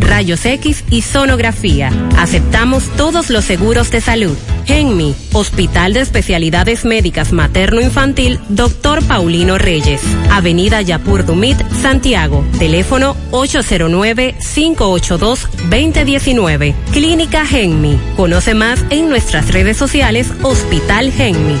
rayos X y sonografía. Aceptamos todos los seguros de salud. GENMI, Hospital de Especialidades Médicas Materno-Infantil, Dr. Paulino Reyes, Avenida Yapur Dumit, Santiago, teléfono 809-582-2019. Clínica GENMI. Conoce más en nuestras redes sociales Hospital GENMI.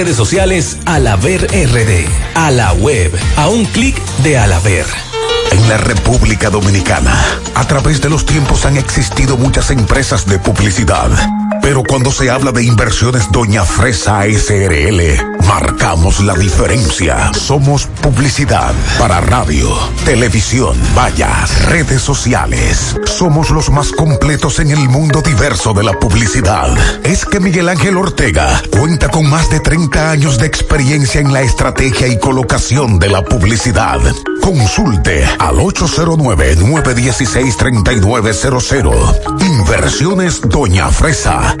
redes sociales Alaber RD. A la web, a un clic de Alaber. En la República Dominicana, a través de los tiempos han existido muchas empresas de publicidad. Pero cuando se habla de inversiones Doña Fresa SRL, marcamos la diferencia. Somos publicidad para radio, televisión, vallas, redes sociales. Somos los más completos en el mundo diverso de la publicidad. Es que Miguel Ángel Ortega cuenta con más de 30 años de experiencia en la estrategia y colocación de la publicidad. Consulte al 809-916-3900. Inversiones Doña Fresa.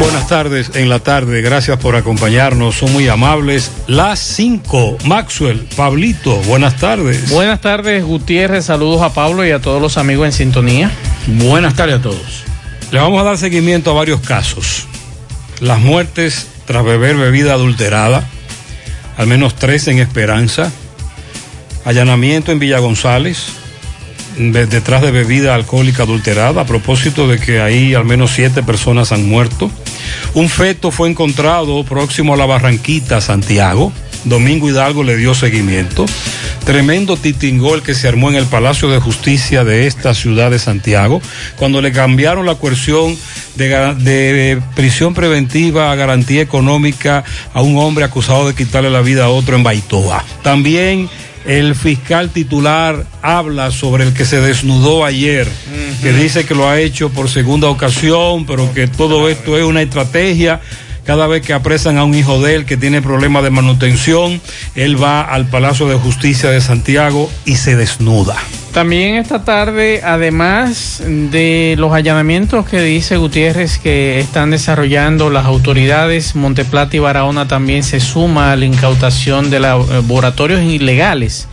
Buenas tardes en la tarde, gracias por acompañarnos, son muy amables. Las 5, Maxwell, Pablito, buenas tardes. Buenas tardes, Gutiérrez, saludos a Pablo y a todos los amigos en sintonía. Buenas tardes a todos. Le vamos a dar seguimiento a varios casos. Las muertes tras beber bebida adulterada, al menos tres en Esperanza, allanamiento en Villa González, detrás de bebida alcohólica adulterada, a propósito de que ahí al menos siete personas han muerto. Un feto fue encontrado próximo a la Barranquita, Santiago. Domingo Hidalgo le dio seguimiento. Tremendo titingol que se armó en el Palacio de Justicia de esta ciudad de Santiago, cuando le cambiaron la coerción de, de, prisión preventiva a garantía económica a un hombre acusado de quitarle la vida a otro en Baitoa. También el fiscal titular habla sobre el que se desnudó ayer, uh -huh. que dice que lo ha hecho por segunda ocasión, pero que todo esto es una estrategia. Cada vez que apresan a un hijo de él que tiene problemas de manutención, él va al Palacio de Justicia de Santiago y se desnuda. También esta tarde, además de los allanamientos que dice Gutiérrez que están desarrollando las autoridades, Monteplata y Barahona también se suma a la incautación de laboratorios ilegales.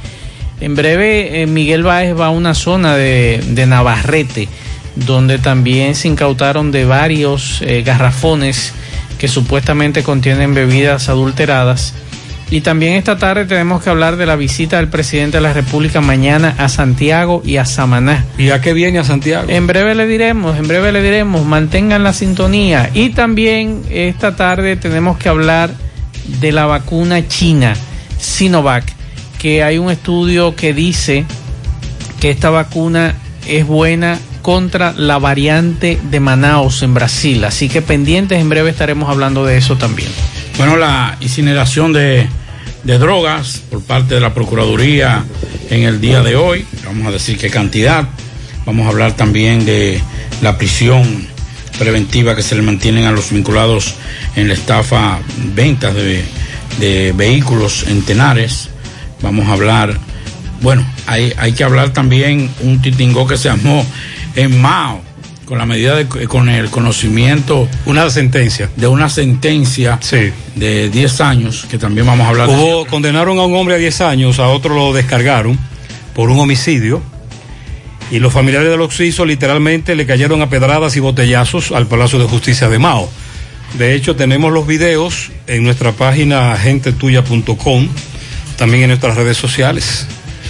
En breve, eh, Miguel Báez va a una zona de, de Navarrete, donde también se incautaron de varios eh, garrafones que supuestamente contienen bebidas adulteradas. Y también esta tarde tenemos que hablar de la visita del presidente de la República mañana a Santiago y a Samaná. ¿Y a qué viene a Santiago? En breve le diremos, en breve le diremos, mantengan la sintonía. Y también esta tarde tenemos que hablar de la vacuna china, Sinovac, que hay un estudio que dice que esta vacuna es buena contra la variante de Manaus en Brasil. Así que pendientes, en breve estaremos hablando de eso también. Bueno, la incineración de, de, drogas por parte de la Procuraduría en el día de hoy, vamos a decir qué cantidad, vamos a hablar también de la prisión preventiva que se le mantienen a los vinculados en la estafa ventas de, de vehículos en Tenares, vamos a hablar, bueno, hay, hay que hablar también un titingó que se llamó en Mao con la medida de, con el conocimiento una sentencia. de una sentencia sí. de 10 años que también vamos a hablar Hubo, de condenaron a un hombre a 10 años a otro lo descargaron por un homicidio y los familiares de los suizos literalmente le cayeron a pedradas y botellazos al Palacio de Justicia de Mao. De hecho tenemos los videos en nuestra página gentetuya.com también en nuestras redes sociales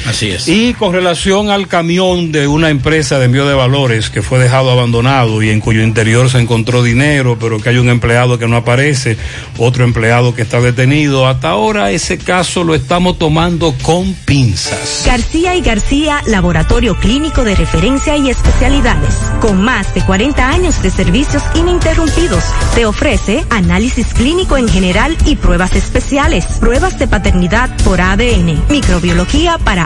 Así es. Y con relación al camión de una empresa de envío de valores que fue dejado abandonado y en cuyo interior se encontró dinero, pero que hay un empleado que no aparece, otro empleado que está detenido, hasta ahora ese caso lo estamos tomando con pinzas. García y García, laboratorio clínico de referencia y especialidades, con más de 40 años de servicios ininterrumpidos, te ofrece análisis clínico en general y pruebas especiales, pruebas de paternidad por ADN, microbiología para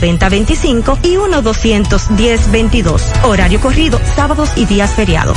9025 y 1-210-22. Horario corrido, sábados y días feriados.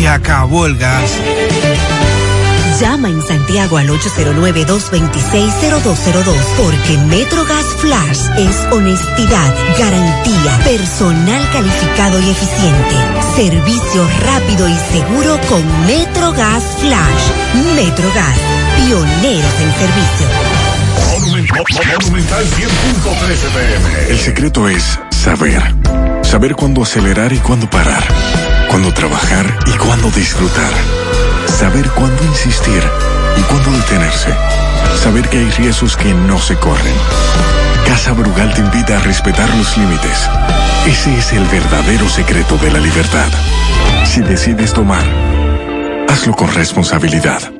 Ya, se acabó el gas. Llama en Santiago al 809-226-0202 porque MetroGas Flash es honestidad, garantía, personal calificado y eficiente, servicio rápido y seguro con MetroGas Flash. MetroGas, pioneros en servicio. Monumental 100.13 pm. El secreto es saber. Saber cuándo acelerar y cuándo parar. Cuándo trabajar y cuándo disfrutar. Saber cuándo insistir y cuándo detenerse. Saber que hay riesgos que no se corren. Casa Brugal te invita a respetar los límites. Ese es el verdadero secreto de la libertad. Si decides tomar, hazlo con responsabilidad.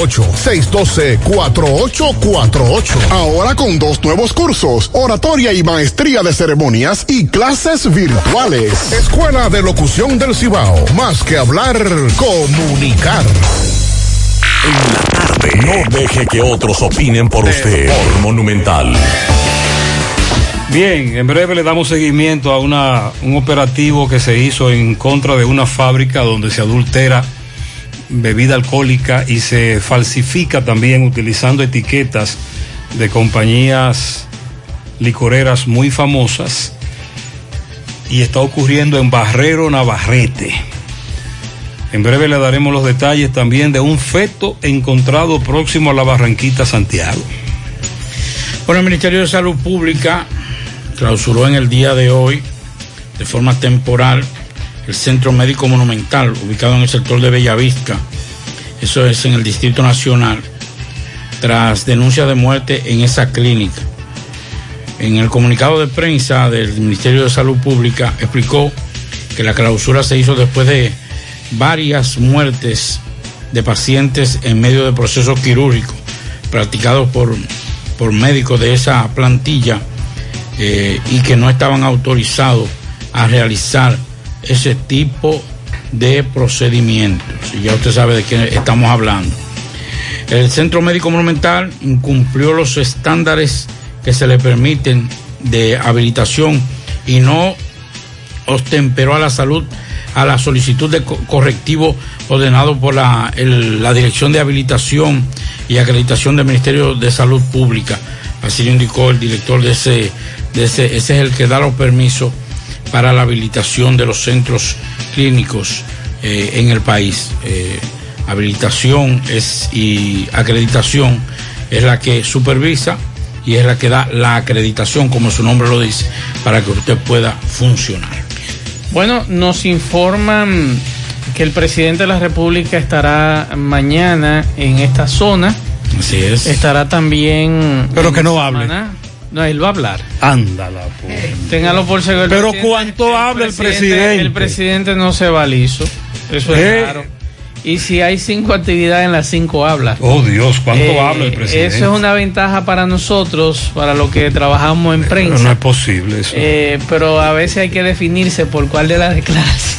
612-4848. Ahora con dos nuevos cursos, oratoria y maestría de ceremonias y clases virtuales. Escuela de Locución del Cibao. Más que hablar, comunicar. En la tarde. No deje que otros opinen por usted. Por Monumental. Bien, en breve le damos seguimiento a una, un operativo que se hizo en contra de una fábrica donde se adultera bebida alcohólica y se falsifica también utilizando etiquetas de compañías licoreras muy famosas y está ocurriendo en Barrero Navarrete. En breve le daremos los detalles también de un feto encontrado próximo a la Barranquita Santiago. Bueno, el Ministerio de Salud Pública clausuró en el día de hoy, de forma temporal, el Centro Médico Monumental, ubicado en el sector de Bellavista. Eso es en el Distrito Nacional, tras denuncia de muerte en esa clínica. En el comunicado de prensa del Ministerio de Salud Pública explicó que la clausura se hizo después de varias muertes de pacientes en medio de procesos quirúrgicos practicados por, por médicos de esa plantilla eh, y que no estaban autorizados a realizar ese tipo de procedimientos. Y ya usted sabe de qué estamos hablando. El Centro Médico Monumental incumplió los estándares que se le permiten de habilitación y no ostemperó a la salud a la solicitud de correctivo ordenado por la, la Dirección de Habilitación y Acreditación del Ministerio de Salud Pública. Así lo indicó el director de ese, de ese, ese es el que da los permisos para la habilitación de los centros clínicos eh, en el país. Eh, habilitación es, y acreditación es la que supervisa y es la que da la acreditación, como su nombre lo dice, para que usted pueda funcionar. Bueno, nos informan que el presidente de la República estará mañana en esta zona. Así es. Estará también. Pero que no hable. No, él va a hablar. Ándala, Téngalo por seguro. Pero cuánto habla el presidente. El presidente no se va liso. Eso es ¿Eh? claro. Y si hay cinco actividades en las cinco habla. Oh Dios, ¿cuánto Eh, habla el presidente? Eso es una ventaja para nosotros, para los que trabajamos en Pero prensa. no es posible eso. Eh, pero a veces hay que definirse por cuál de las declaraciones.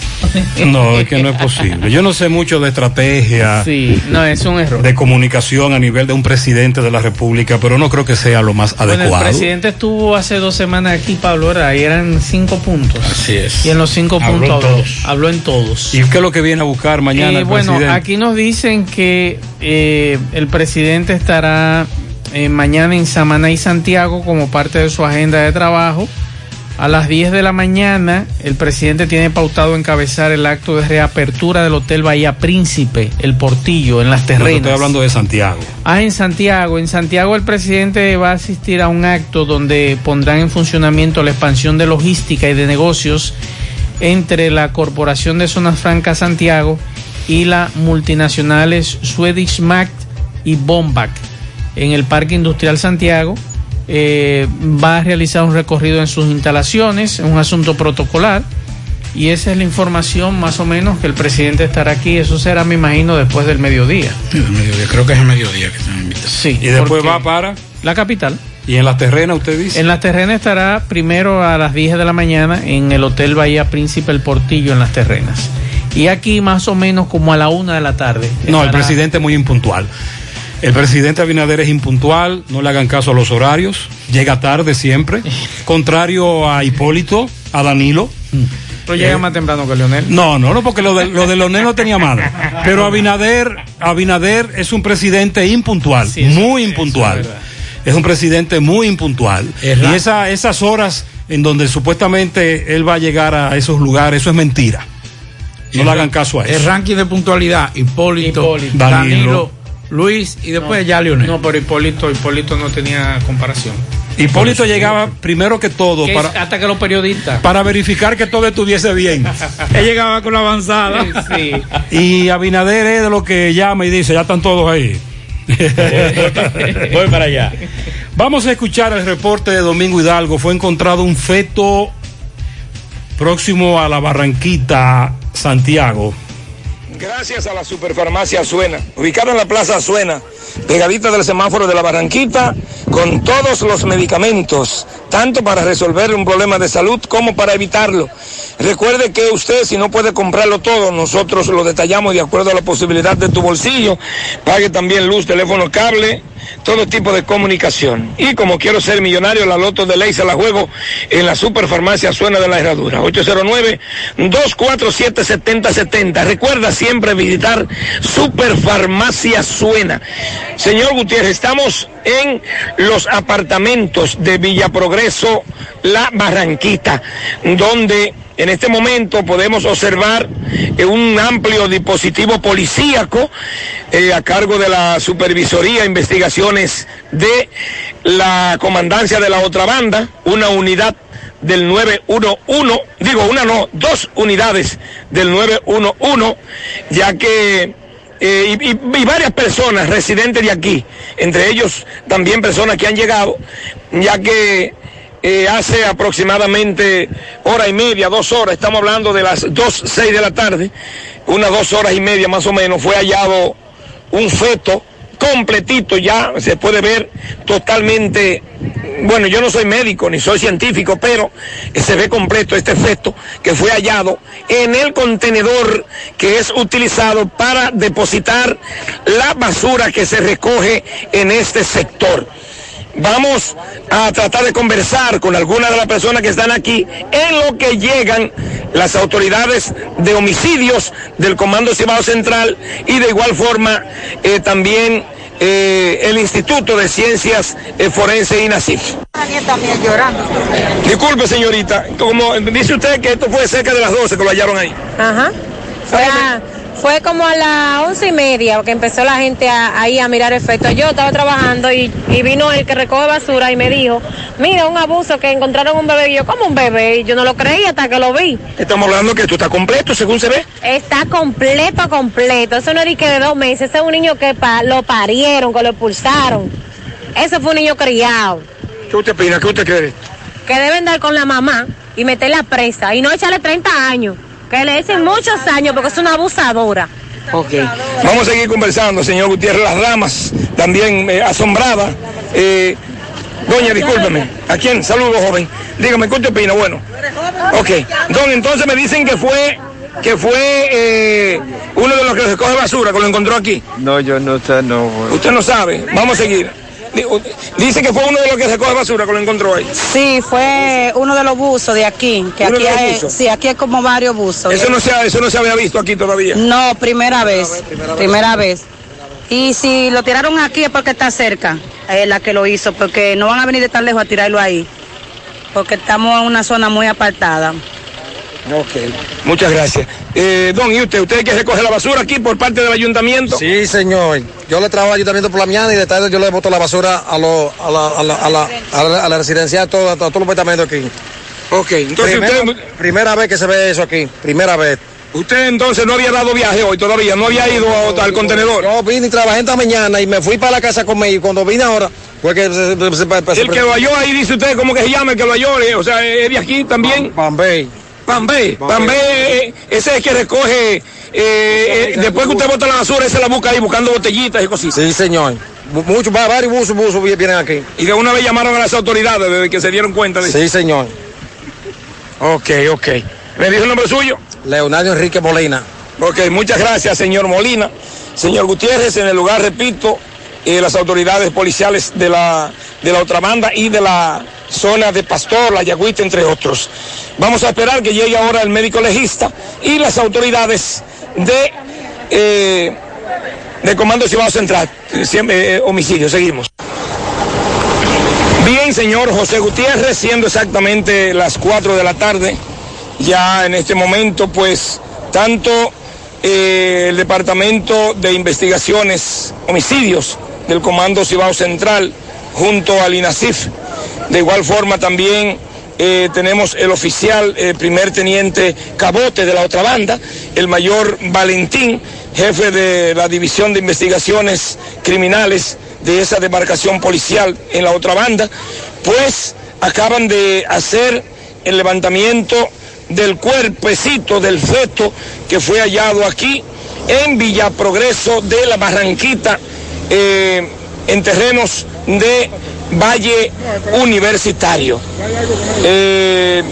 No, es que no es posible. Yo no sé mucho de estrategia. Sí, no, es un error. De comunicación a nivel de un presidente de la República, pero no creo que sea lo más Bueno, el adecuado. presidente estuvo hace dos semanas aquí, Pablo, era, y eran cinco puntos. Así es. Y en los cinco Habló puntos en habló, todos. habló en todos. ¿Y qué es lo que viene a buscar mañana Eh, el bueno, presidente? aquí nos dicen que eh, el presidente estará eh, mañana en Samaná y Santiago como parte de su agenda de trabajo. A las 10 de la mañana, el presidente tiene pautado encabezar el acto de reapertura del Hotel Bahía Príncipe, el Portillo, en las No, terrenas. estoy hablando de Santiago. Ah, en Santiago. En Santiago el presidente va a asistir a un acto donde pondrán en funcionamiento la expansión de logística y de negocios entre la Corporación de Zonas Francas Santiago y la multinacionales Swedish Mac y Bombac en el Parque Industrial Santiago. Eh, va a realizar un recorrido en sus instalaciones, un asunto protocolar. Y esa es la información más o menos que el presidente estará aquí. Eso será, me imagino, después del mediodía. El mediodía, creo que es el mediodía que están invitados. Sí. Y después va para. La capital. ¿Y en las terrenas usted dice? En las terrenas estará primero a las 10 de la mañana en el Hotel Bahía Príncipe El Portillo en las terrenas. Y aquí más o menos como a la una de la tarde. No, el presidente es muy impuntual. El presidente Abinader es impuntual, no le hagan caso a los horarios, llega tarde siempre, contrario a Hipólito, a Danilo. Pero llega Eh, más temprano que Leonel. No, no, no, porque lo de, lo de Leonel no tenía madre. Pero Abinader, Abinader es un presidente impuntual, Sí, eso- muy impuntual. es un presidente muy impuntual. Es y esa, esas horas en donde supuestamente él va a llegar a esos lugares, eso es mentira. No El le hagan caso a El eso. ranking de puntualidad, Hipólito, Hipólito. Danilo, Danilo, Luis y después No. ya Leonel. No, pero Hipólito, Hipólito no tenía comparación. Hipólito llegaba primero que todo Que para, es hasta que los periodistas. para verificar que todo estuviese bien. Él llegaba con la avanzada. Sí, sí. Y Abinader es de lo que llama y dice, ya están todos ahí. Voy para allá. Vamos a escuchar el reporte de Domingo Hidalgo. Fue encontrado un feto próximo a la Barranquita, Santiago. Gracias a la Superfarmacia Suena, ubicada en la Plaza Suena, pegadita del semáforo de la Barranquita, con todos los medicamentos, tanto para resolver un problema de salud como para evitarlo. Recuerde que usted, si no puede comprarlo todo, nosotros lo detallamos de acuerdo a la posibilidad de tu bolsillo. Pague también luz, teléfono, cable, todo tipo de comunicación. Y como quiero ser millonario, la loto de ley se la juego en la superfarmacia Suena de la Herradura. 809-247-7070. Recuerda siempre visitar Superfarmacia Suena. Señor Gutiérrez, estamos en los apartamentos de Villa Progreso, La Barranquita, donde en este momento podemos observar eh, un amplio dispositivo policíaco eh, a cargo de la Supervisoría e De la Comandancia de la otra banda, una unidad del 911, digo una no, dos unidades del 911, ya que eh, y, y, varias personas residentes de aquí, entre ellos también personas que han llegado, ya que eh, hace aproximadamente hora y media, dos horas, estamos hablando de las dos, seis de la tarde, unas dos horas y media más o menos, fue hallado un feto completito ya, se puede ver totalmente, bueno, yo no soy médico ni soy científico, pero se ve completo este feto que fue hallado en el contenedor que es utilizado para depositar la basura que se recoge en este sector. Vamos a tratar de conversar con algunas de las personas que están aquí en lo que llegan las autoridades de homicidios del Comando Cibao Central y de igual forma eh, también eh, el Instituto de Ciencias eh, Forense INACIF. también llorando. Disculpe señorita, como dice usted que esto fue cerca de las 12 que lo hallaron ahí. Ajá. Fue como a las once y media que empezó la gente ahí a mirar efectos. Yo estaba trabajando y, y, vino el que recoge basura y me dijo, mira, un abuso que encontraron un bebé. Y yo, como un bebé? Y yo no lo creí hasta que lo vi. Estamos hablando que esto está completo, según se ve. Está completo, completo. Eso no es que de dos meses. Ese es un niño que pa lo parieron, que lo expulsaron. Ese fue un niño criado. ¿Qué usted opina? ¿Qué usted cree? Que deben dar con la mamá y meterla presa y no echarle 30 años que le dicen muchos años porque es una abusadora. Ok. Vamos a seguir conversando, señor Gutiérrez. Las ramas también eh, asombrada. Eh, doña, discúlpeme. ¿A quién? Saludos, joven. Dígame, ¿qué usted opina? Bueno. Ok. Don, entonces me dicen que fue que fue eh, uno de los que recoge basura, que lo encontró aquí. No, yo no sé, no. Usted no sabe. Vamos a seguir. Dice que fue uno de los que recoge basura que lo encontró ahí. Sí, fue uno de los buzos de aquí. Que aquí hay, sí, aquí hay como varios buzos. Eso no, se, eso no se había visto aquí todavía. No, primera vez. Primera, vez. Y si lo tiraron aquí es porque está cerca, es la que lo hizo, porque no van a venir de tan lejos a tirarlo ahí. Porque estamos en una zona muy apartada. Ok, muchas gracias. Eh, don, ¿y usted? ¿Usted que recoge la basura aquí por parte del ayuntamiento? Sí, señor. Yo le trabajo al ayuntamiento por la mañana y de tarde yo le boto la basura a, lo, a, la, a, la, a, la, a, la, a la residencia, a, todo, todos los apartamentos aquí. Ok, entonces primera, usted... Primera vez que se ve eso aquí, primera vez. ¿Usted entonces no había dado viaje hoy todavía? ¿No había ido no, al contenedor? No, vine y trabajé esta mañana y me fui para la casa con y cuando vine ahora fue que... Se, se, se, el que lo halló ahí, dice usted, ¿cómo que se llama el que lo halló? O sea, ¿es de aquí también? Pambay. Pambé, Pambé, ese es el que recoge, eh, eh, después que usted bota la basura, ese la busca ahí buscando botellitas y cositas. Sí, señor. Muchos, varios buses, buses vienen aquí. Y de una vez llamaron a las autoridades desde que se dieron cuenta de Sí, señor. Ok, ok. ¿Me dijo el nombre suyo? Leonardo Enrique Molina. Ok, muchas gracias, señor Molina. Señor Gutiérrez, en el lugar, repito, eh, las autoridades policiales de la, de la otra banda y de la zona de Pastor, la Yagüita, entre otros. Vamos a esperar que llegue ahora el médico legista y las autoridades de, eh, de Comando Cibao Central, siempre, eh, homicidio. Seguimos. Bien, señor José Gutiérrez, siendo exactamente las 4 de la tarde, ya en este momento, pues, tanto el Departamento de Investigaciones Homicidios del Comando Cibao Central, junto al INACIF, de igual forma también eh, tenemos el oficial eh, primer teniente Cabote de la otra banda, el mayor Valentín, jefe de la División de Investigaciones Criminales de esa demarcación policial en la otra banda, pues acaban de hacer el levantamiento del cuerpecito del feto que fue hallado aquí en Villa Progreso de la Barranquita, eh, en terrenos de Valle Universitario. Eh,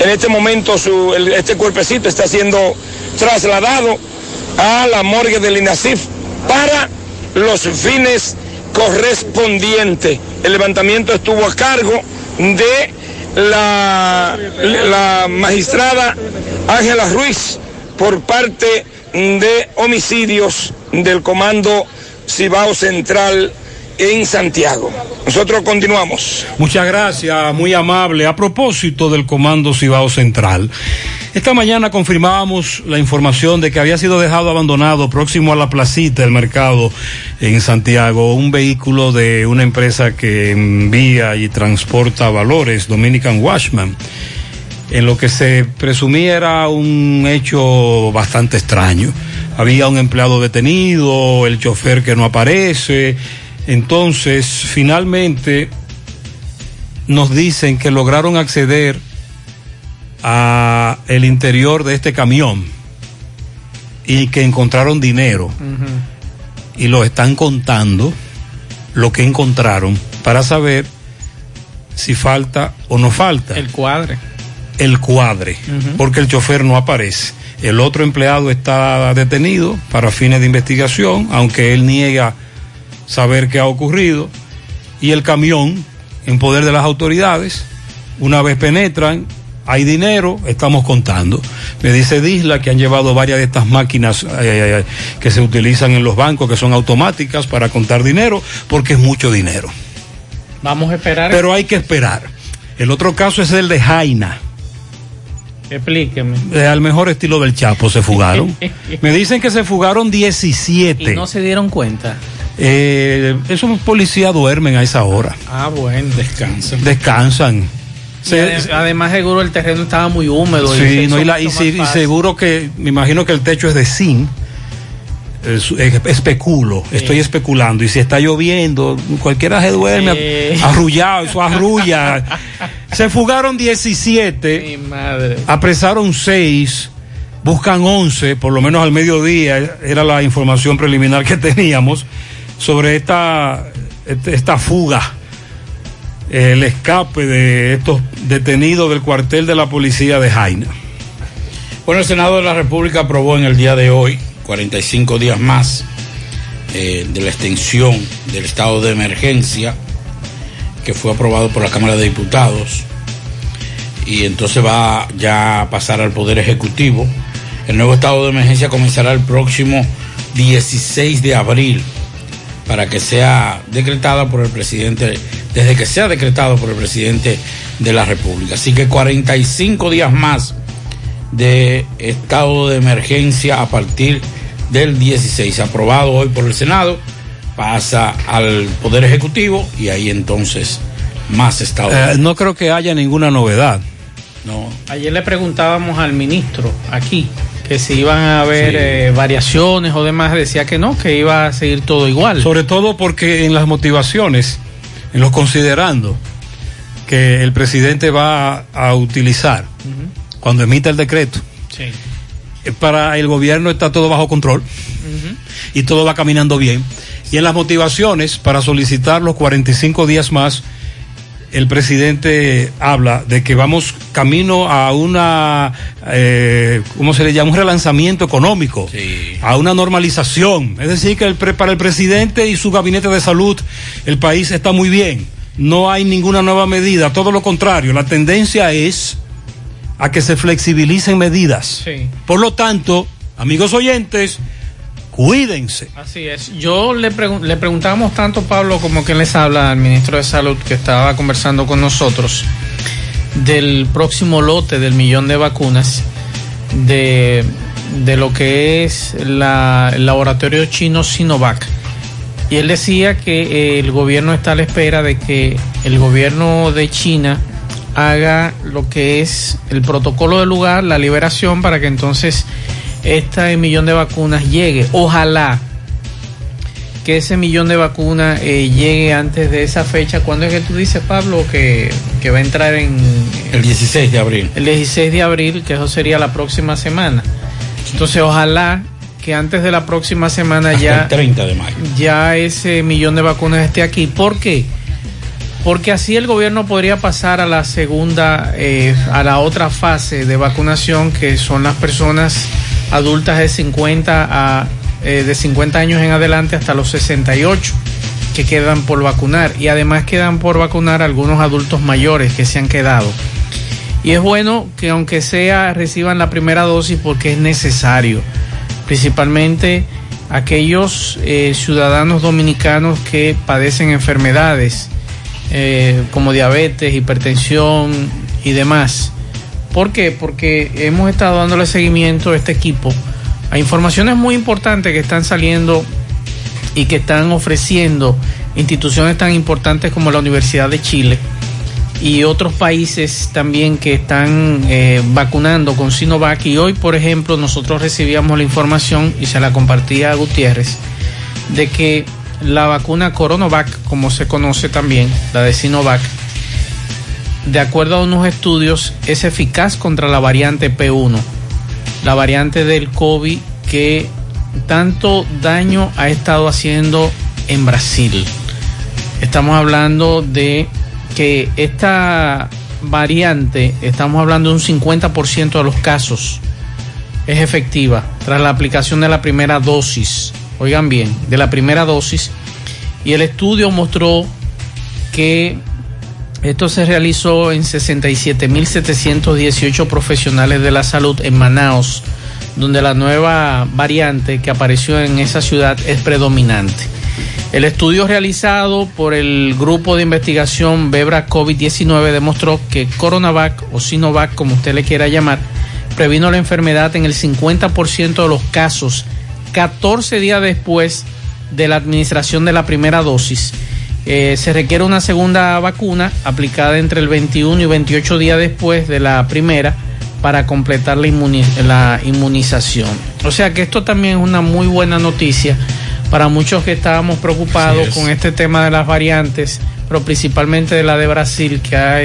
en este momento su, este cuerpecito está siendo trasladado a la morgue del INASIF para los fines correspondiente. El levantamiento estuvo a cargo de la, la magistrada Ángela Ruiz por parte de homicidios del Comando Cibao Central en Santiago. Nosotros continuamos. Muchas gracias, muy amable. A propósito del Comando Cibao Central, esta mañana confirmábamos la información de que había sido dejado abandonado próximo a la placita del mercado en Santiago un vehículo de una empresa que envía y transporta valores, Dominican Washman. En lo que se presumía era un hecho bastante extraño. Había un empleado detenido, el chofer que no aparece. Entonces, finalmente nos dicen que lograron acceder a el interior de este camión y que encontraron dinero y lo están contando lo que encontraron para saber si falta o no falta El cuadre. El cuadre porque el chofer no aparece el otro empleado está detenido para fines de investigación aunque él niega saber qué ha ocurrido y el camión en poder de las autoridades una vez penetran hay dinero, estamos contando. Me dice Disla que han llevado varias de estas máquinas eh, que se utilizan en los bancos, que son automáticas para contar dinero, porque es mucho dinero. Vamos a esperar. Pero hay que esperar. El otro caso es el de Jaina. Explíqueme. Eh, al mejor estilo del Chapo se fugaron. Me dicen que se fugaron 17. Y no se dieron cuenta. Eh, esos policías duermen a esa hora. Ah, bueno, descansan. Descansan. Y ade- además seguro el terreno estaba muy húmedo. Sí, se no, y, la- y y seguro que, me imagino que el techo es de zinc. Especulo, estoy especulando. Y si está lloviendo, cualquiera se duerme Sí. arrullado, eso arrulla. se fugaron 17, madre. apresaron 6, buscan 11, por lo menos al mediodía, era la información preliminar que teníamos sobre esta, este- esta fuga el escape de estos detenidos del cuartel de la policía de Jaina. Bueno, el Senado de la República aprobó en el día de hoy 45 días más eh, de la extensión del estado de emergencia que fue aprobado por la Cámara de Diputados y entonces va ya a pasar al Poder Ejecutivo. El nuevo estado de emergencia comenzará el próximo 16 de abril para que sea decretada por el presidente, desde que sea decretado por el presidente de la República. Así que 45 días más de estado de emergencia a partir del 16, aprobado hoy por el Senado, pasa al Poder Ejecutivo y ahí entonces más estado. de Eh, no creo que haya ninguna novedad. No. Ayer le preguntábamos al ministro aquí que si iban a haber Sí. eh, variaciones o demás, decía que no, que iba a seguir todo igual. Sobre todo porque en las motivaciones, en los considerando que el presidente va a, a utilizar cuando emita el decreto, Sí. Eh, para el gobierno está todo bajo control y todo va caminando bien. Y en las motivaciones para solicitar los 45 días más, el presidente habla de que vamos camino a una, eh, ¿cómo se le llama? Un relanzamiento económico, a una normalización. Es decir, que el para el presidente y su gabinete de salud, el país está muy bien. No hay ninguna nueva medida, todo lo contrario, la tendencia es a que se flexibilicen medidas. Sí. Por lo tanto, amigos oyentes, cuídense. Así es. Yo le, pregun- le preguntábamos tanto, Pablo, como quien les habla al ministro de Salud que estaba conversando con nosotros del próximo lote del millón de vacunas de, de lo que es la, el laboratorio chino Sinovac. Y él decía que el gobierno está a la espera de que el gobierno de China haga lo que es el protocolo del lugar, la liberación, para que entonces este millón de vacunas llegue. Ojalá que ese millón de vacunas eh, llegue antes de esa fecha. ¿Cuándo es que tú dices, Pablo, que, que va a entrar en... El 16 de abril. El 16 de abril, que eso sería la próxima semana. Entonces, ojalá que antes de la próxima semana Hasta ya el 30 de mayo. ya ese millón de vacunas esté aquí. ¿Por qué? Porque así el gobierno podría pasar a la segunda, eh, a la otra fase de vacunación, que son las personas adultas de 50 a eh, de 50 años en adelante hasta los 68. que quedan por vacunar y además quedan por vacunar algunos adultos mayores que se han quedado. Y es bueno que aunque sea reciban la primera dosis porque es necesario, principalmente aquellos eh, ciudadanos dominicanos que padecen enfermedades eh, como diabetes, hipertensión y demás. ¿Por qué? Porque hemos estado dándole seguimiento a este equipo a informaciones muy importantes que están saliendo y que están ofreciendo instituciones tan importantes como la Universidad de Chile y otros países también que están eh, vacunando con Sinovac. Y hoy, por ejemplo, nosotros recibíamos la información y se la compartía a Gutiérrez de que la vacuna Coronavac, como se conoce también, la de Sinovac, de acuerdo a unos estudios, es eficaz contra la variante P1, la variante del COVID que tanto daño ha estado haciendo en Brasil. Estamos hablando de que esta variante, estamos hablando de un 50% de los casos, es efectiva tras la aplicación de la primera dosis. Oigan bien, de la primera dosis. Y el estudio mostró que esto se realizó en 67.718 profesionales de la salud en Manaus, donde la nueva variante que apareció en esa ciudad es predominante. El estudio realizado por el grupo de investigación Bebra COVID-19 demostró que Coronavac o Sinovac, como usted le quiera llamar, previno la enfermedad en el 50% de los casos 14 días después de la administración de la primera dosis. Eh, se requiere una segunda vacuna aplicada entre el 21 y 28 días después de la primera para completar la, la inmunización. O sea que esto también es una muy buena noticia para muchos que estábamos preocupados con este tema de las variantes, pero principalmente de la de Brasil, que ha,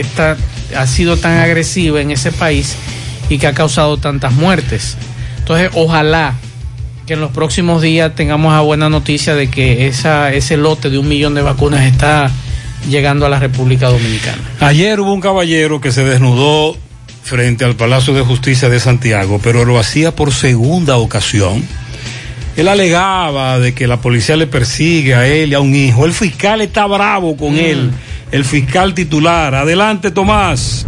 ha sido tan agresiva en ese país y que ha causado tantas muertes. Entonces, ojalá que en los próximos días tengamos la buena noticia de que esa, ese lote de un millón de vacunas está llegando a la República Dominicana. Ayer hubo un caballero que se desnudó frente al Palacio de Justicia de Santiago, pero lo hacía por segunda ocasión él alegaba de que la policía le persigue a él y a un hijo. El fiscal está bravo con mm. él. El fiscal titular. Adelante, Tomás.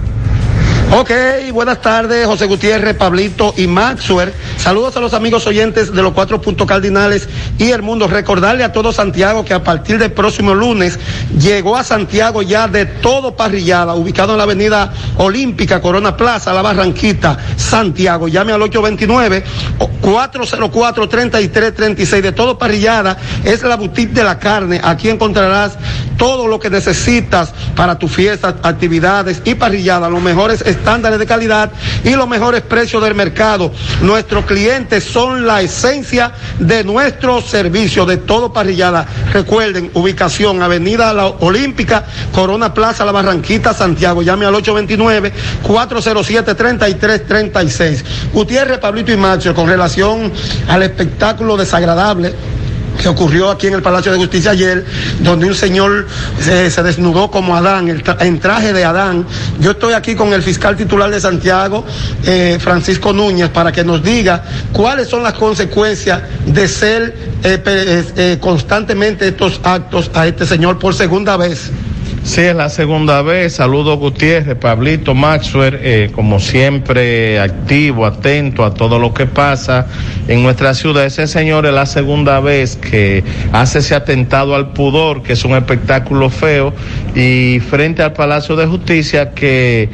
Ok, buenas tardes, José Gutiérrez, Pablito y Maxwell. Saludos a los amigos oyentes de los cuatro puntos cardinales y el mundo. Recordarle a todo Santiago que a partir del próximo lunes llegó a Santiago ya de todo parrillada, ubicado en la avenida Olímpica, Corona Plaza, La Barranquita, Santiago. Llame al 829-404-3336. De todo parrillada es la boutique de la carne. Aquí encontrarás todo lo que necesitas para tu fiesta, actividades y parrillada. Los mejores estándares de calidad y los mejores precios del mercado. Nuestros clientes son la esencia de nuestro servicio de todo parrillada. Recuerden, ubicación, Avenida Olímpica, Corona Plaza, La Barranquita, Santiago. Llame al 829-407-3336. Gutiérrez, Pablito y Macho, con relación al espectáculo desagradable que ocurrió aquí en el Palacio de Justicia ayer, donde un señor se, desnudó como Adán, en traje de Adán. Yo estoy aquí con el fiscal titular de Santiago, eh, Francisco Núñez, para que nos diga cuáles son las consecuencias de ser eh, eh, constantemente estos actos a este señor por segunda vez. Sí, es la segunda vez. Saludos Gutiérrez, Pablito, Maxwell, eh, como siempre, activo, atento a todo lo que pasa en nuestra ciudad. Ese señor es la segunda vez que hace ese atentado al pudor, que es un espectáculo feo, y frente al Palacio de Justicia que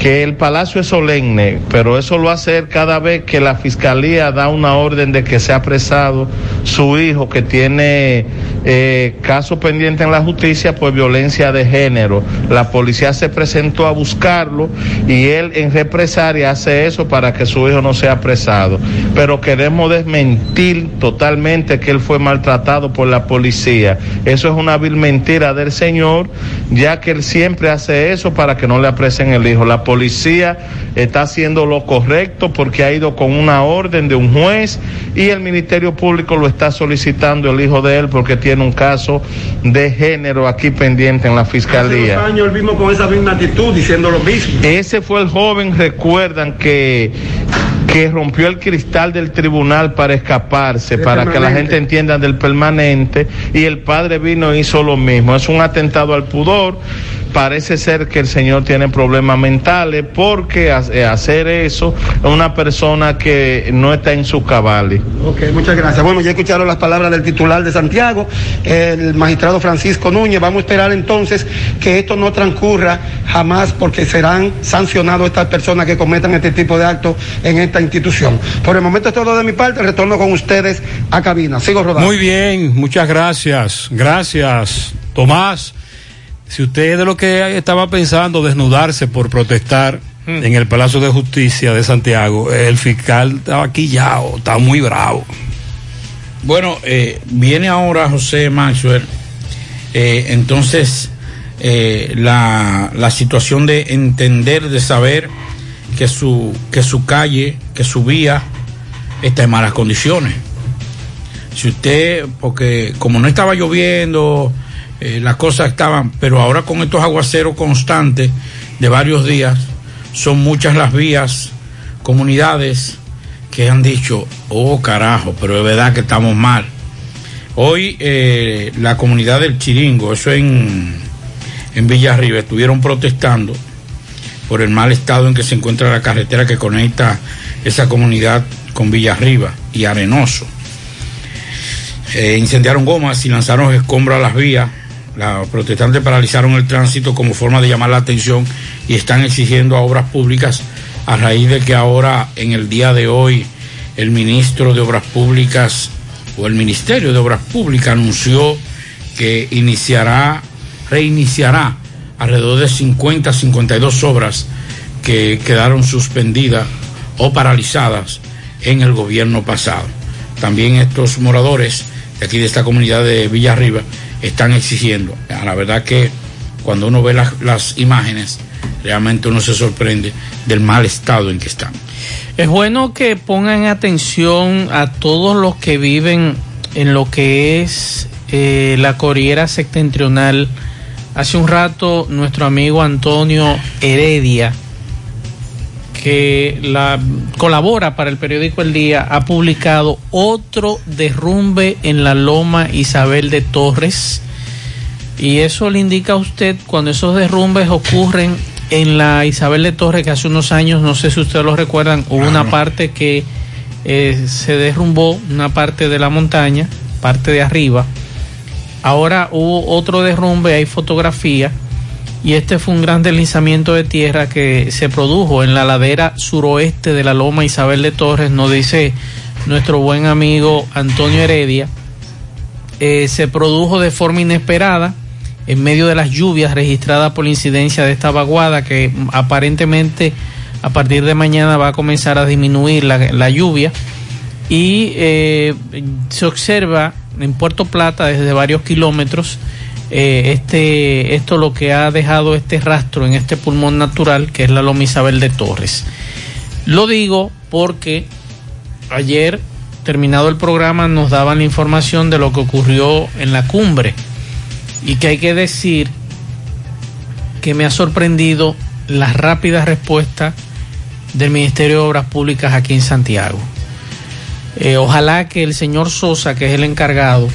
que el palacio es solemne, pero eso lo hace cada vez que la fiscalía da una orden de que sea apresado su hijo que tiene eh, caso pendiente en la justicia por violencia de género. La policía se presentó a buscarlo y él en represalia hace eso para que su hijo no sea apresado. Pero queremos desmentir totalmente que él fue maltratado por la policía. Eso es una vil mentira del señor, ya que él siempre hace eso para que no le apresen el hijo. Policía está haciendo lo correcto porque ha ido con una orden de un juez y el Ministerio Público lo está solicitando el hijo de él porque tiene un caso de género aquí pendiente en la fiscalía. Hace años él con esa misma actitud diciendo lo mismo. Ese fue el joven, recuerdan que que rompió el cristal del tribunal para escaparse, para que la gente entienda del permanente, y el padre vino y hizo lo mismo. Es un atentado al pudor. Parece ser que el señor tiene problemas mentales porque eh, hacer eso a una persona que no está en su cabales. Ok, muchas gracias. Bueno, ya escucharon las palabras del titular de Santiago, el magistrado Francisco Núñez. Vamos a esperar entonces que esto no transcurra jamás porque serán sancionados estas personas que cometan este tipo de actos en esta institución. Por el momento es todo de mi parte. Retorno con ustedes a cabina. Sigo rodando. Muy bien, muchas gracias. Gracias, Tomás. Si usted de lo que estaba pensando desnudarse por protestar en el Palacio de Justicia de Santiago, el fiscal estaba aquí ya, está muy bravo. Bueno, eh, viene ahora José Maxwell, eh, entonces eh, la, la situación de entender, de saber que su, que su calle, que su vía está en malas condiciones. Si usted, porque como no estaba lloviendo, eh, las cosas estaban, pero ahora con estos aguaceros constantes de varios días, son muchas las vías, comunidades que han dicho, oh carajo, pero es verdad que estamos mal. Hoy eh, la comunidad del Chiringo, eso en, en Villarriba, estuvieron protestando por el mal estado en que se encuentra la carretera que conecta esa comunidad con Villarriba y Arenoso. Eh, incendiaron gomas y lanzaron escombros a las vías los protestantes paralizaron el tránsito como forma de llamar la atención y están exigiendo a obras públicas a raíz de que ahora, en el día de hoy, el ministro de Obras Públicas o el Ministerio de Obras Públicas anunció que iniciará, reiniciará alrededor de 50, 52 obras que quedaron suspendidas o paralizadas en el gobierno pasado. También estos moradores de aquí de esta comunidad de Villarriba están exigiendo. La verdad que cuando uno ve las, las imágenes, realmente uno se sorprende del mal estado en que están. Es bueno que pongan atención a todos los que viven en lo que es eh, la Corriera Septentrional. Hace un rato nuestro amigo Antonio Heredia, que la, colabora para el periódico El Día, ha publicado otro derrumbe en la Loma Isabel de Torres. Y eso le indica a usted cuando esos derrumbes ocurren en la Isabel de Torres, que hace unos años, no sé si ustedes lo recuerdan, hubo una parte que eh, se derrumbó, una parte de la montaña, parte de arriba. Ahora hubo otro derrumbe, hay fotografía y este fue un gran deslizamiento de tierra que se produjo en la ladera suroeste de la Loma Isabel de Torres, nos dice nuestro buen amigo Antonio Heredia. Eh, se produjo de forma inesperada en medio de las lluvias registradas por la incidencia de esta vaguada que aparentemente a partir de mañana va a comenzar a disminuir la, la lluvia y eh, se observa en Puerto Plata desde varios kilómetros eh, este, esto lo que ha dejado este rastro en este pulmón natural que es la Loma Isabel de Torres. Lo digo porque ayer, terminado el programa, nos daban la información de lo que ocurrió en la cumbre y que hay que decir que me ha sorprendido la rápida respuesta del Ministerio de Obras Públicas aquí en Santiago. Eh, ojalá que el señor Sosa, que es el encargado,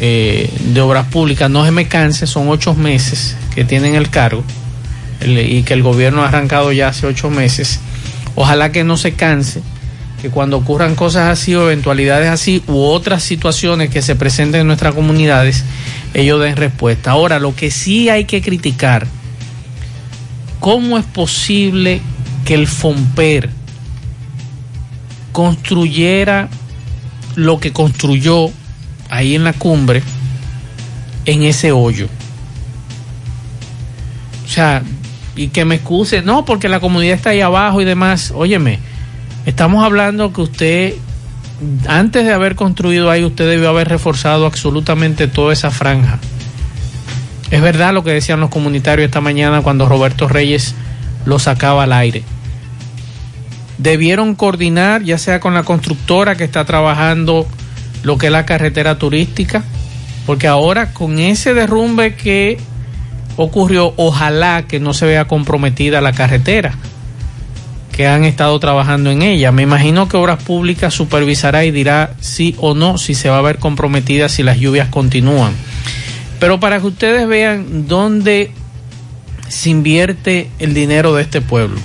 eh, de Obras Públicas no se me canse, son ocho meses que tienen el cargo y que el gobierno ha arrancado ya hace ocho meses. Ojalá que no se canse, que cuando ocurran cosas así o eventualidades así u otras situaciones que se presenten en nuestras comunidades, ellos den respuesta. Ahora, lo que sí hay que criticar, ¿cómo es posible que el FOMPER construyera lo que construyó ahí en la cumbre, en ese hoyo. O sea, y que me excuse, no, porque la comunidad está ahí abajo y demás. Óyeme, estamos hablando que usted, antes de haber construido ahí, usted debió haber reforzado absolutamente toda esa franja. Es verdad lo que decían los comunitarios esta mañana cuando Roberto Reyes lo sacaba al aire. Debieron coordinar, ya sea con la constructora que está trabajando lo que es la carretera turística, porque ahora con ese derrumbe que ocurrió, ojalá que no se vea comprometida la carretera, que han estado trabajando en ella. Me imagino que Obras Públicas supervisará y dirá sí o no si se va a ver comprometida si las lluvias continúan. Pero para que ustedes vean dónde se invierte el dinero de este pueblo.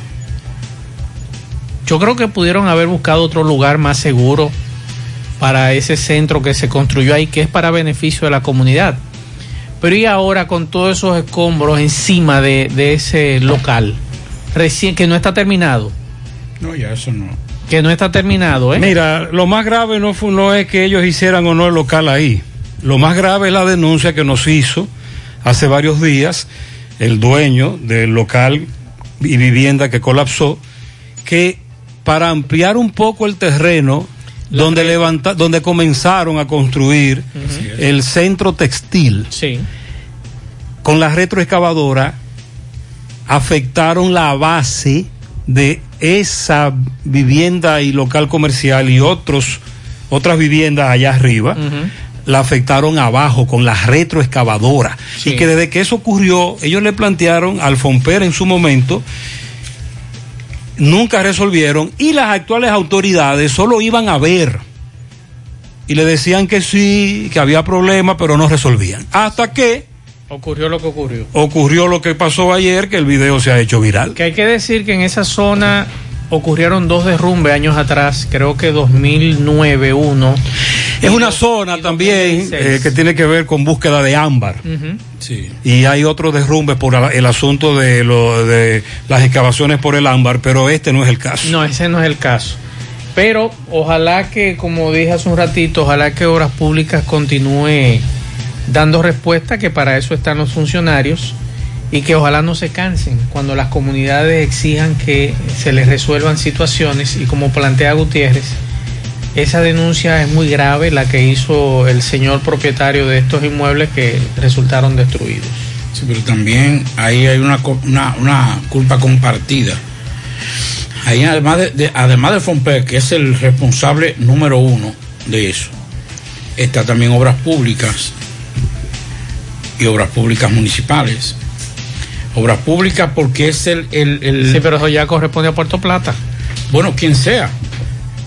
Yo creo que pudieron haber buscado otro lugar más seguro para ese centro que se construyó ahí, que es para beneficio de la comunidad. Pero y ahora con todos esos escombros encima de, de ese local, recién que no está terminado. No, ya eso no. Que no está terminado, ¿eh? Mira, lo más grave no, fue, no es que ellos hicieran o no el local ahí. Lo más grave es la denuncia que nos hizo hace varios días el dueño del local y vivienda que colapsó, que para ampliar un poco el terreno donde levanta, donde comenzaron a construir el centro textil, sí. con la retroexcavadora afectaron la base de esa vivienda y local comercial y otros otras viviendas allá arriba. La afectaron abajo con la retroexcavadora. Sí. Y que desde que eso ocurrió, ellos le plantearon al Fomper en su momento nunca resolvieron y las actuales autoridades solo iban a ver y le decían que sí, que había problemas, pero no resolvían. Hasta que Ocurrió lo que ocurrió. ocurrió lo que pasó ayer, que el video se ha hecho viral. Que hay que decir que en esa zona ocurrieron dos derrumbes años atrás, creo que 2009 uno. Es una zona también eh, que tiene que ver con búsqueda de ámbar. Sí. Y hay otros derrumbes por el asunto de, lo, de las excavaciones por el ámbar, pero este no es el caso. No, ese no es el caso. Pero ojalá que, como dije hace un ratito, ojalá que Obras Públicas continúe dando respuesta, que para eso están los funcionarios, y que ojalá no se cansen cuando las comunidades exijan que se les resuelvan situaciones, y como plantea Gutiérrez, esa denuncia es muy grave, la que hizo el señor propietario de estos inmuebles que resultaron destruidos. Sí, pero también ahí hay una, una, una culpa compartida. Ahí además de, de- además de Fomper, que es el responsable número uno de eso, está también obras públicas y obras públicas municipales. Obras públicas porque es el... el, el- Sí, pero eso ya corresponde a Puerto Plata. Bueno, quien sea.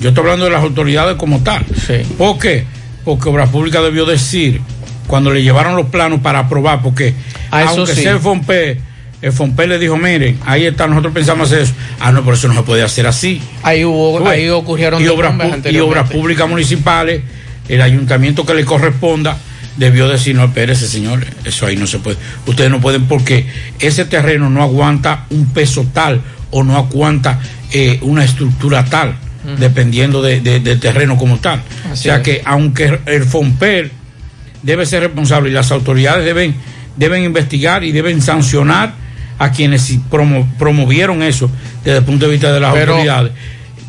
Yo estoy hablando de las autoridades como tal. ¿Por qué? Porque Obras Públicas debió decir, cuando le llevaron los planos para aprobar, porque Ah, eso aunque sí. sea el FOMPE, el FOMPE le dijo, miren, ahí está, nosotros pensamos hacer eso. Ah, no, por eso no se puede hacer así. Ahí hubo, ahí ocurrieron y obras, y obras públicas municipales, el ayuntamiento que le corresponda debió decir, no, espérese, señores, eso ahí no se puede. Ustedes no pueden porque ese terreno no aguanta un peso tal o no aguanta eh, una estructura tal, dependiendo de- de- del terreno como tal. o sea es. que aunque el FOMPER debe ser responsable y las autoridades deben, deben investigar y deben sancionar a quienes promo- promovieron eso desde el punto de vista de las Pero- autoridades,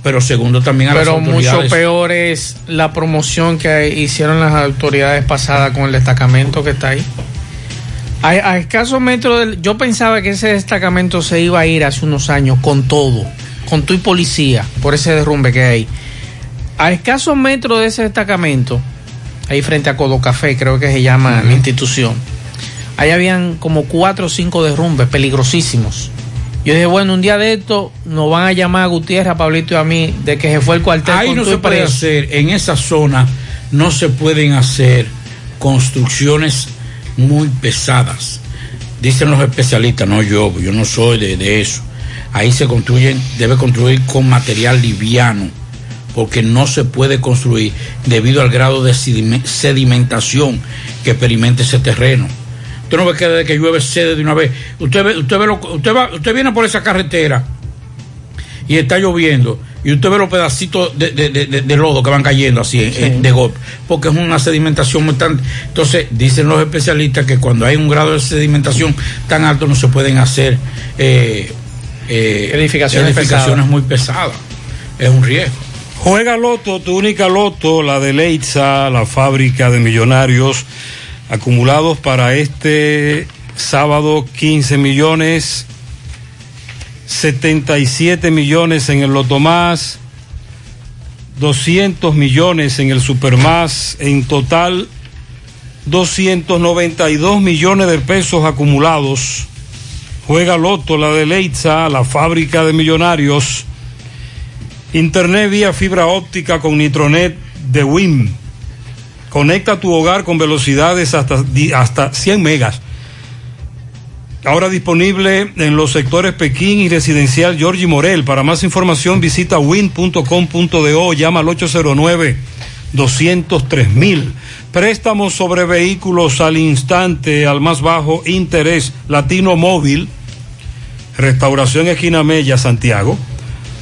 pero segundo también a Pero las autoridades. mucho peor es la promoción que hicieron las autoridades pasadas con el destacamento que está ahí. A, a escasos metros del. Yo pensaba que ese destacamento se iba a ir hace unos años con todo, con tu y policía, por ese derrumbe que hay. A escasos metros de ese destacamento, ahí frente a Codo Café, creo que se llama la institución, ahí habían como cuatro o cinco derrumbes peligrosísimos. Yo dije, bueno, un día de esto nos van a llamar a Gutiérrez, a Pablito y a mí de que se fue el cuartel Ahí con no se puede preso. hacer, en esa zona no se pueden hacer construcciones muy pesadas. Dicen los especialistas, no yo, yo no soy de, de eso. Ahí se construyen, debe construir con material liviano, porque no se puede construir debido al grado de sedime- sedimentación que experimenta ese terreno. Usted no ve que desde que llueve cede de una vez. Usted ve, usted ve lo- usted va, usted viene por esa carretera y está lloviendo y usted ve los pedacitos de, de- de- de- de lodo que van cayendo así Sí. de golpe, porque es una sedimentación muy tan... Entonces, dicen los especialistas que cuando hay un grado de sedimentación tan alto no se pueden hacer eh, eh, Edificaciones edificaciones pesadas. muy pesadas. Es un riesgo. Juega Loto, tu única Loto, la de Leitza, la fábrica de millonarios, acumulados para este sábado 15 millones, 77 millones en el Loto Más, 200 millones en el Super Más, en total 292 millones de pesos acumulados. Juega Loto, la de Leitza, la fábrica de millonarios. Internet vía fibra óptica con Nitronet de WIM. Conecta tu hogar con velocidades hasta, hasta 100 megas. Ahora disponible en los sectores Pekín y residencial Georgie Morel. Para más información visita win.com.do o llama al 809 203 mil. Préstamos sobre vehículos al instante, al más bajo interés. Latino Móvil. Restauración Esquina Mella, Santiago.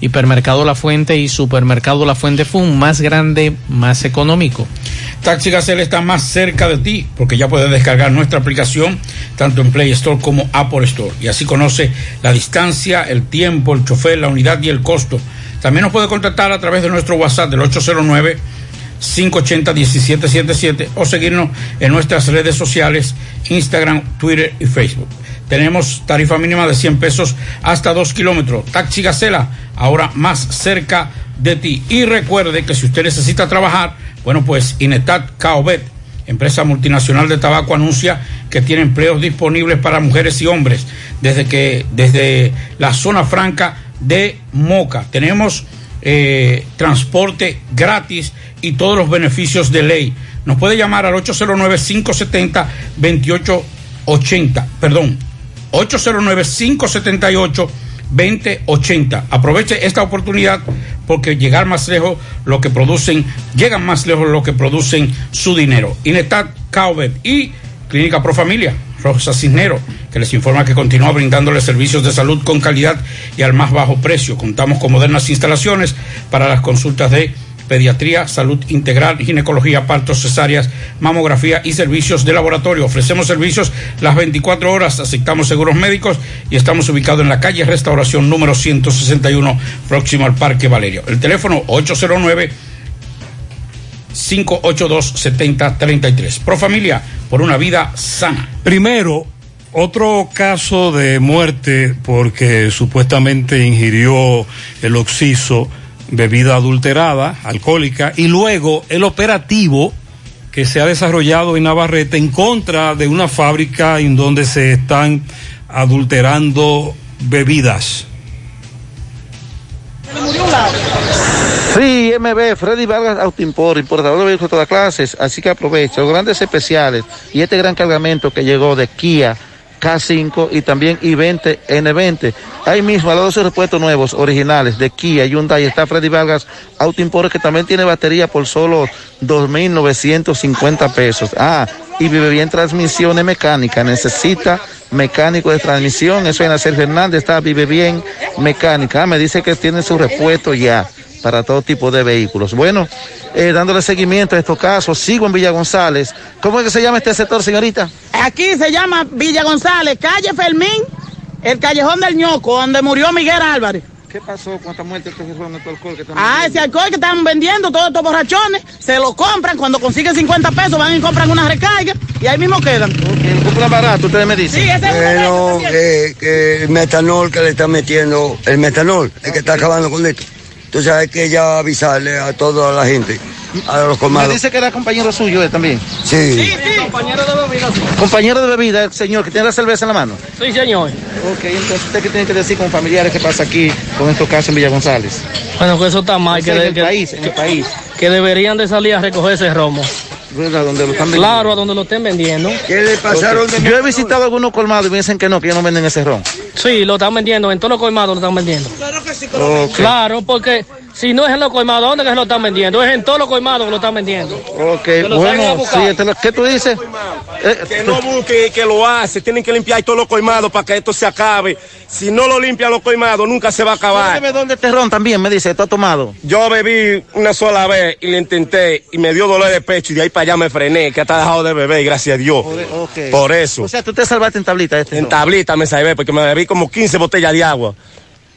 Hipermercado La Fuente y Supermercado La Fuente Fun, más grande, más económico. Taxi Gacel está más cerca de ti porque ya puedes descargar nuestra aplicación tanto en Play Store como Apple Store y así conoce la distancia, el tiempo, el chofer, la unidad y el costo. También nos puede contactar a través de nuestro WhatsApp del 809 580 1777 o seguirnos en nuestras redes sociales Instagram, Twitter y Facebook. Tenemos tarifa mínima de 100 pesos hasta 2 kilómetros. Taxi Gacela, ahora más cerca de ti. Y recuerde que si usted necesita trabajar, bueno, pues Inetat Caobet, empresa multinacional de tabaco, anuncia que tiene empleos disponibles para mujeres y hombres desde que desde la zona franca de Moca. Tenemos eh, transporte gratis y todos los beneficios de ley. Nos puede llamar al 809-570-2880, perdón, 809-578-2080. Aproveche esta oportunidad porque llegar más lejos lo que producen, llegan más lejos lo que producen su dinero. Inetat Caubet y Clínica Pro Familia, Rosa Cisnero, que les informa que continúa brindándoles servicios de salud con calidad y al más bajo precio. Contamos con modernas instalaciones para las consultas de pediatría, salud integral, ginecología, partos, cesáreas, mamografía y servicios de laboratorio. Ofrecemos servicios las 24 horas, aceptamos seguros médicos y estamos ubicados en la calle Restauración número 161, próximo al Parque Valerio. El teléfono 809 582 7033. Pro familia, por una vida sana. Primero, otro caso de muerte porque supuestamente ingirió el oxiso bebida adulterada, alcohólica, y luego el operativo que se ha desarrollado en Navarrete en contra de una fábrica en donde se están adulterando bebidas. Sí, MB, Freddy Vargas Autoimport, importador de vehículos de todas clases, así que aprovecha los grandes especiales y este gran cargamento que llegó de Kia K5 y también i20 N20. Ahí mismo, lado de sus repuestos nuevos, originales, de Kia, Hyundai, está Freddy Vargas Auto Import, que también tiene batería por solo 2.950 pesos. Ah, y vive bien transmisiones mecánicas, necesita mecánico de transmisión, eso en Hacer Fernández está Vive Bien Mecánica. Ah, me dice que tiene su repuesto ya para todo tipo de vehículos. Bueno, eh, dándole seguimiento a estos casos, sigo en Villa González. ¿Cómo es que se llama este sector, señorita? Aquí se llama Villa González, calle Fermín, el callejón del ñoco, donde murió Miguel Álvarez. ¿Qué pasó con esta muerte este alcohol que están Ah, ese alcohol que están vendiendo, todos estos borrachones, se lo compran, cuando consiguen 50 pesos van y compran una recarga y ahí mismo quedan. Okay, compran barato, ustedes me dicen. Sí, ese es Bueno, que, que el metanol que le están metiendo, el metanol, el que está acabando con esto. Entonces hay que ya avisarle a toda la gente, a los Me colmados. dice que era compañero suyo él también. Sí. compañero de bebida. Compañero de bebida, el señor, que tiene la cerveza en la mano. Sí, señor. Ok, entonces usted qué tiene que decir con familiares que pasa aquí con estos casos en Villa González. Bueno, que eso está mal, Sí, que, en el que- país, en el país. que deberían de salir a recoger ese romo. ¿Verdad? Donde lo están vendiendo. Claro, a donde lo estén vendiendo. ¿Qué le pasaron de Yo he visitado algunos colmados y me dicen que no, que ellos no venden ese ron. Sí, lo están vendiendo, en todos los colmados lo están vendiendo. Claro, porque si no es en los colmados, ¿dónde que se lo están vendiendo? Es en todos los colmados que lo están vendiendo. Ok, bueno, sí, este lo- ¿qué tú dices? Eh, Que no busque que lo hace, tienen que limpiar todos los colmados para que esto se acabe. Si no lo limpian los colmados, nunca se va a acabar. Dime dónde este ron también, me dice, ¿tú has tomado? Yo bebí una sola vez y le intenté y me dio dolor de pecho y de ahí para allá me frené, que hasta dejado de beber, gracias a Dios. Ok. Por eso. O sea, tú te salvaste en tablita este En ron. tablita me salvé porque me bebí como 15 botellas de agua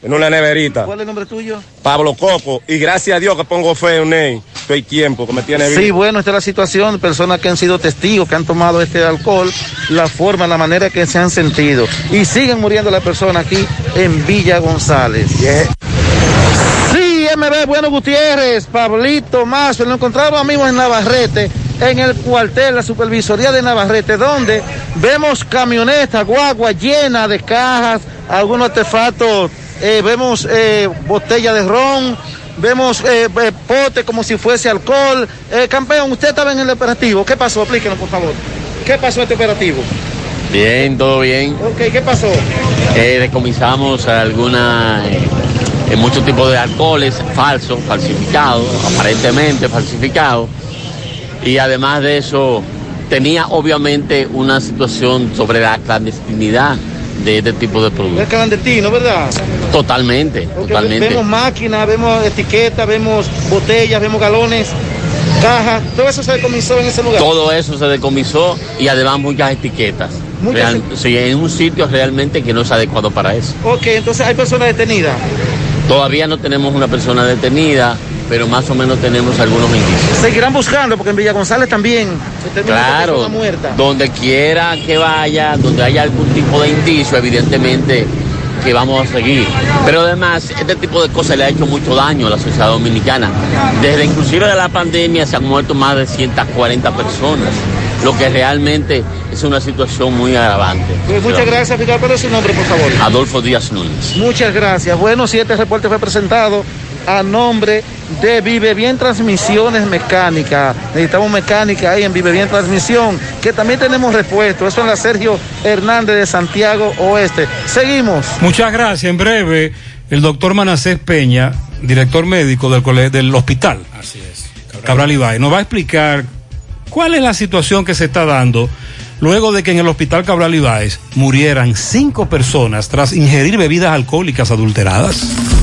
en una neverita. ¿Cuál es el nombre tuyo? Pablo Coco y gracias a Dios que pongo fe en él. hay tiempo que me tiene Sí, bueno, esta es la situación, personas que han sido testigos, que han tomado este alcohol, la forma, la manera que se han sentido. Y siguen muriendo las personas aquí en Villa González. Sí, MB Bueno Gutiérrez, Pablito Mazo, lo encontramos amigos en Navarrete, en el cuartel, la supervisoría de Navarrete, donde vemos camionetas, guagua llena de cajas, algunos artefactos, eh, vemos eh, botella de ron, vemos eh, eh, pote como si fuese alcohol. Campeón, usted estaba en el operativo, ¿qué pasó? Explíquenos, por favor. ¿Qué pasó este operativo? Bien, todo bien. Ok, ¿qué pasó? Decomisamos alguna, muchos tipos de alcoholes falsos, falsificados, aparentemente falsificados. Y además de eso, tenía obviamente una situación sobre la clandestinidad de este tipo de productos. Es clandestino, ¿verdad? Totalmente, totalmente. Vemos máquinas, vemos etiquetas, vemos botellas, vemos galones, cajas, todo eso se decomisó en ese lugar. Todo eso se decomisó y además muchas etiquetas. Muchas Real- sí, en un sitio realmente que no es adecuado para eso. Ok, entonces hay personas detenidas. Todavía no tenemos una persona detenida, pero más o menos tenemos algunos indicios. Seguirán buscando, porque en Villa González también se Claro, muerta. donde quiera que vaya, donde haya algún tipo de indicio, evidentemente que vamos a seguir. Pero además, este tipo de cosas le ha hecho mucho daño a la sociedad dominicana. Desde inclusive de la pandemia se han muerto más de 140 personas, lo que realmente es una situación muy agravante. Pues muchas gracias, fiscal. ¿Cuál es su nombre, por favor? Adolfo Díaz Núñez. Muchas gracias. Bueno, si este reporte fue presentado a nombre de Vive Bien Transmisiones Mecánica. Necesitamos mecánica ahí en Vive Bien Transmisión, que también tenemos repuesto. Eso en la Sergio Hernández de Santiago Oeste. Seguimos. Muchas gracias. En breve, el doctor Manacés Peña, director médico del, del hospital. Así es. Cabral Ibáez, nos va a explicar cuál es la situación que se está dando luego de que en el hospital Cabral Ibáez murieran cinco personas tras ingerir bebidas alcohólicas adulteradas.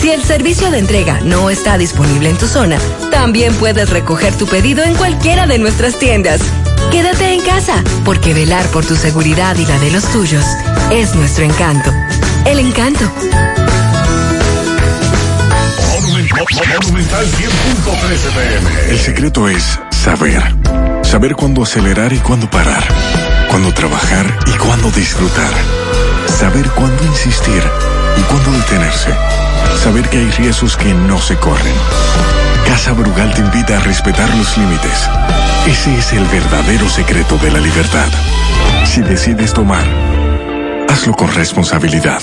Si el servicio de entrega no está disponible en tu zona, también puedes recoger tu pedido en cualquiera de nuestras tiendas. Quédate en casa, porque velar por tu seguridad y la de los tuyos es nuestro encanto. El encanto. Monumental 100.13 pm. El secreto es saber. Saber cuándo acelerar y cuándo parar. Cuándo trabajar y cuándo disfrutar. Saber cuándo insistir y cuándo detenerse. Saber que hay riesgos que no se corren. Casa Brugal te invita a respetar los límites. Ese es el verdadero secreto de la libertad. Si decides tomar, hazlo con responsabilidad.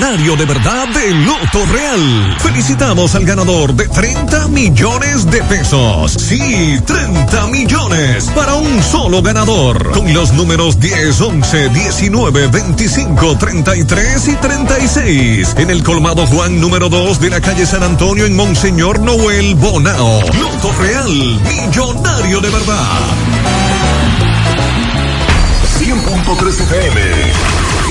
millonario de verdad de Loto Real. Felicitamos al ganador de 30 millones de pesos. Sí, 30 millones para un solo ganador. Con los números 10, 11, 19, 25, 33 y 36. En el colmado Juan número 2 de la calle San Antonio en Monseñor Noel Bonao. Loto Real, millonario de verdad. 100.3 FM.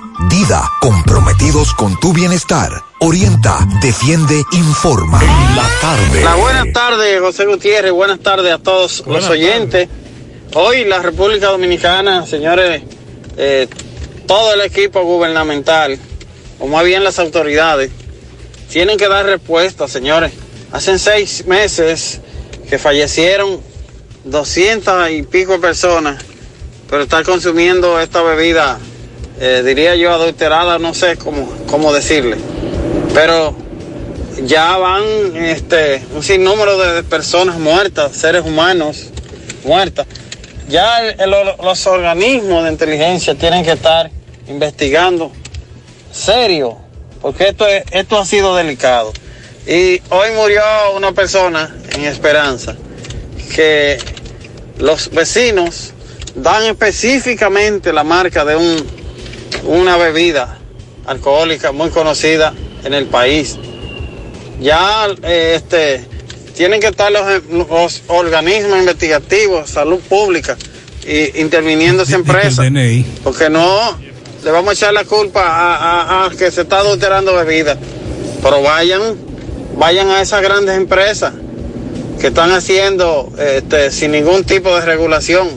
Dida, comprometidos con tu bienestar. Orienta, defiende, informa. En la tarde. La buenas tardes, José Gutiérrez. Buenas tardes a todos los oyentes. Hoy la República Dominicana, señores, eh, todo el equipo gubernamental, o más bien las autoridades, tienen que dar respuesta, señores. Hacen seis meses que fallecieron 200 y pico personas por estar consumiendo esta bebida, eh, diría yo adulterada, no sé cómo, cómo decirle. Pero ya van este, un sinnúmero de personas muertas, seres humanos muertas. Ya los organismos de inteligencia tienen que estar investigando serio, porque esto, es- esto ha sido delicado. Y hoy murió una persona en Esperanza que los vecinos dan específicamente la marca de un, una bebida alcohólica muy conocida en el país. Ya eh, este, tienen que estar los, los organismos investigativos, salud pública, y interviniendo esa empresa. Porque no le vamos a echar la culpa a, a- a que se está adulterando bebida. Pero vayan, vayan a esas grandes empresas que están haciendo este, sin ningún tipo de regulación.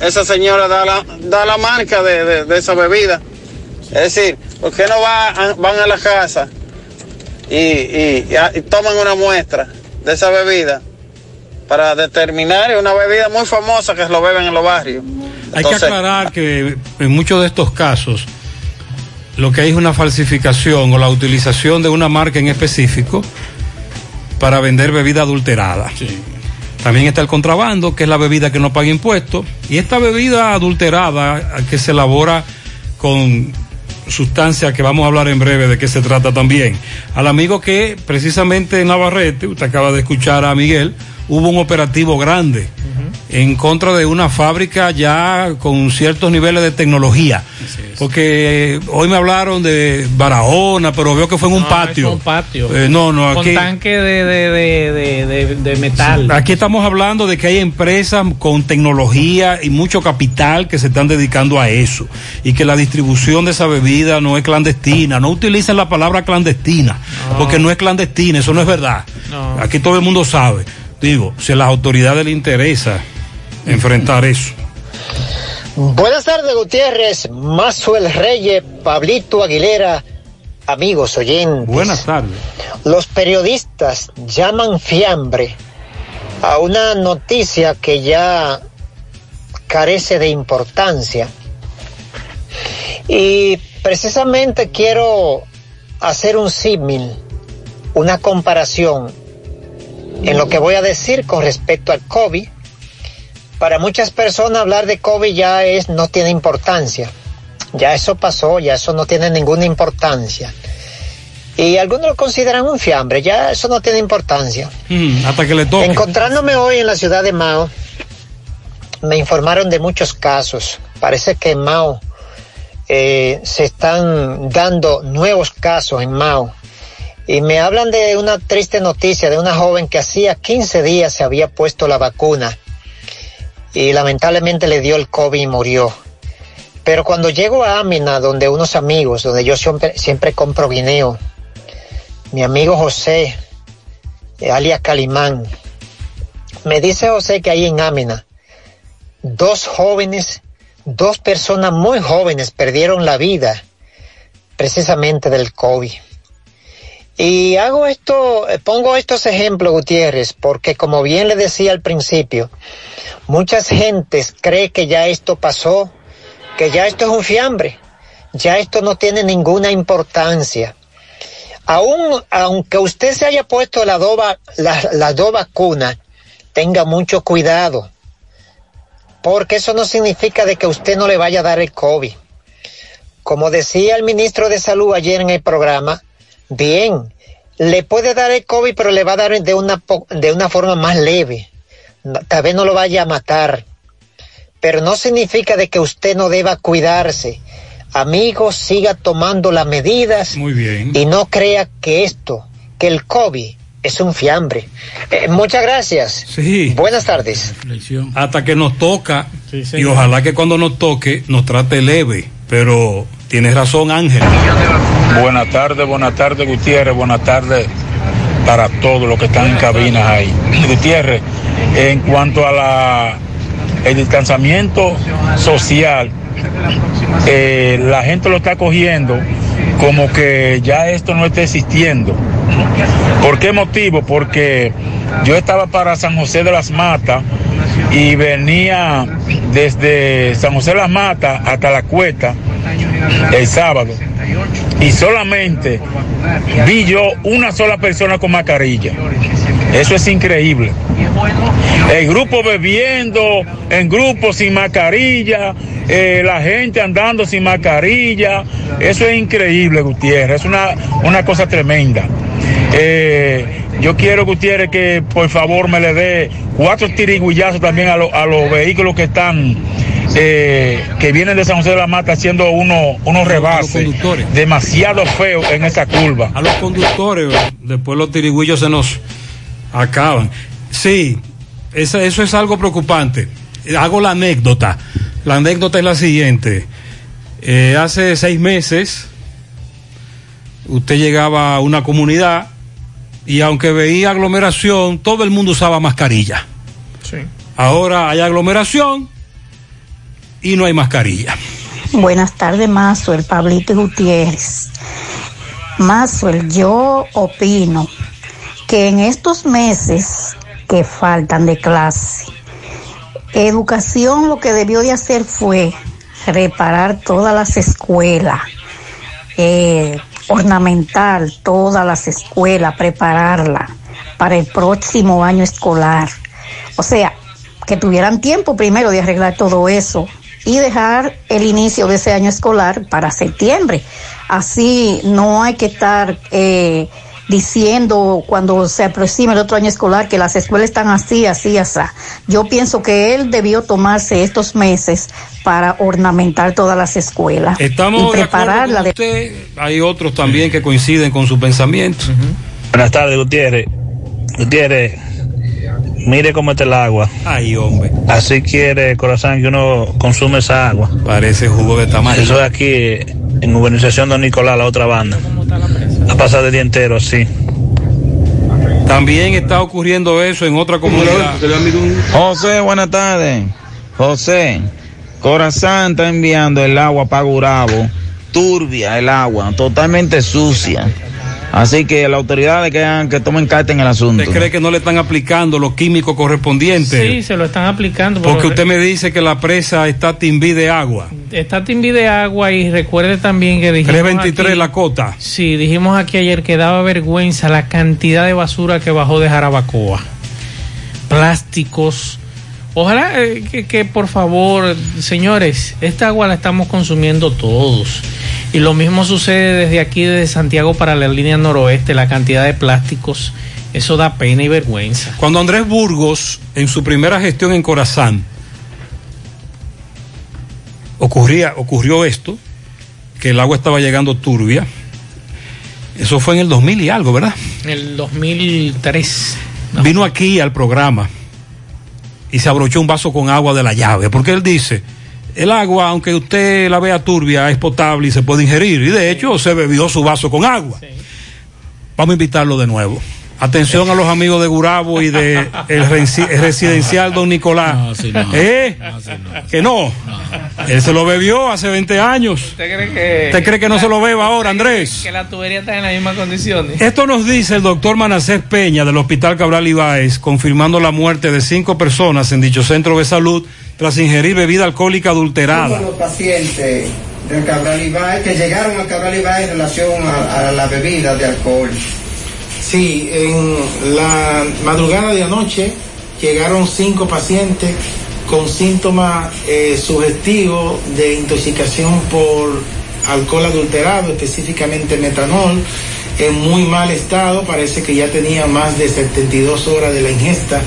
Esa señora da la, da la marca de, de- de esa bebida. Es decir, ¿por qué no va a- van a la casa y, y- y a- y toman una muestra de esa bebida para determinar es una bebida muy famosa que lo beben en los barrios? Hay que aclarar que en muchos de estos casos lo que hay es una falsificación o la utilización de una marca en específico para vender bebida adulterada. También está el contrabando, que es la bebida que no paga impuestos. Y esta bebida adulterada que se elabora con sustancias que vamos a hablar en breve de qué se trata también. Al amigo que precisamente en Navarrete, usted acaba de escuchar a Miguel, hubo un operativo grande en contra de una fábrica ya con ciertos niveles de tecnología. Porque eh, hoy me hablaron de Barahona, pero veo que fue en un No, patio. un patio. Eh, no, no, Con aquí. tanque de, de, de, de, metal. Aquí estamos hablando de que hay empresas con tecnología y mucho capital que se están dedicando a eso y que la distribución de esa bebida no es clandestina. No utilicen la palabra clandestina porque no es clandestina, eso no es verdad. No. Aquí todo el mundo sabe. Digo, si a las autoridades les interesa enfrentar eso. Buenas tardes, Gutiérrez, Mazuel Reyes, Pablito Aguilera, amigos oyentes. Buenas tardes. Los periodistas llaman fiambre a una noticia que ya carece de importancia. Y precisamente quiero hacer un símil, una comparación en lo que voy a decir con respecto al COVID. Para muchas personas hablar de COVID ya es, no tiene importancia. Ya eso pasó, ya eso no tiene ninguna importancia. Y algunos lo consideran un fiambre, ya eso no tiene importancia. Mm, hasta que le toque. Encontrándome hoy en la ciudad de Mao, me informaron de muchos casos. Parece que en Mao eh, se están dando nuevos casos en Mao. Y me hablan de una triste noticia de una joven que hacía 15 días se había puesto la vacuna y lamentablemente le dio el COVID y murió. Pero cuando llego a Amina, donde unos amigos, donde yo siempre, siempre compro guineo, mi amigo José, eh, alias Calimán, me dice José que ahí en Amina, dos jóvenes, dos personas muy jóvenes perdieron la vida precisamente del COVID. Y hago esto, eh, pongo estos ejemplos, Gutiérrez, porque como bien le decía al principio, muchas gentes cree que ya esto pasó, que ya esto es un fiambre, ya esto no tiene ninguna importancia. Aún, aunque usted se haya puesto la doba, la- las dos vacunas, tenga mucho cuidado, porque eso no significa de que usted no le vaya a dar el COVID. Como decía el ministro de Salud ayer en el programa, bien, le puede dar el COVID, pero le va a dar de una, po- de una forma más leve. No- Tal vez no lo vaya a matar, pero no significa de que usted no deba cuidarse. Amigo, siga tomando las medidas Muy bien. y no crea que esto, que el COVID es un fiambre. Eh, muchas gracias. Sí. Buenas tardes. Hasta que nos toca y señor. ojalá que cuando nos toque nos trate leve, pero tienes razón Ángel. Buenas tardes, buenas tardes Gutiérrez, buenas tardes para todos los que están en cabinas ahí. Gutiérrez, en cuanto a la el distanciamiento social, eh, la gente lo está cogiendo como que ya esto no está existiendo. ¿Por qué motivo? Porque yo estaba para San José de las Matas y venía desde San José de las Matas hasta la cuesta el sábado y solamente vi yo una sola persona con mascarilla. Eso es increíble. El grupo bebiendo, en grupo sin mascarilla, eh, la gente andando sin mascarilla. Eso es increíble, Gutiérrez. Es una, una cosa tremenda. Eh, yo quiero, Gutiérrez, que por favor me le dé cuatro tiriguillazos también a, lo- a los vehículos que están, eh, que vienen de San José de la Mata haciendo uno- unos rebases demasiado feos en esa curva. A los conductores, después los tirigüillos se nos acaban. Sí, esa- eso es algo preocupante. Hago la anécdota. La anécdota es la siguiente. Eh, hace seis meses, usted llegaba a una comunidad y aunque veía aglomeración, todo el mundo usaba mascarilla. Sí. Ahora hay aglomeración y no hay mascarilla. Buenas tardes, Mazuel, Pablito y Gutiérrez. Mazuel, yo opino que en estos meses que faltan de clase, educación lo que debió de hacer fue reparar todas las escuelas, eh, ornamentar todas las escuelas, prepararlas para el próximo año escolar. O sea, que tuvieran tiempo primero de arreglar todo eso y dejar el inicio de ese año escolar para septiembre. Así no hay que estar eh, diciendo cuando se aproxima el otro año escolar que las escuelas están así, así, así. Yo pienso que él debió tomarse estos meses para ornamentar todas las escuelas Estamos y de acuerdo prepararla con de usted. Hay otros también que coinciden con su pensamiento. Buenas tardes, Gutiérrez. Gutiérrez, mire cómo está el agua. Ay, hombre. Así quiere corazón que uno consume esa agua. Parece jugo de tamaño. Eso es aquí en urbanización Don Nicolás, la otra banda. Ha pasado el día entero así. También está ocurriendo eso en otra comunidad. José, buenas tardes. José, Corazán está enviando el agua para Gurabo. Turbia el agua, totalmente sucia. Así que las autoridades que, que tomen carta en el asunto. ¿Usted cree que no le están aplicando los químicos correspondientes? Sí, se lo están aplicando. Porque usted me dice que la presa está timbí de agua. Está timbi de agua y recuerde también que dijimos 323 aquí- la cota. Sí, dijimos aquí ayer que daba vergüenza la cantidad de basura que bajó de Jarabacoa. Plásticos. Ojalá eh, que, que, por favor, señores, esta agua la estamos consumiendo todos. Y lo mismo sucede desde aquí, desde Santiago para la línea noroeste, la cantidad de plásticos. Eso da pena y vergüenza. Cuando Andrés Burgos, en su primera gestión en Corazán, ocurría, ocurrió esto, que el agua estaba llegando turbia. Eso fue en el 2000 y algo, ¿verdad? En el 2003. Vino aquí al programa y se abrochó un vaso con agua de la llave, porque él dice, el agua, aunque usted la vea turbia, es potable y se puede ingerir. Y de hecho se bebió su vaso con agua. Vamos a invitarlo de nuevo. Atención a los amigos de Gurabo y de el, residencial Don Nicolás. ¿Eh? Que no. Él se lo bebió hace 20 años. ¿Usted cree que, ¿Usted cree que no se lo beba ahora, Andrés? que la tubería está en las mismas condiciones? Esto nos dice el doctor Manacés Peña del Hospital Cabral Ibáez, confirmando la muerte de cinco personas en dicho centro de salud tras ingerir bebida alcohólica adulterada. los pacientes del Cabral Ibáez que llegaron al Cabral Ibáez en relación a, a la bebida de alcohol. Sí, en la madrugada de anoche llegaron cinco pacientes con síntomas eh, sugestivos de intoxicación por alcohol adulterado, específicamente metanol, en muy mal estado, parece que ya tenía más de 72 horas de la ingesta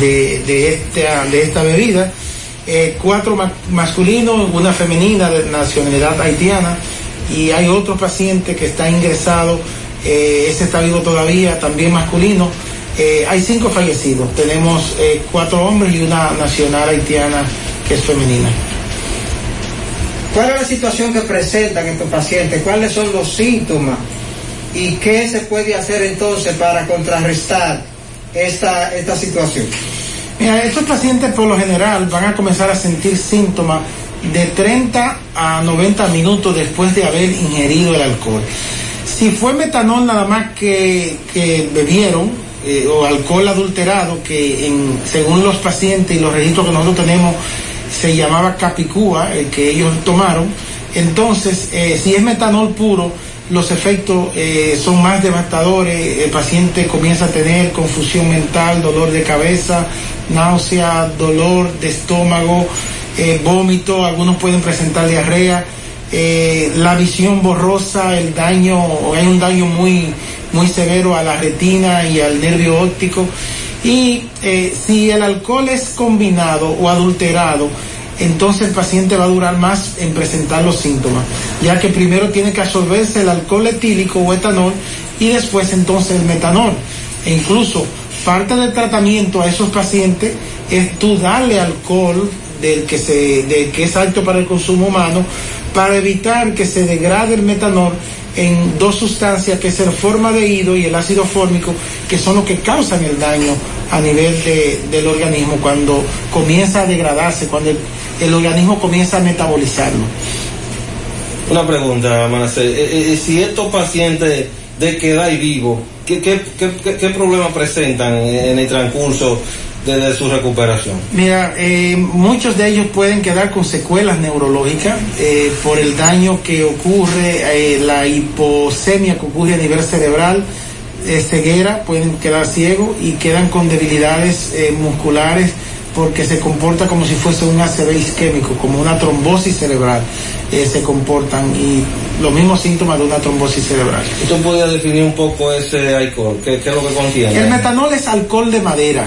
de, de esta, de esta bebida. Eh, cuatro ma- masculinos, una femenina de nacionalidad haitiana y hay otro paciente que está ingresado, eh, ese está vivo todavía, también masculino. Eh, hay cinco fallecidos, tenemos cuatro hombres y una nacional haitiana que es femenina. ¿Cuál es la situación que presentan estos pacientes? ¿Cuáles son los síntomas? ¿Y qué se puede hacer entonces para contrarrestar esta, esta situación? Mira, estos pacientes por lo general van a comenzar a sentir síntomas de 30 a 90 minutos después de haber ingerido el alcohol. Si fue metanol nada más que, que bebieron, eh, o alcohol adulterado, que en, según los pacientes y los registros que nosotros tenemos, se llamaba capicúa, el que ellos tomaron, entonces, eh, si es metanol puro, los efectos eh, son más devastadores, el paciente comienza a tener confusión mental, dolor de cabeza, náusea, dolor de estómago, eh, vómito, algunos pueden presentar diarrea, eh, la visión borrosa, el daño, hay un daño muy, muy severo a la retina y al nervio óptico. Y eh, si el alcohol es combinado o adulterado, entonces el paciente va a durar más en presentar los síntomas, ya que primero tiene que absorberse el alcohol etílico o etanol y después entonces el metanol. E incluso parte del tratamiento a esos pacientes es tú darle alcohol del que, se, del que es alto para el consumo humano para evitar que se degrade el metanol en dos sustancias que es el formaldehído y el ácido fórmico, que son los que causan el daño a nivel de- del organismo cuando comienza a degradarse, cuando el, organismo comienza a metabolizarlo. Una pregunta, Manacé. Eh, eh, si estos pacientes de que edad y vivo, ¿qué, qué, qué, qué- qué problemas presentan en el transcurso de, de su recuperación? Mira, eh, muchos de ellos pueden quedar con secuelas neurológicas eh, por el daño que ocurre, eh, la hiposemia que ocurre a nivel cerebral, eh, ceguera, pueden quedar ciegos y quedan con debilidades eh, musculares porque se comporta como si fuese un ACV isquémico, como una trombosis cerebral, se comportan y los mismos síntomas de una trombosis cerebral. ¿Y tú podías definir un poco ese alcohol? ¿Qué, qué es lo que contiene? El metanol es alcohol de madera.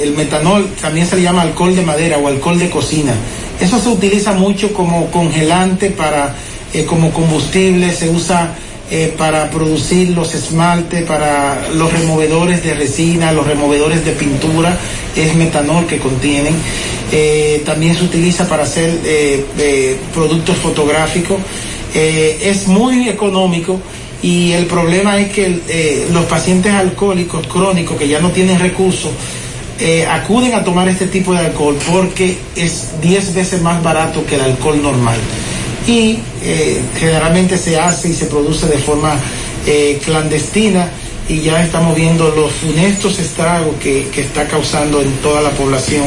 El metanol también se le llama alcohol de madera o alcohol de cocina. Eso se utiliza mucho como congelante para eh, como combustible, se usa eh, para producir los esmaltes, para los removedores de resina, los removedores de pintura, es metanol que contienen. Eh, también se utiliza para hacer productos fotográficos. Es muy económico y el problema es que los pacientes alcohólicos crónicos que ya no tienen recursos eh, acuden a tomar este tipo de alcohol porque es 10 veces más barato que el alcohol normal. Y eh, generalmente se hace y se produce de forma eh, clandestina y ya estamos viendo los funestos estragos que, que está causando en toda la población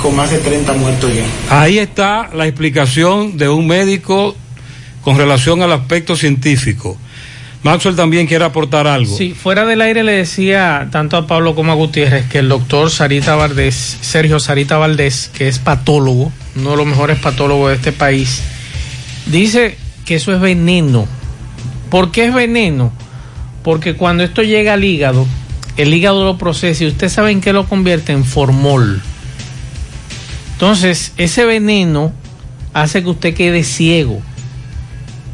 con más de 30 muertos ya. Ahí está la explicación de un médico con relación al aspecto científico. Maxwell también quiere aportar algo. Sí, fuera del aire le decía tanto a Pablo como a Gutiérrez que el doctor Sarita Valdés, Sergio Sarita Valdés, que es patólogo, uno de los mejores patólogos de este país, dice que eso es veneno. ¿Por qué es veneno? Porque cuando esto llega al hígado, el hígado lo procesa y usted sabe en qué lo convierte en formol. Entonces, ese veneno hace que usted quede ciego.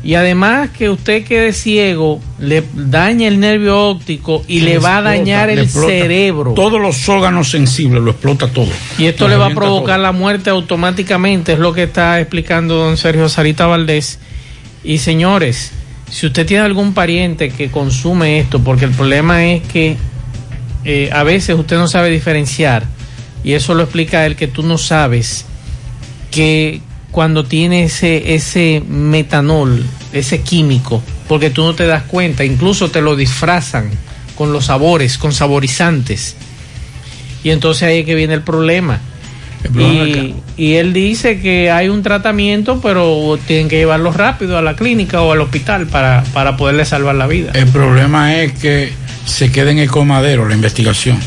Y además que usted quede ciego, le daña el nervio óptico y le va a dañar el cerebro. Todos los órganos sensibles, lo explota todo. Y esto le va a provocar la muerte automáticamente, es lo que está explicando don Sergio Sarita Valdés. Y señores, si usted tiene algún pariente que consume esto, porque el problema es que eh, a veces usted no sabe diferenciar, y eso lo explica él, que tú no sabes que cuando tiene ese, ese metanol, ese químico, porque tú no te das cuenta, incluso te lo disfrazan con los sabores, con saborizantes. Y entonces ahí es que viene el problema. problema Y, y él dice que hay un tratamiento, pero tienen que llevarlo rápido a la clínica o al hospital para, para poderle salvar la vida. El problema es que se queda en el comadero la investigación.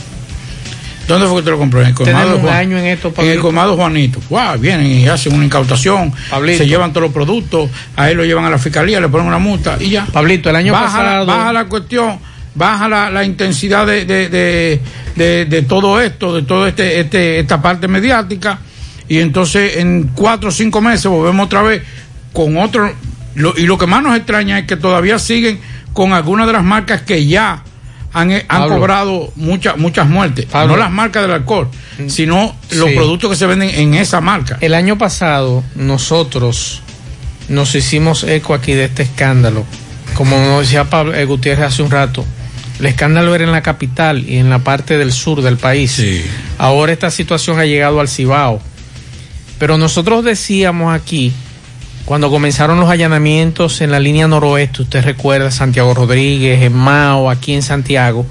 ¿Dónde fue que te lo compró? En el Tenemos un año en esto, en el colmado Juanito. Wow, vienen y hacen una incautación, Pablito. se llevan todos los productos, a él lo llevan a la fiscalía, le ponen una multa y ya. Pablito, el año baja pasado- baja la cuestión, baja la, la intensidad de, de, de, de- de todo esto, de toda este, este, esta parte mediática, y entonces en cuatro o cinco meses volvemos otra vez con otro. lo- y lo que más nos extraña es que todavía siguen con algunas de las marcas que ya han, han Pablo. cobrado muchas muchas muertes. Pablo. No las marcas del alcohol, sino los Sí. productos que se venden en esa marca. El año pasado nosotros nos hicimos eco aquí de este escándalo. Como nos decía Pablo eh, Gutiérrez hace un rato, el escándalo era en la capital y en la parte del sur del país. Ahora esta situación ha llegado al Cibao. Pero nosotros decíamos aquí, cuando comenzaron los allanamientos en la línea noroeste, usted recuerda Santiago Rodríguez, en Mao, aquí en Santiago,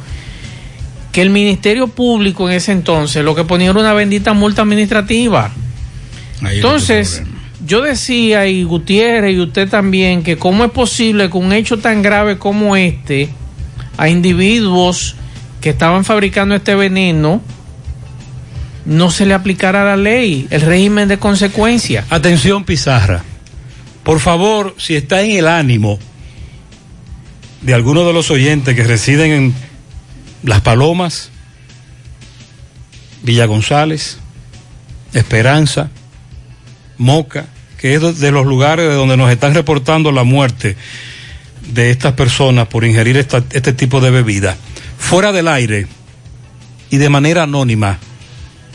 que el Ministerio Público en ese entonces lo que ponía era una bendita multa administrativa. Entonces, yo decía, y Gutiérrez y usted también, que cómo es posible que un hecho tan grave como este, a individuos que estaban fabricando este veneno, no se le aplicara la ley, el régimen de consecuencia. Atención, Pizarra. Por favor, si está en el ánimo de alguno de los oyentes que residen en Las Palomas, Villa González, Esperanza, Moca, que es de los lugares de donde nos están reportando la muerte de estas personas por ingerir este tipo de bebida, fuera del aire y de manera anónima,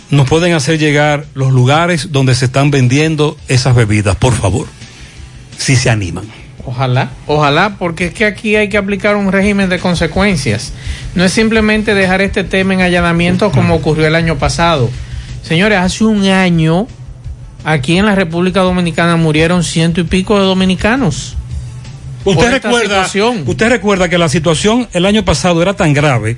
nos pueden hacer llegar los lugares donde se están vendiendo esas bebidas, por favor, si se animan. Ojalá, ojalá, porque es que aquí hay que aplicar un régimen de consecuencias. No es simplemente dejar este tema en allanamiento como ocurrió el año pasado. Señores, hace un año aquí en la República Dominicana murieron ciento y pico de dominicanos. Usted recuerda, usted recuerda que la situación el año pasado era tan grave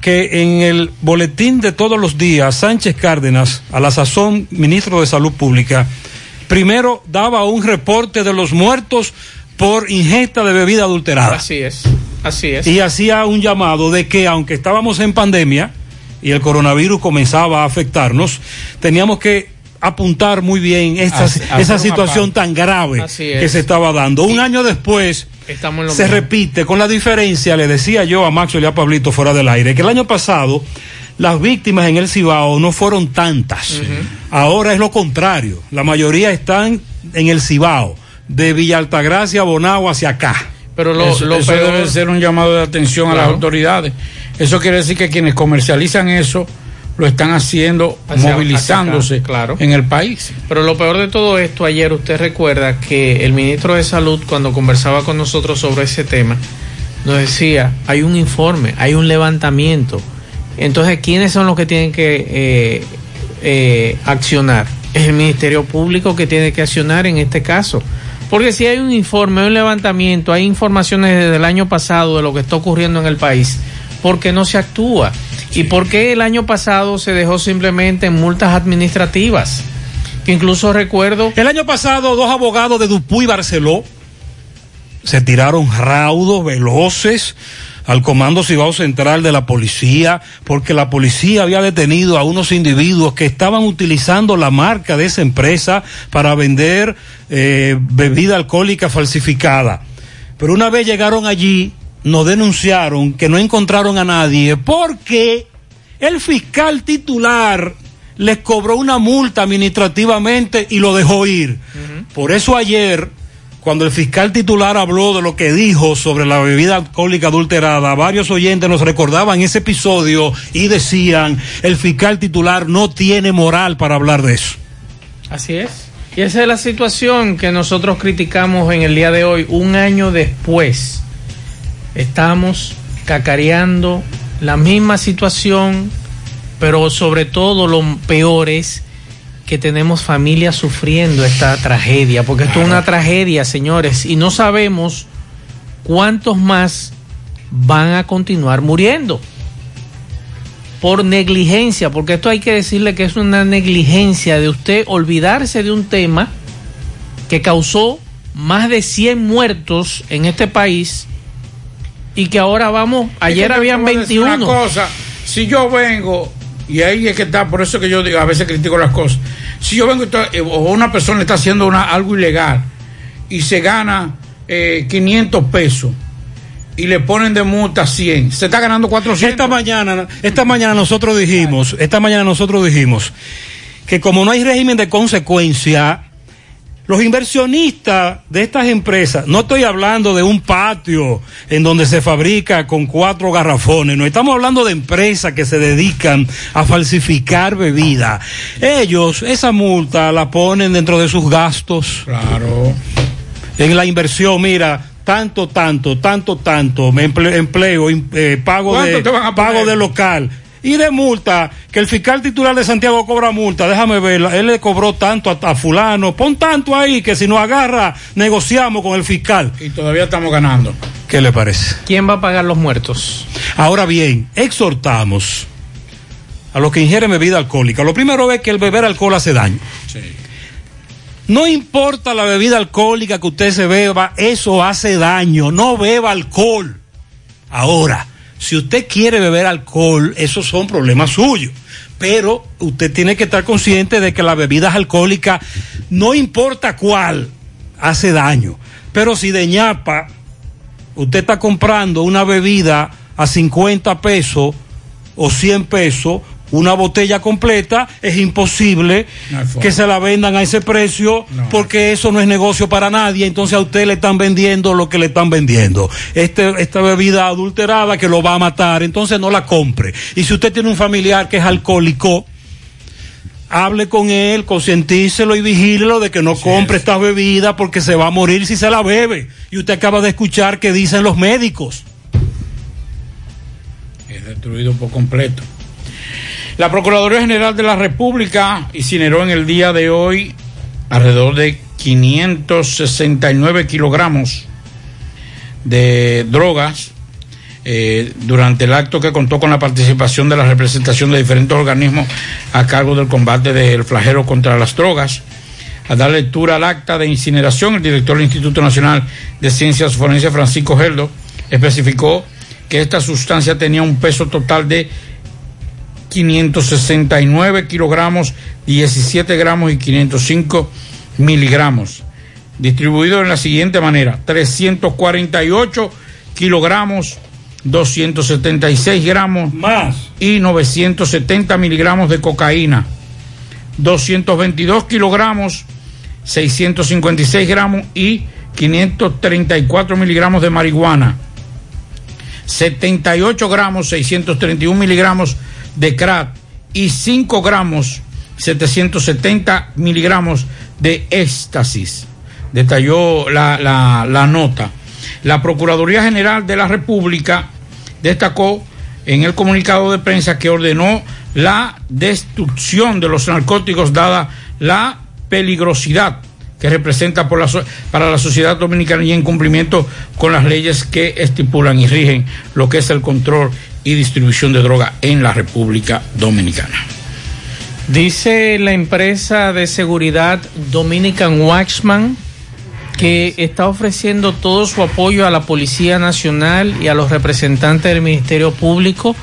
que en el boletín de todos los días, Sánchez Cárdenas, a la sazón ministro de Salud Pública, primero daba un reporte de los muertos por ingesta de bebida adulterada. Así es, así es. Y hacía un llamado de que aunque estábamos en pandemia y el coronavirus comenzaba a afectarnos, teníamos que apuntar muy bien esta, esa situación tan grave es. que se estaba dando. Un año después Estamos se mismo. repite con la diferencia, le decía yo a Maxwell y a Pablito fuera del aire, que el año pasado las víctimas en el Cibao no fueron tantas. Ahora es lo contrario. La mayoría están en el Cibao, de Villa Altagracia, Bonao hacia acá. Pero lo, eso, lo eso peor- debe ser un llamado de atención a las autoridades. Eso quiere decir que quienes comercializan eso lo están haciendo Hacia- movilizándose acá, claro. en el país. Pero lo peor de todo esto, ayer usted recuerda que el ministro de Salud, cuando conversaba con nosotros sobre ese tema, nos decía, hay un informe, hay un levantamiento. Entonces, ¿quiénes son los que tienen que eh, eh, accionar? Es el Ministerio Público que tiene que accionar en este caso. Porque si hay un informe, hay un levantamiento, hay informaciones desde el año pasado de lo que está ocurriendo en el país, ¿por qué no se actúa? ¿Y por qué el año pasado se dejó simplemente en multas administrativas? Que incluso recuerdo... El año pasado dos abogados de Dupuy Barceló se tiraron raudos, veloces al Comando Cibao Central de la policía, porque la policía había detenido a unos individuos que estaban utilizando la marca de esa empresa para vender eh, bebida alcohólica falsificada. Pero una vez llegaron allí, nos denunciaron que no encontraron a nadie porque el fiscal titular les cobró una multa administrativamente y lo dejó ir. Por eso ayer, cuando el fiscal titular habló de lo que dijo sobre la bebida alcohólica adulterada, varios oyentes nos recordaban ese episodio y decían, el fiscal titular no tiene moral para hablar de eso. Así es. Y esa es la situación que nosotros criticamos en el día de hoy, un año después. Estamos cacareando la misma situación, pero sobre todo lo peor es que tenemos familias sufriendo esta tragedia, porque esto es una tragedia, señores, y no sabemos cuántos más van a continuar muriendo por negligencia, porque esto hay que decirle que es una negligencia de usted olvidarse de un tema que causó más de 100 muertos en este país y que ahora vamos, ayer habían te voy a decir 21. Una cosa, si yo vengo, y ahí es que está, por eso que yo digo, a veces critico las cosas, si yo vengo eh, o una persona está haciendo algo ilegal y se gana eh, 500 pesos y le ponen de multa 100, se está ganando 400. Esta mañana, esta mañana nosotros dijimos, esta mañana nosotros dijimos que como no hay régimen de consecuencia, los inversionistas de estas empresas, no estoy hablando de un patio en donde se fabrica con cuatro garrafones, no estamos hablando de empresas que se dedican a falsificar bebida. Ellos esa multa la ponen dentro de sus gastos. Claro. En la inversión, mira, tanto, tanto, tanto, tanto, me emple- empleo, im- eh, pago ¿Cuánto de pago de local. Y de multa, que el fiscal titular de Santiago cobra multa, déjame verla, él le cobró tanto a, a fulano, pon tanto ahí que si nos agarra, negociamos con el fiscal. Y todavía estamos ganando. ¿Qué le parece? ¿Quién va a pagar los muertos? Ahora bien, exhortamos a los que ingieren bebida alcohólica. Lo primero es que el beber alcohol hace daño. No importa la bebida alcohólica que usted se beba, eso hace daño. No beba alcohol. Ahora, si usted quiere beber alcohol, esos son problemas suyos. Pero usted tiene que estar consciente de que las bebidas alcohólicas, no importa cuál, hace daño. Pero si de ñapa usted está comprando una bebida a 50 pesos o 100 pesos, una botella completa, es imposible No que se la vendan a ese precio porque eso no es negocio para nadie. Entonces a usted le están vendiendo lo que le están vendiendo. Este, esta bebida adulterada que lo va a matar, entonces no la compre. Y si usted tiene un familiar que es alcohólico, hable con él, concientícelo y vigílelo de que no compre estas bebidas porque se va a morir si se la bebe. Y usted acaba de escuchar que dicen los médicos. Es destruido por completo. La Procuraduría General de la República incineró en el día de hoy alrededor de 569 kilogramos de drogas eh, durante el acto que contó con la participación de la representación de diferentes organismos a cargo del combate del flagelo contra las drogas. A dar lectura al acta de incineración, el director del Instituto Nacional de Ciencias Forenses, Francisco Geldo, especificó que esta sustancia tenía un peso total de 569 kilogramos, 17 gramos y 505 miligramos. Distribuido en la siguiente manera: 348 kilogramos, 276 gramos más y 970 miligramos de cocaína. 222 kilogramos, 656 gramos y 534 miligramos de marihuana. 78 gramos, 631 miligramos de crack y 5 gramos, 770 miligramos de éxtasis. Detalló la, la- la nota. La Procuraduría General de la República destacó en el comunicado de prensa que ordenó la destrucción de los narcóticos dada la peligrosidad que representa para la sociedad dominicana y en cumplimiento con las leyes que estipulan y rigen lo que es el control y distribución de droga en la República Dominicana. Dice la empresa de seguridad Dominican Watchman que está ofreciendo todo su apoyo a la Policía Nacional y a los representantes del Ministerio Público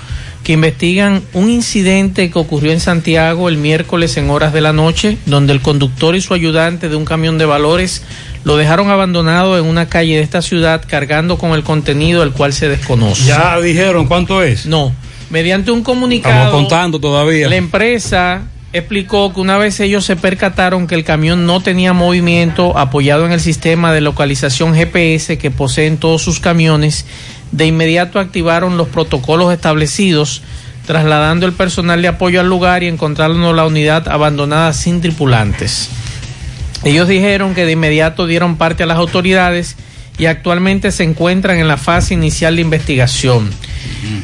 que investigan un incidente que ocurrió en Santiago el miércoles en horas de la noche, donde el conductor y su ayudante de un camión de valores lo dejaron abandonado en una calle de esta ciudad cargando con el contenido el cual se desconoce. Ya dijeron cuánto es. No, mediante un comunicado. Estamos contando todavía. La empresa explicó que una vez ellos se percataron que el camión no tenía movimiento apoyado en el sistema de localización GPS que poseen todos sus camiones, de inmediato activaron los protocolos establecidos, trasladando el personal de apoyo al lugar y encontrando la unidad abandonada sin tripulantes. Ellos dijeron que de inmediato dieron parte a las autoridades y actualmente se encuentran en la fase inicial de investigación.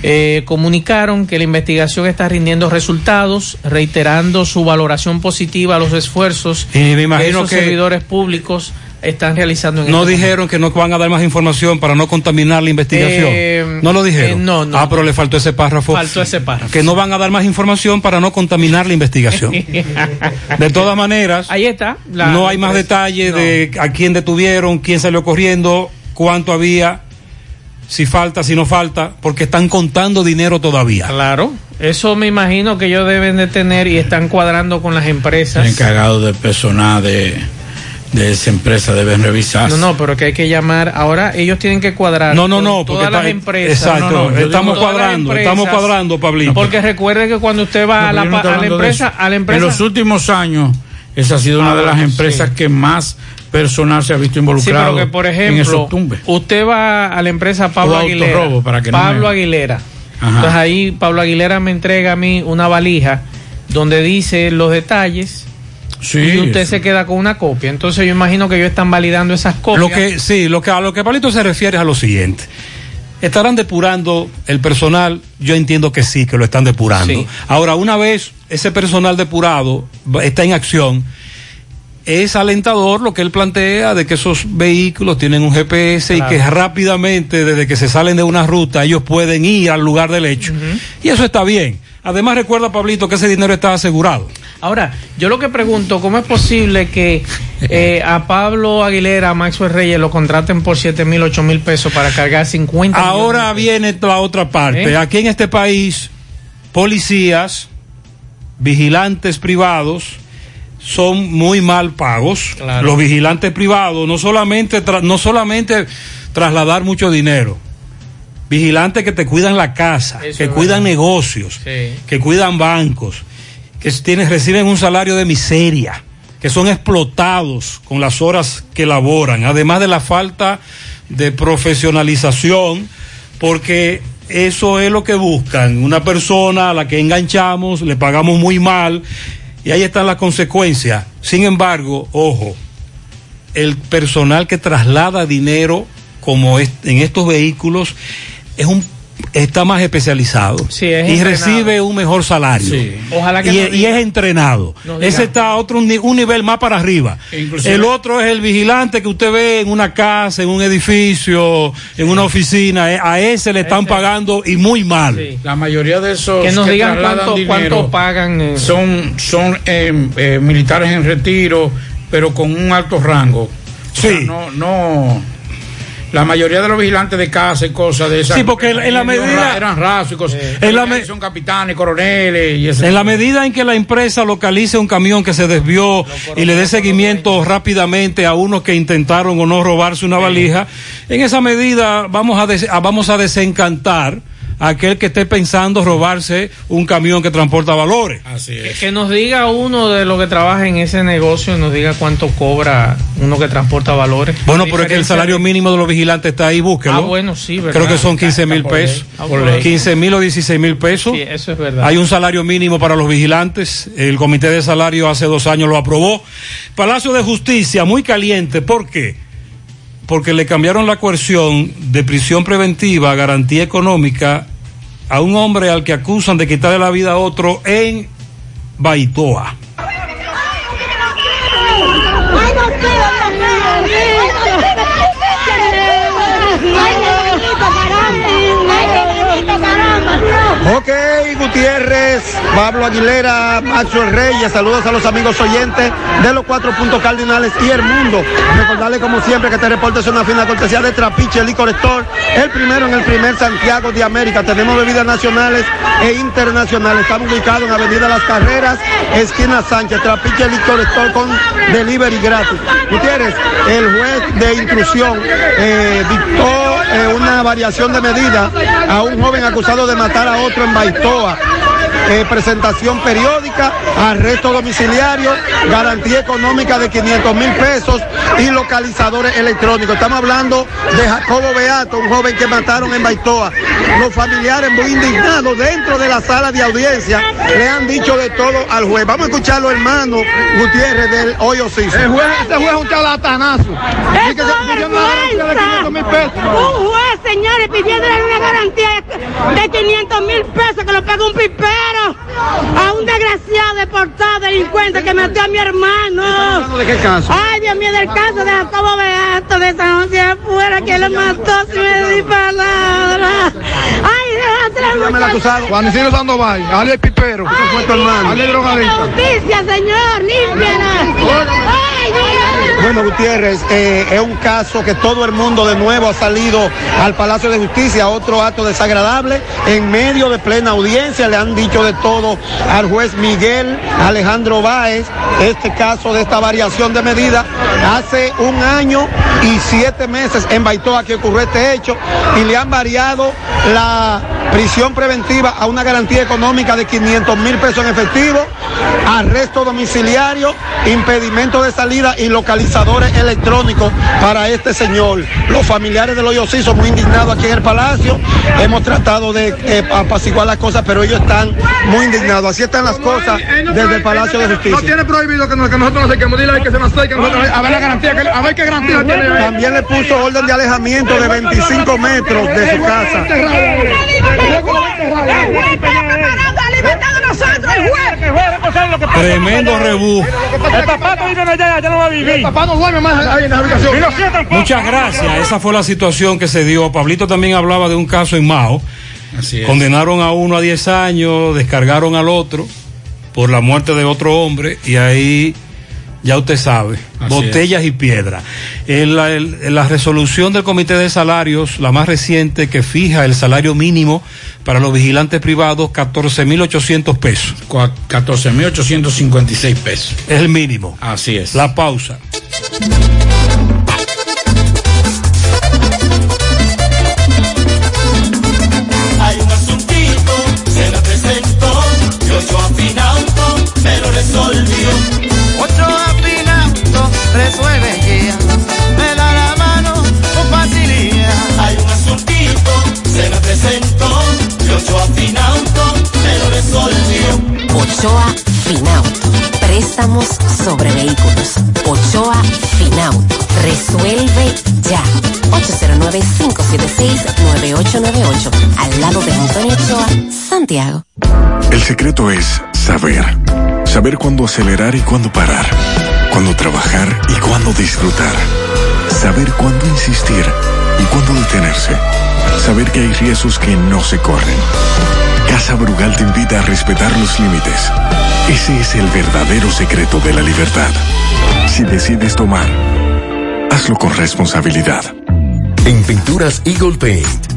Eh, comunicaron que la investigación está rindiendo resultados, reiterando su valoración positiva a los esfuerzos Y me que imagino esos que- servidores públicos están realizando en No este dijeron que no van a dar más información para no contaminar la investigación. Eh, no lo dijeron. eh, no, no. Ah, pero le faltó ese párrafo. Faltó ese párrafo. Que no van a dar más información para no contaminar la investigación. De todas maneras, Ahí está. la- no hay más detalles de a quién detuvieron, quién salió corriendo, cuánto había, si falta, si no falta, porque están contando dinero todavía. Claro, eso me imagino que ellos deben de tener y están cuadrando con las empresas. encargado de personal de, de esa empresa deben revisar. No, no, pero que hay que llamar. Ahora ellos tienen que cuadrar. No, no, no, porque todas las empresas. exacto, No, no, yo estamos las cuadrando, estamos cuadrando, Pablito. Porque recuerde que cuando usted va a, la, a la empresa, a la empresa. En los últimos años, esa ha sido una Ah, de las bueno, empresas que más personal se ha visto Sí, involucrado pero que por ejemplo, usted va a la empresa Pablo Aguilera. para que Pablo me- Aguilera. Ajá. Entonces ahí Pablo Aguilera me entrega a mí una valija donde dice los detalles. Sí, y usted se queda con una copia. Entonces yo imagino que ellos están validando esas copias. Lo que, sí, lo que, a lo que Pablito se refiere es a lo siguiente. ¿Estarán depurando el personal? Yo entiendo que sí, que lo están depurando. Sí. Ahora, una vez ese personal depurado está en acción, es alentador lo que él plantea de que esos vehículos tienen un GPS Claro. y que rápidamente, desde que se salen de una ruta, ellos pueden ir al lugar del hecho. Y eso está bien. Además, recuerda, Pablito, que ese dinero está asegurado. Ahora, yo lo que pregunto, ¿cómo es posible que eh, a Pablo Aguilera, a Maxwell Reyes lo contraten por 7 mil, 8 mil pesos para cargar 50 Ahora viene la otra parte. ¿Eh? Aquí en este país, policías, vigilantes privados, son muy mal pagos. Claro. Los vigilantes privados, no solamente, no solamente trasladar mucho dinero, vigilantes que te cuidan la casa, Eso que cuidan verdad. negocios, Sí. que cuidan bancos, que reciben un salario de miseria, que son explotados con las horas que laboran, además de la falta de profesionalización, porque eso es lo que buscan, una persona a la que enganchamos, le pagamos muy mal, y ahí están las consecuencias. Sin embargo, ojo, el personal que traslada dinero como en estos vehículos es un está más especializado Sí, es y entrenado. recibe un mejor salario. Ojalá que y, es entrenado. ese está a otro ni- un nivel más para arriba. Inclusive- el otro es el vigilante que usted ve en una casa en un edificio en una oficina. Eh, a ese le están pagando y muy mal. La mayoría de esos Que nos digan cuánto- dinero cuánto pagan, eh. son son eh, eh, militares en retiro, pero con un alto rango. O sea, Sí. no no la mayoría de los vigilantes de casa y cosas de esas. Sí, porque en- en la medida- Eran rasos y cosas. En la me- son capitanes, coroneles y ese En la medida en que la empresa localice un camión que se desvió y le dé seguimiento rápidamente a unos que intentaron o no robarse una valija, en esa medida vamos a, des- a- vamos a desencantar aquel que esté pensando robarse un camión que transporta valores. Así Que, que nos diga uno de los que trabaja en ese negocio, nos diga cuánto cobra uno que transporta valores. Bueno, pero es que el salario mínimo de los vigilantes está ahí, búsquelo. Ah, bueno, sí, ¿verdad? Creo que son 15 mil pesos. Ah, por ley. 15 mil o 16 mil pesos. Sí, eso es verdad. Hay un salario mínimo para los vigilantes. El Comité de Salario hace dos años lo aprobó. Palacio de Justicia, muy caliente. ¿Por qué? Porque le cambiaron la coerción de prisión preventiva a garantía económica a un hombre al que acusan de quitarle la vida a otro en Baitoa. Ok, Gutiérrez, Pablo Aguilera, Macho Reyes, saludos a los amigos oyentes de los cuatro puntos cardinales y el mundo. Recordarle como siempre que este reporte es una fina cortesía de Trapiche Licor Store, el primero en el primer Santiago de América. Tenemos bebidas nacionales e internacionales. Estamos ubicados en Avenida Las Carreras, esquina Sánchez, Trapiche Licor Store con delivery gratis. Gutiérrez, el juez de intrusión eh, dictó una variación de medida a un joven acusado de matar a otro en Baitoa. Eh, presentación periódica, arresto domiciliario, garantía económica de 500 mil pesos y localizadores electrónicos. Estamos hablando de Jacobo Beato, un joven que mataron en Baitoa. Los familiares muy indignados dentro de la sala de audiencia le han dicho de todo al juez. Vamos a escucharlo, hermano Gutiérrez del Hoyo Siso. El juez, este juez es un charlatanazo. Dice que se pidió una garantía de 500 mil pesos. Un juez, señores, pidiéndole una garantía de 500 mil pesos que lo pague un pipero a un desgraciado deportado delincuente que mató a mi hermano. ¿De qué caso? Ay, Dios mío, del caso de Jacobo Beato de San José afuera que lo mató sin me di palabra. Ay, déjate. Juan Isidro Sandoval, Ale Pipero. fue tu hermano? Ale drogadicta. justicia, señor, límpiala. Bueno, Gutiérrez, eh, es un caso que todo el mundo de nuevo ha salido al Palacio de Justicia, otro acto desagradable. En medio de plena audiencia le han dicho de todo al juez Miguel Alejandro Báez, este caso de esta variación de medida. Hace un año y siete meses en Baitoa que ocurrió este hecho y le han variado la prisión preventiva a una garantía económica de 500 mil pesos en efectivo, arresto domiciliario, impedimento de salida y localizadores electrónicos para este señor. Los familiares del hoyo sí son muy indignados aquí en el palacio. Hemos tratado de eh, apaciguar las cosas, pero ellos están muy indignados. Así están las cosas desde el Palacio de No Justicia. tiene prohibido que, nos- que nosotros nos acerquemos. Dile que se nos acerque. nosotros- A ver la garantía. a ver qué garantía tiene. También le puso orden de alejamiento de 25 metros de su casa. Tremendo rebú. El papá no vive allá, ya no va a vivir. El papá no duerme más ahí en la habitación. Y los siete tampoco. Muchas gracias. Esa fue la situación que se dio. Pablito también hablaba de un caso en Mao. Así es. Condenaron a uno a 10 años, descargaron al otro por la muerte de otro hombre y ahí ya usted sabe, Así botellas y piedras. En la, en la resolución del Comité de Salarios, la más reciente que fija el salario mínimo para los vigilantes privados, 14.800 pesos. 14.856 pesos. Es el mínimo. Así es. La pausa. Hay un asuntito, se me presentó, me lo resolvió. Resuelve guía, me da la mano con facilidad. Hay un asuntito, se me presentó, y ocho afinauto, me lo resolvió. Ochoa Finauto. Préstamos sobre vehículos. Ochoa Finauto. Resuelve ya. 809-576-9898. Al lado de Antonio Ochoa, Santiago. El secreto es saber. Saber cuándo acelerar y cuándo parar. Cuándo trabajar y cuándo disfrutar. Saber cuándo insistir y cuándo detenerse. Saber que hay riesgos que no se corren. Casa Brugal te invita a respetar los límites. Ese es el verdadero secreto de la libertad. Si decides tomar, hazlo con responsabilidad. En Pinturas Eagle Paint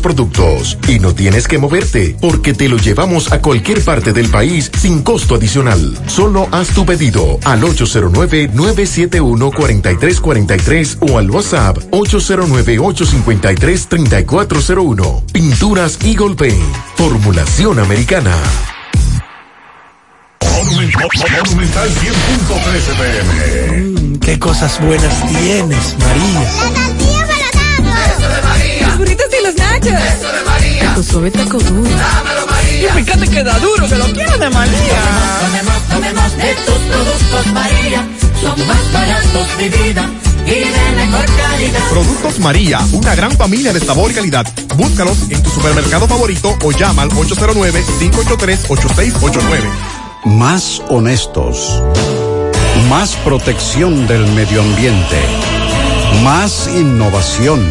productos. Y no tienes que moverte, porque te lo llevamos a cualquier parte del país sin costo adicional. Solo haz tu pedido al 809-971-4343 o al WhatsApp 809-853-3401. Pinturas Eagle Paint. Formulación americana. Monumental 100.13 pm. qué cosas buenas tienes, María. La tortilla para Eso de María. Los burritos y los nachos. Eso de María. Tu suave taco duro. Dámelo, María. Y fíjate que da duro, que lo quiero de María. Tomemos, tomemos de tus productos María. Son más baratos de vida. Y de mejor calidad. Productos María, una gran familia de sabor y calidad. Búscalos en tu supermercado favorito o llama al 809-583-8689. Más honestos. Más protección del medio ambiente. Más innovación.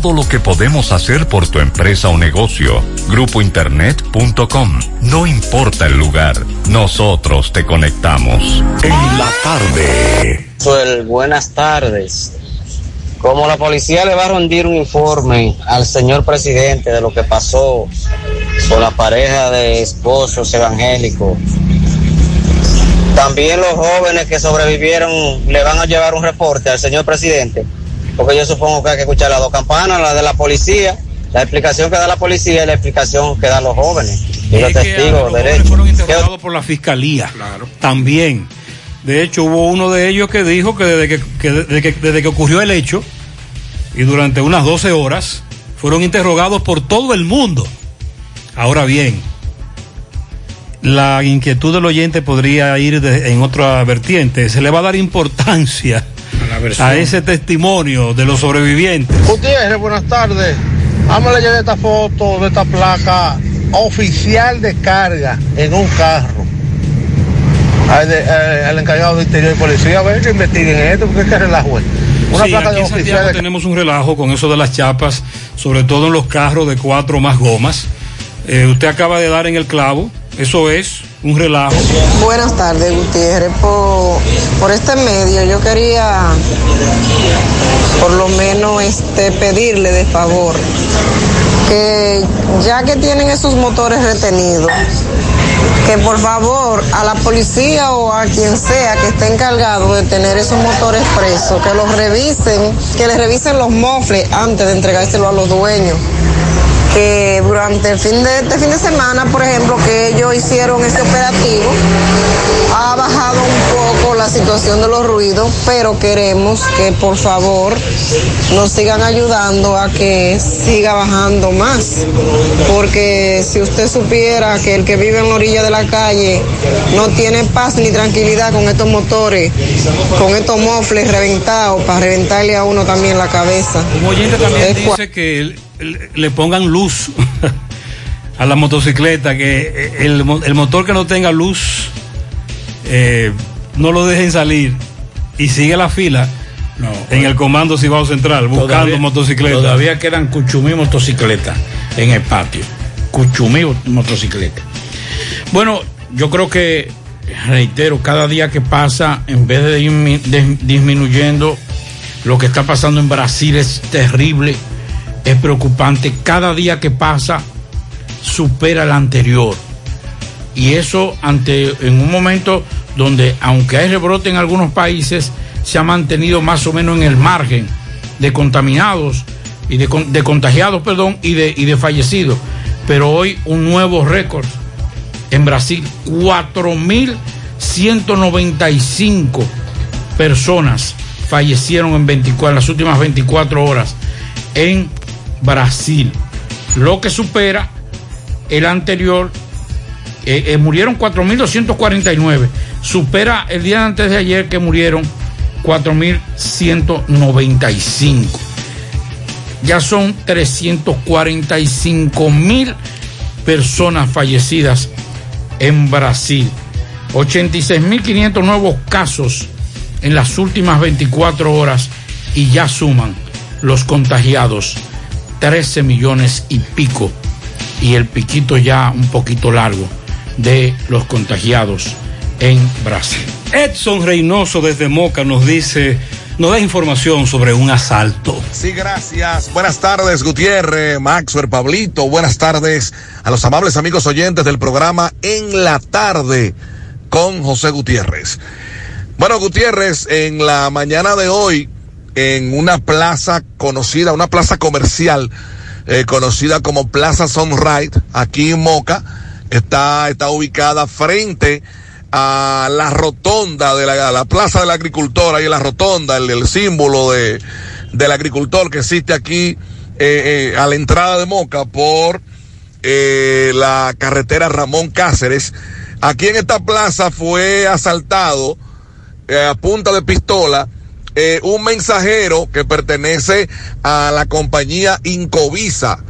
lo que podemos hacer por tu empresa o negocio. Grupointernet.com. No importa el lugar, nosotros te conectamos. En la tarde. Suel, buenas tardes. Como la policía le va a rendir un informe al señor presidente de lo que pasó con la pareja de esposos evangélicos, también los jóvenes que sobrevivieron le van a llevar un reporte al señor presidente, porque yo supongo que hay que escuchar las dos campanas, la de la policía, la explicación que da la policía y la explicación que dan los jóvenes y los testigos los de jóvenes derecho. fueron interrogados por la fiscalía. También. De hecho, hubo uno de ellos que dijo que desde que, que desde que desde que ocurrió el hecho y durante unas 12 horas fueron interrogados por todo el mundo. Ahora bien, la inquietud del oyente podría ir de- en otra vertiente. Se le va a dar importancia a ese testimonio de los sobrevivientes. Gutiérrez, buenas tardes. Vamos a llevar esta foto de esta placa oficial de carga en un carro. Al, de- al- al encargado de interior y policía, a ver que investiguen esto, porque es que relajo es. Una Sí, placa aquí de en oficial Santiago de tenemos un relajo con eso de las chapas, sobre todo en los carros de cuatro más gomas. Eh, usted acaba de dar en el clavo, eso es un relajo. Buenas tardes, Gutiérrez. Por, por este medio yo quería por lo menos este pedirle de favor que ya que tienen esos motores retenidos, que por favor a la policía o a quien sea que esté encargado de tener esos motores presos, que los revisen, que les revisen los mofles antes de entregárselo a los dueños que durante el fin de este fin de semana, por ejemplo, que ellos hicieron ese operativo, ha bajado un poco la situación de los ruidos, pero queremos que por favor nos sigan ayudando a que siga bajando más, porque si usted supiera que el que vive en la orilla de la calle no tiene paz ni tranquilidad con estos motores, con estos mofles reventados, para reventarle a uno también la cabeza. Un oyente también dice que el- le pongan luz a la motocicleta, que eh, el, el motor que no tenga luz eh, no lo dejen salir y sigue la fila en el comando Cibao Central buscando Todavía- motocicletas. Todavía quedan cuchumí motocicletas en el patio. Cuchumí motocicleta. Bueno, yo creo que, reitero, cada día que pasa, en vez de- disminuyendo, lo que está pasando en Brasil es terrible. Es preocupante. Cada día que pasa supera el anterior. Y eso ante en un momento donde, aunque hay rebrote en algunos países, se ha mantenido más o menos en el margen de contaminados y de, con- de contagiados, perdón, y de, y de fallecidos. Pero hoy un nuevo récord en Brasil, 4.195 personas fallecieron en, 24, en las últimas 24 horas en Brasil, lo que supera el anterior, eh, eh, murieron 4.249, supera el día antes de ayer que murieron 4.195. Ya son 345 mil personas fallecidas en Brasil. 86.500 nuevos casos en las últimas 24 horas y ya suman los contagiados 13 millones y pico y el piquito ya un poquito largo de los contagiados en Brasil. Edson Reynoso desde Moca nos dice, nos da información sobre un asalto. Sí, gracias. Buenas tardes, Gutiérrez, Maxwell, Pablito. Buenas tardes a los amables amigos oyentes del programa En la Tarde con José Gutiérrez. Bueno, Gutiérrez, en la mañana de hoy, en una plaza conocida, una plaza comercial eh, conocida como Plaza Sunrise, aquí en Moca, está, está ubicada frente a la rotonda de la, Plaza del Agricultor, ahí en la rotonda, el, símbolo de, del agricultor que existe aquí eh, eh, a la entrada de Moca por la carretera Ramón Cáceres. Aquí en esta plaza fue asaltado a punta de pistola eh, un mensajero que pertenece a la compañía Incovisa.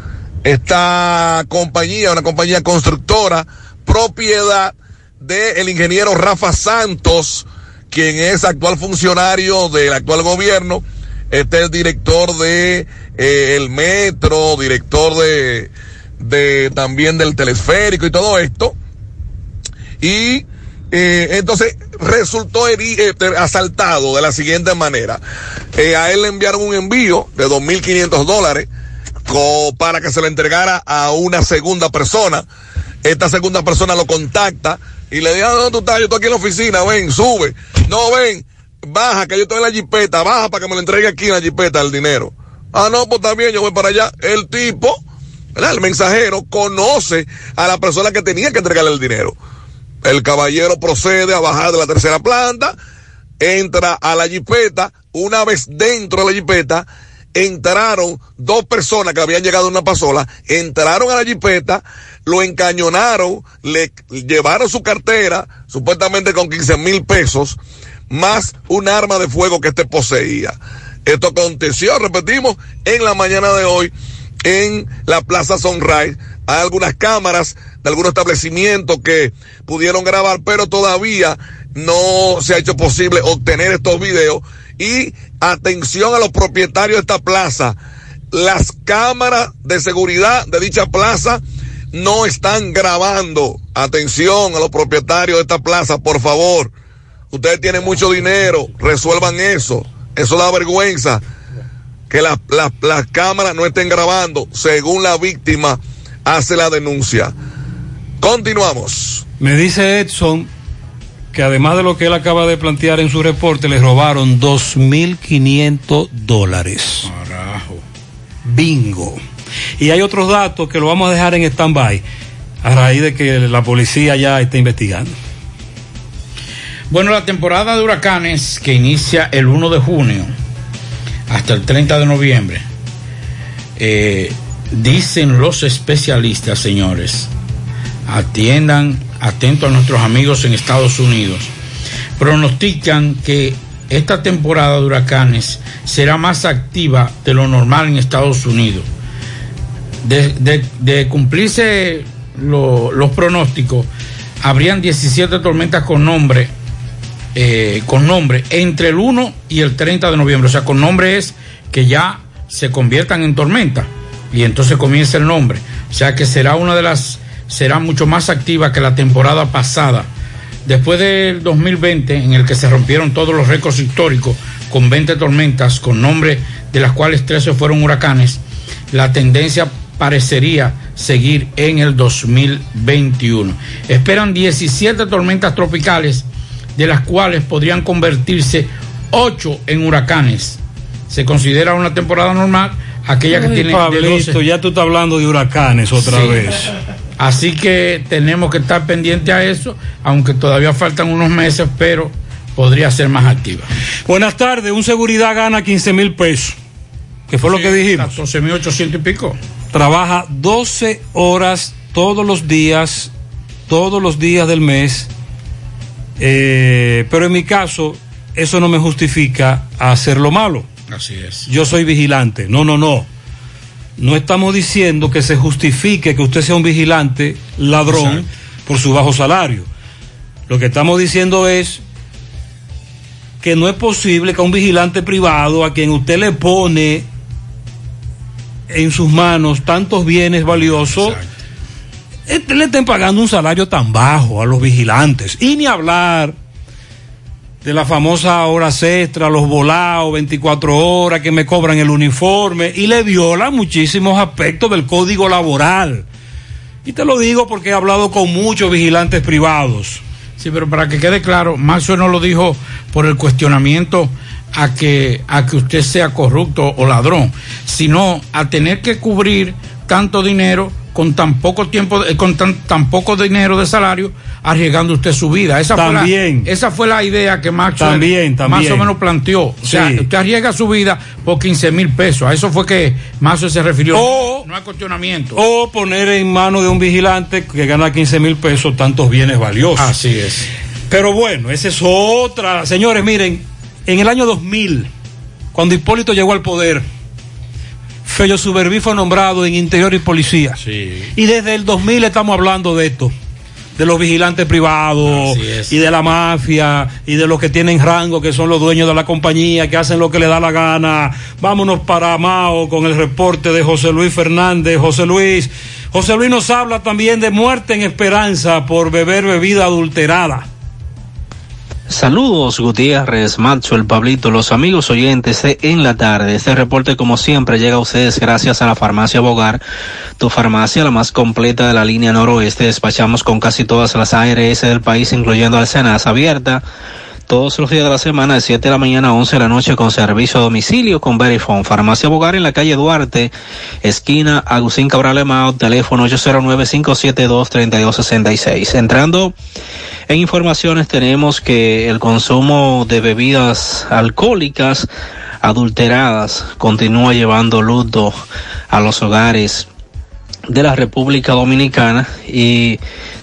Esta compañía, una compañía constructora, propiedad del ingeniero Rafa Santos, quien es actual funcionario del actual gobierno. Este es director de eh, el metro, director de, de también del telesférico y todo esto. Y eh, entonces resultó eh, asaltado de la siguiente manera. Eh, a él le enviaron un envío de 2.500 dólares para que se lo entregara a una segunda persona. Esta segunda persona lo contacta y le dice, "Ah, ¿dónde tú estás? Yo estoy aquí en la oficina, ven, sube. No, ven, baja, que yo estoy en la jipeta, baja para que me lo entregue aquí en la jipeta el dinero. Ah, no, pues bien, yo voy para allá. El tipo, el mensajero, conoce a la persona que tenía que entregarle el dinero. El caballero procede a bajar de la tercera planta, entra a la jipeta, una vez dentro de la jipeta, entraron dos personas que habían llegado en una pasola, entraron a la jipeta, lo encañonaron, le llevaron su cartera, supuestamente con 15 mil pesos, más un arma de fuego que este poseía. Esto aconteció, repetimos, en la mañana de hoy en la Plaza Sunrise. Hay algunas cámaras de algunos establecimientos que pudieron grabar, pero todavía no se ha hecho posible obtener estos videos. Y atención a los propietarios de esta plaza. Las cámaras de seguridad de dicha plaza no están grabando. Atención a los propietarios de esta plaza, por favor. Ustedes tienen mucho dinero, resuelvan eso. Eso da vergüenza que las las- las cámaras no estén grabando según la víctima hace la denuncia. Continuamos. Me dice Edson que además de lo que él acaba de plantear en su reporte, le robaron 2.500 dólares. Carajo. Bingo. Y hay otros datos que lo vamos a dejar en stand-by a raíz de que la policía ya está investigando. Bueno, la temporada de huracanes que inicia el 1 de junio hasta el 30 de noviembre, eh, dicen los especialistas, señores, atiendan, atento a nuestros amigos en Estados Unidos, pronostican que esta temporada de huracanes será más activa de lo normal en Estados Unidos. De, cumplirse lo- los pronósticos, habrían 17 tormentas con nombre eh, con nombre entre el 1 y el 30 de noviembre. O sea, con nombre es que ya se conviertan en tormenta y entonces comienza el nombre. O sea que será una de las, será mucho más activa que la temporada pasada. Después del 2020, en el que se rompieron todos los récords históricos con 20 tormentas con nombre, de las cuales 13 fueron huracanes, la tendencia parecería seguir en el 2021. Esperan 17 tormentas tropicales, de las cuales podrían convertirse 8 en huracanes. Se considera una temporada normal aquella que tiene de Pablito, 12 ya tú estás hablando de huracanes otra Sí. vez. Así que tenemos que estar pendientes a eso, aunque todavía faltan unos meses, pero podría ser más activa. Buenas tardes, un seguridad gana 15 mil pesos. ¿Qué fue lo que dijimos? 14.800 y pico. Trabaja 12 horas todos los días, todos los días del mes. Eh, pero en mi caso, eso no me justifica hacer lo malo. Así es. Yo soy vigilante. No, no, no. No estamos diciendo que se justifique que usted sea un vigilante ladrón por su bajo salario. Lo que estamos diciendo es que no es posible que a un vigilante privado a quien usted le pone en sus manos tantos bienes valiosos, eh, le estén pagando un salario tan bajo a los vigilantes. Y ni hablar de la famosa horas extra, los volados, 24 horas que me cobran el uniforme y le viola muchísimos aspectos del código laboral. Y te lo digo porque he hablado con muchos vigilantes privados. Sí, pero para que quede claro, Maxwell no lo dijo por el cuestionamiento a que, a que usted sea corrupto o ladrón, sino a tener que cubrir tanto dinero con tan poco tiempo, eh, con tan, tan poco dinero de salario, arriesgando usted su vida. Esa También. Fue la, esa fue la idea que También, también. más o menos planteó. O sea, Sí. usted arriesga su vida por 15 mil pesos. A eso fue que Maxwell se refirió. O- no hay cuestionamiento. O poner en manos de un vigilante que gana 15 mil pesos tantos bienes valiosos. Así es. Pero bueno, esa es otra. Señores, miren, en el año 2000, cuando Hipólito llegó al poder, Fello Suberví fue nombrado en Interior y Policía. Y desde el 2000 estamos hablando de esto. De los vigilantes privados y de la mafia y de los que tienen rango, que son los dueños de la compañía, que hacen lo que le da la gana. Vámonos para Mao con el reporte de José Luis Fernández. José Luis, José Luis nos habla también de muerte en esperanza por beber bebida adulterada. Saludos Gutiérrez, Macho, el Pablito, los amigos oyentes de En la Tarde. Este reporte como siempre llega a ustedes gracias a la farmacia Bogar, tu farmacia la más completa de la línea noroeste. Despachamos con casi todas las ARS del país, incluyendo Alcenas abierta. Todos los días de la semana, de 7 de la mañana a 11 de la noche, con servicio a domicilio con Verifone. Farmacia Bogar en la calle Duarte, esquina Agustín Cabral Emao, teléfono 809-572-3266. Entrando en informaciones tenemos que el consumo de bebidas alcohólicas adulteradas continúa llevando luto a los hogares de la República Dominicana y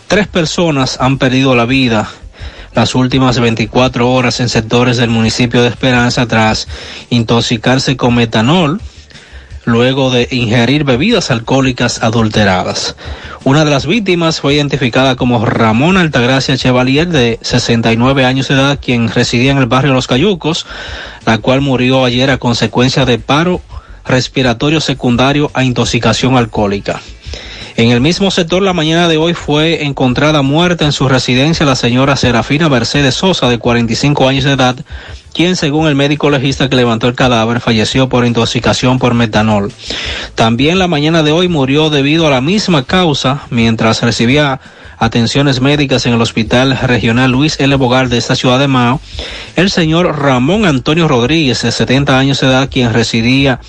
tres personas han perdido la vida las últimas 24 horas en sectores del municipio de Esperanza tras intoxicarse con metanol luego de ingerir bebidas alcohólicas adulteradas. Una de las víctimas fue identificada como Ramón Altagracia Chevalier, de 69 años de edad, quien residía en el barrio Los Cayucos, la cual murió ayer a consecuencia de paro respiratorio secundario a intoxicación alcohólica. En el mismo sector, la mañana de hoy fue encontrada muerta en su residencia la señora Serafina Mercedes Sosa, de 45 años de edad, quien, según el médico legista que levantó el cadáver, falleció por intoxicación por metanol. También la mañana de hoy murió debido a la misma causa mientras recibía atenciones médicas en el Hospital Regional Luis L. Bogar de esta ciudad de Mao, el señor Ramón Antonio Rodríguez, de 70 años de edad, quien residía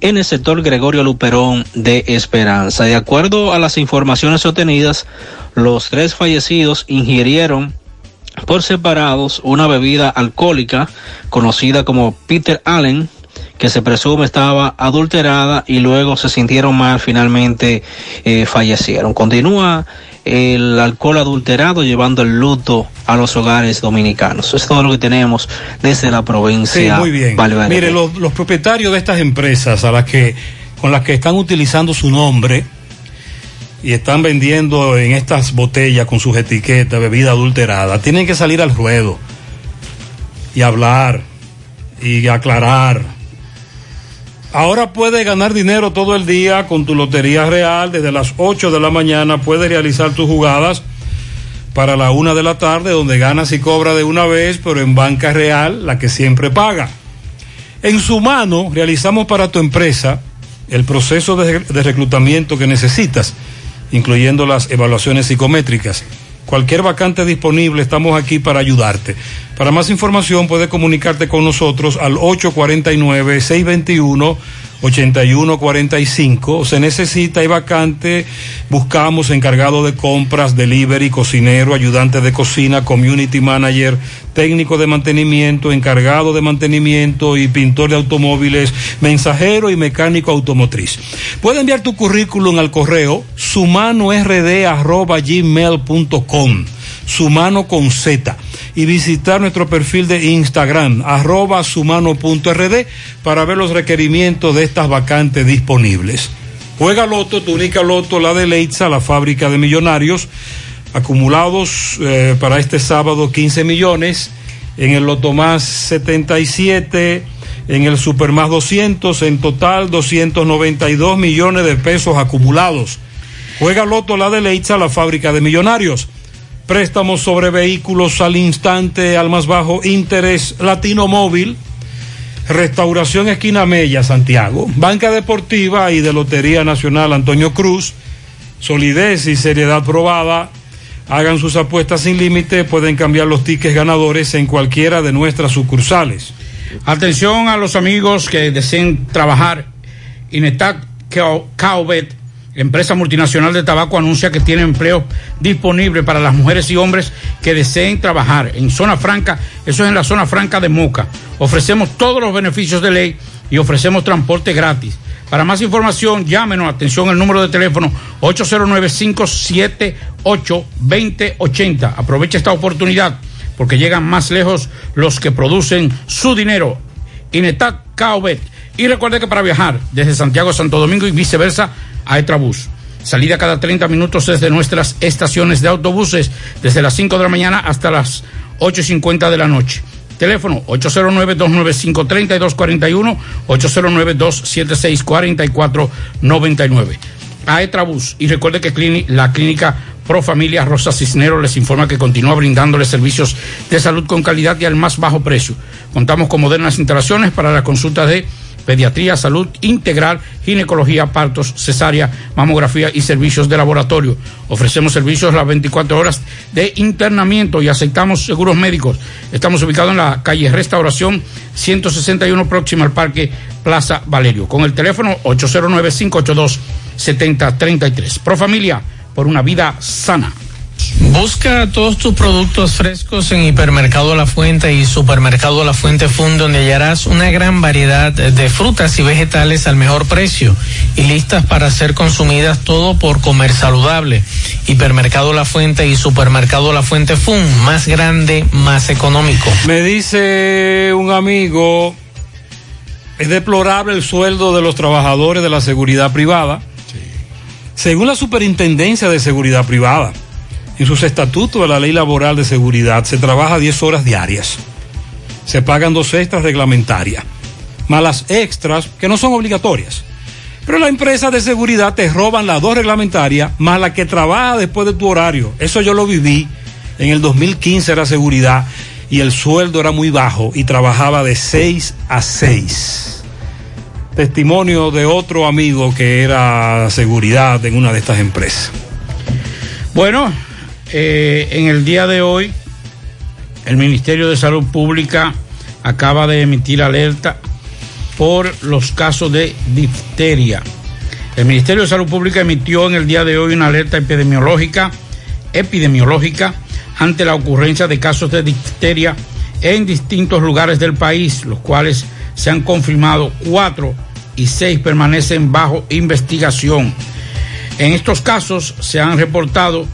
en el sector Gregorio Luperón de Esperanza. De acuerdo a las informaciones obtenidas, los tres fallecidos ingirieron por separados una bebida alcohólica conocida como Peter Allen, que se presume estaba adulterada y luego se sintieron mal, finalmente eh, fallecieron. Continúa el alcohol adulterado llevando el luto a los hogares dominicanos. Eso es todo lo que tenemos desde la Sí, provincia. muy bien. Valverde. Mire, los, los propietarios de estas empresas a las que, con las que están utilizando su nombre y están vendiendo en estas botellas con sus etiquetas bebida adulterada, tienen que salir al ruedo y hablar y aclarar. Ahora puedes ganar dinero todo el día con tu Lotería Real. Desde las 8 de la mañana puedes realizar tus jugadas para la una de la tarde, donde ganas y cobras de una vez, pero en banca real, la que siempre paga. En su mano realizamos para tu empresa el proceso de reclutamiento que necesitas, incluyendo las evaluaciones psicométricas. Cualquier vacante disponible, estamos aquí para ayudarte. Para más información, puedes comunicarte con nosotros al 849-621-8145. Se necesita y vacante, buscamos encargado de compras, delivery, cocinero, ayudante de cocina, community manager, técnico de mantenimiento, encargado de mantenimiento y pintor de automóviles, mensajero y mecánico automotriz. Puede enviar tu currículum al correo sumanord@gmail.com, sumano con Z, y visitar nuestro perfil de Instagram, arroba sumano.rd, para ver los requerimientos de estas vacantes disponibles. Juega Loto, tu única Loto, la de Leitza, la fábrica de millonarios, acumulados eh, para este sábado 15 millones, en el Loto Más 77, en el Super Más 200, en total 292 millones de pesos acumulados. Juega Loto la de Leitza, la fábrica de millonarios. Préstamos sobre vehículos al instante, al más bajo interés, Latino Móvil. Restauración Esquina Mella, Santiago. Banca Deportiva y de Lotería Nacional Antonio Cruz. Solidez y seriedad probada. Hagan sus apuestas sin límite. Pueden cambiar los tickets ganadores en cualquiera de nuestras sucursales. Atención a los amigos que deseen trabajar. Inetac Caobet, empresa multinacional de tabaco, anuncia que tiene empleo disponible para las mujeres y hombres que deseen trabajar en zona franca. Eso es en la zona franca de Moca. Ofrecemos todos los beneficios de ley y ofrecemos transporte gratis. Para más información, llámenos, atención, el número de teléfono 809-578-2080. Aprovecha esta oportunidad porque llegan más lejos los que producen su dinero. Inetat Caobet. Y recuerde que para viajar desde Santiago a Santo Domingo y viceversa a Etrabús. Salida cada 30 minutos desde nuestras estaciones de autobuses, desde las 5 de la mañana hasta las 8.50 de la noche. Teléfono 809-295-3241, 809-276-4499. A Etrabús. Y recuerde que la clínica Pro Familia Rosa Cisnero les informa que continúa brindándoles servicios de salud con calidad y al más bajo precio. Contamos con modernas instalaciones para la consulta de pediatría, salud integral, ginecología, partos, cesárea, mamografía y servicios de laboratorio. Ofrecemos servicios las 24 horas de internamiento y aceptamos seguros médicos. Estamos ubicados en la calle Restauración 161 próxima al Parque Plaza Valerio con el teléfono 809-582-7033. Pro Familia, por una vida sana. Busca todos tus productos frescos en Hipermercado La Fuente y Supermercado La Fuente Fund, donde hallarás una gran variedad de frutas y vegetales al mejor precio y listas para ser consumidas todo por comer saludable. Hipermercado La Fuente y Supermercado La Fuente Fund, más grande, más económico. Me dice un amigo, es deplorable el sueldo de los trabajadores de la seguridad privada. Según la Superintendencia de Seguridad Privada, en sus estatutos de la Ley Laboral de Seguridad se trabaja 10 horas diarias. Se pagan dos extras reglamentarias, más las extras que no son obligatorias. Pero la empresa de seguridad te roban las dos reglamentarias más la que trabaja después de tu horario. Eso yo lo viví. En el 2015 era seguridad y el sueldo era muy bajo y trabajaba de 6 a 6. Testimonio de otro amigo que era seguridad en una de estas empresas. Bueno, eh, en el día de hoy, el Ministerio de Salud Pública acaba de emitir alerta por los casos de difteria. El Ministerio de Salud Pública emitió en el día de hoy una alerta epidemiológica, epidemiológica ante la ocurrencia de casos de difteria en distintos lugares del país, los cuales se han confirmado cuatro y seis permanecen bajo investigación. En estos casos se han reportado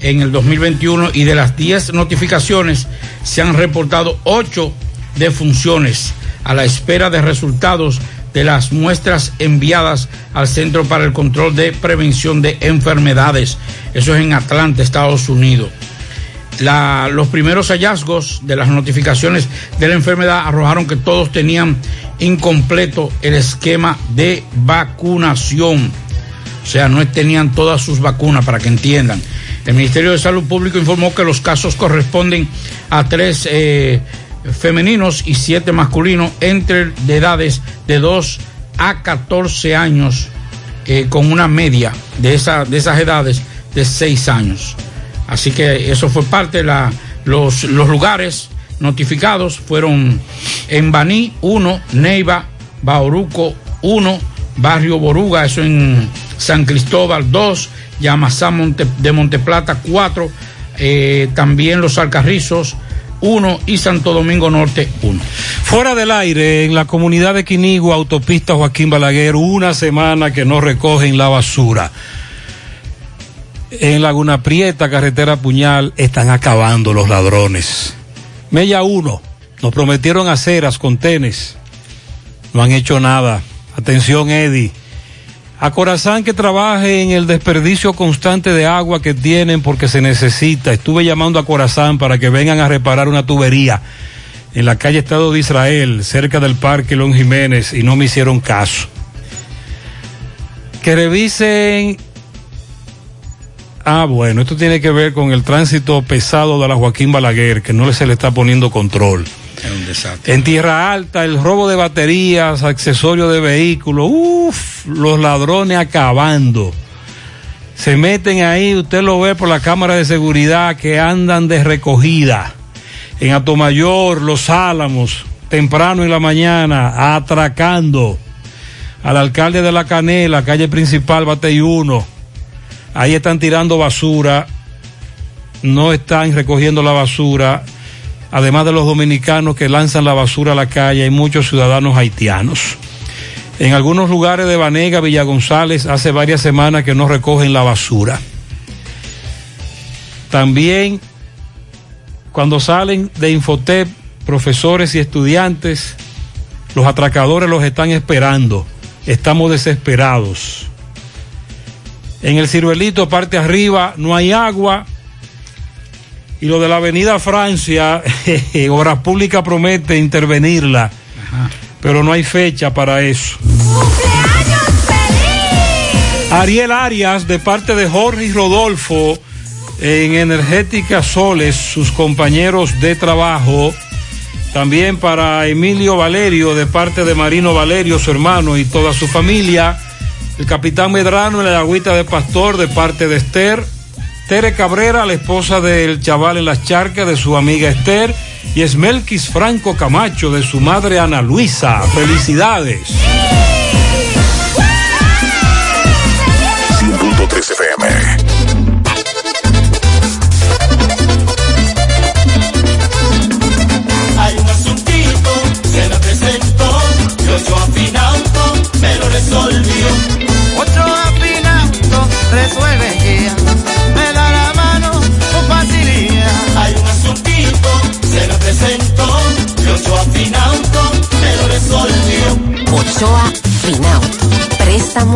en el 2021 y de las 10 notificaciones se han reportado 8 defunciones a la espera de resultados de las muestras enviadas al Centro para el Control de Prevención de Enfermedades. Eso es en Atlanta, Estados Unidos. La- los primeros hallazgos de las notificaciones de la enfermedad arrojaron que todos tenían incompleto el esquema de vacunación. O sea, no tenían todas sus vacunas, para que entiendan. El Ministerio de Salud Pública informó que los casos corresponden a tres eh, femeninos y siete masculinos entre de edades de 2 a 14 años eh, con una media de, esa, de esas edades de 6 años. Así que eso fue parte de la, los, los lugares notificados fueron en Baní 1, Neiva, Bauruco 1, Barrio Boruga, eso en San Cristóbal 2, Yamasá Monte, de Monteplata 4, eh, también Los Alcarrizos 1 y Santo Domingo Norte 1. Fuera del aire, en la comunidad de Quinigua, autopista Joaquín Balaguer, una semana que no recogen la basura. En Laguna Prieta, carretera Puñal, están acabando los ladrones. Mella 1, nos prometieron aceras con tenes, no han hecho nada. Atención, Eddie. A Corazán que trabaje en el desperdicio constante de agua que tienen porque se necesita. Estuve llamando a Corazán para que vengan a reparar una tubería en la calle Estado de Israel, cerca del Parque Lon Jiménez, y no me hicieron caso. Que revisen. Ah, bueno, esto tiene que ver con el tránsito pesado de la Joaquín Balaguer, que no se le está poniendo control. Un desastre. En Tierra Alta, el robo de baterías, accesorios de vehículos, uff, los ladrones acabando. Se meten ahí, usted lo ve por la cámara de seguridad que andan de recogida. En Atomayor, Los Álamos, temprano en la mañana, atracando. Al alcalde de La Canela, calle principal, Batey 1. Ahí están tirando basura, no están recogiendo la basura además de los dominicanos que lanzan la basura a la calle, hay muchos ciudadanos haitianos. En algunos lugares de Banega, Villa González, hace varias semanas que no recogen la basura. También, cuando salen de Infotep, profesores y estudiantes, los atracadores los están esperando. Estamos desesperados. En el ciruelito, parte arriba, no hay agua, y lo de la Avenida Francia, Obras Públicas promete intervenirla, pero no hay fecha para eso. Ariel Arias, de parte de Jorge y Rodolfo, en Energética Soles, sus compañeros de trabajo. También para Emilio Valerio, de parte de Marino Valerio, su hermano y toda su familia. El capitán Medrano en la agüita de Pastor, de parte de Esther. Tere Cabrera, la esposa del chaval en las charcas de su amiga Esther, y Esmelquis Franco Camacho de su madre Ana Luisa. Felicidades.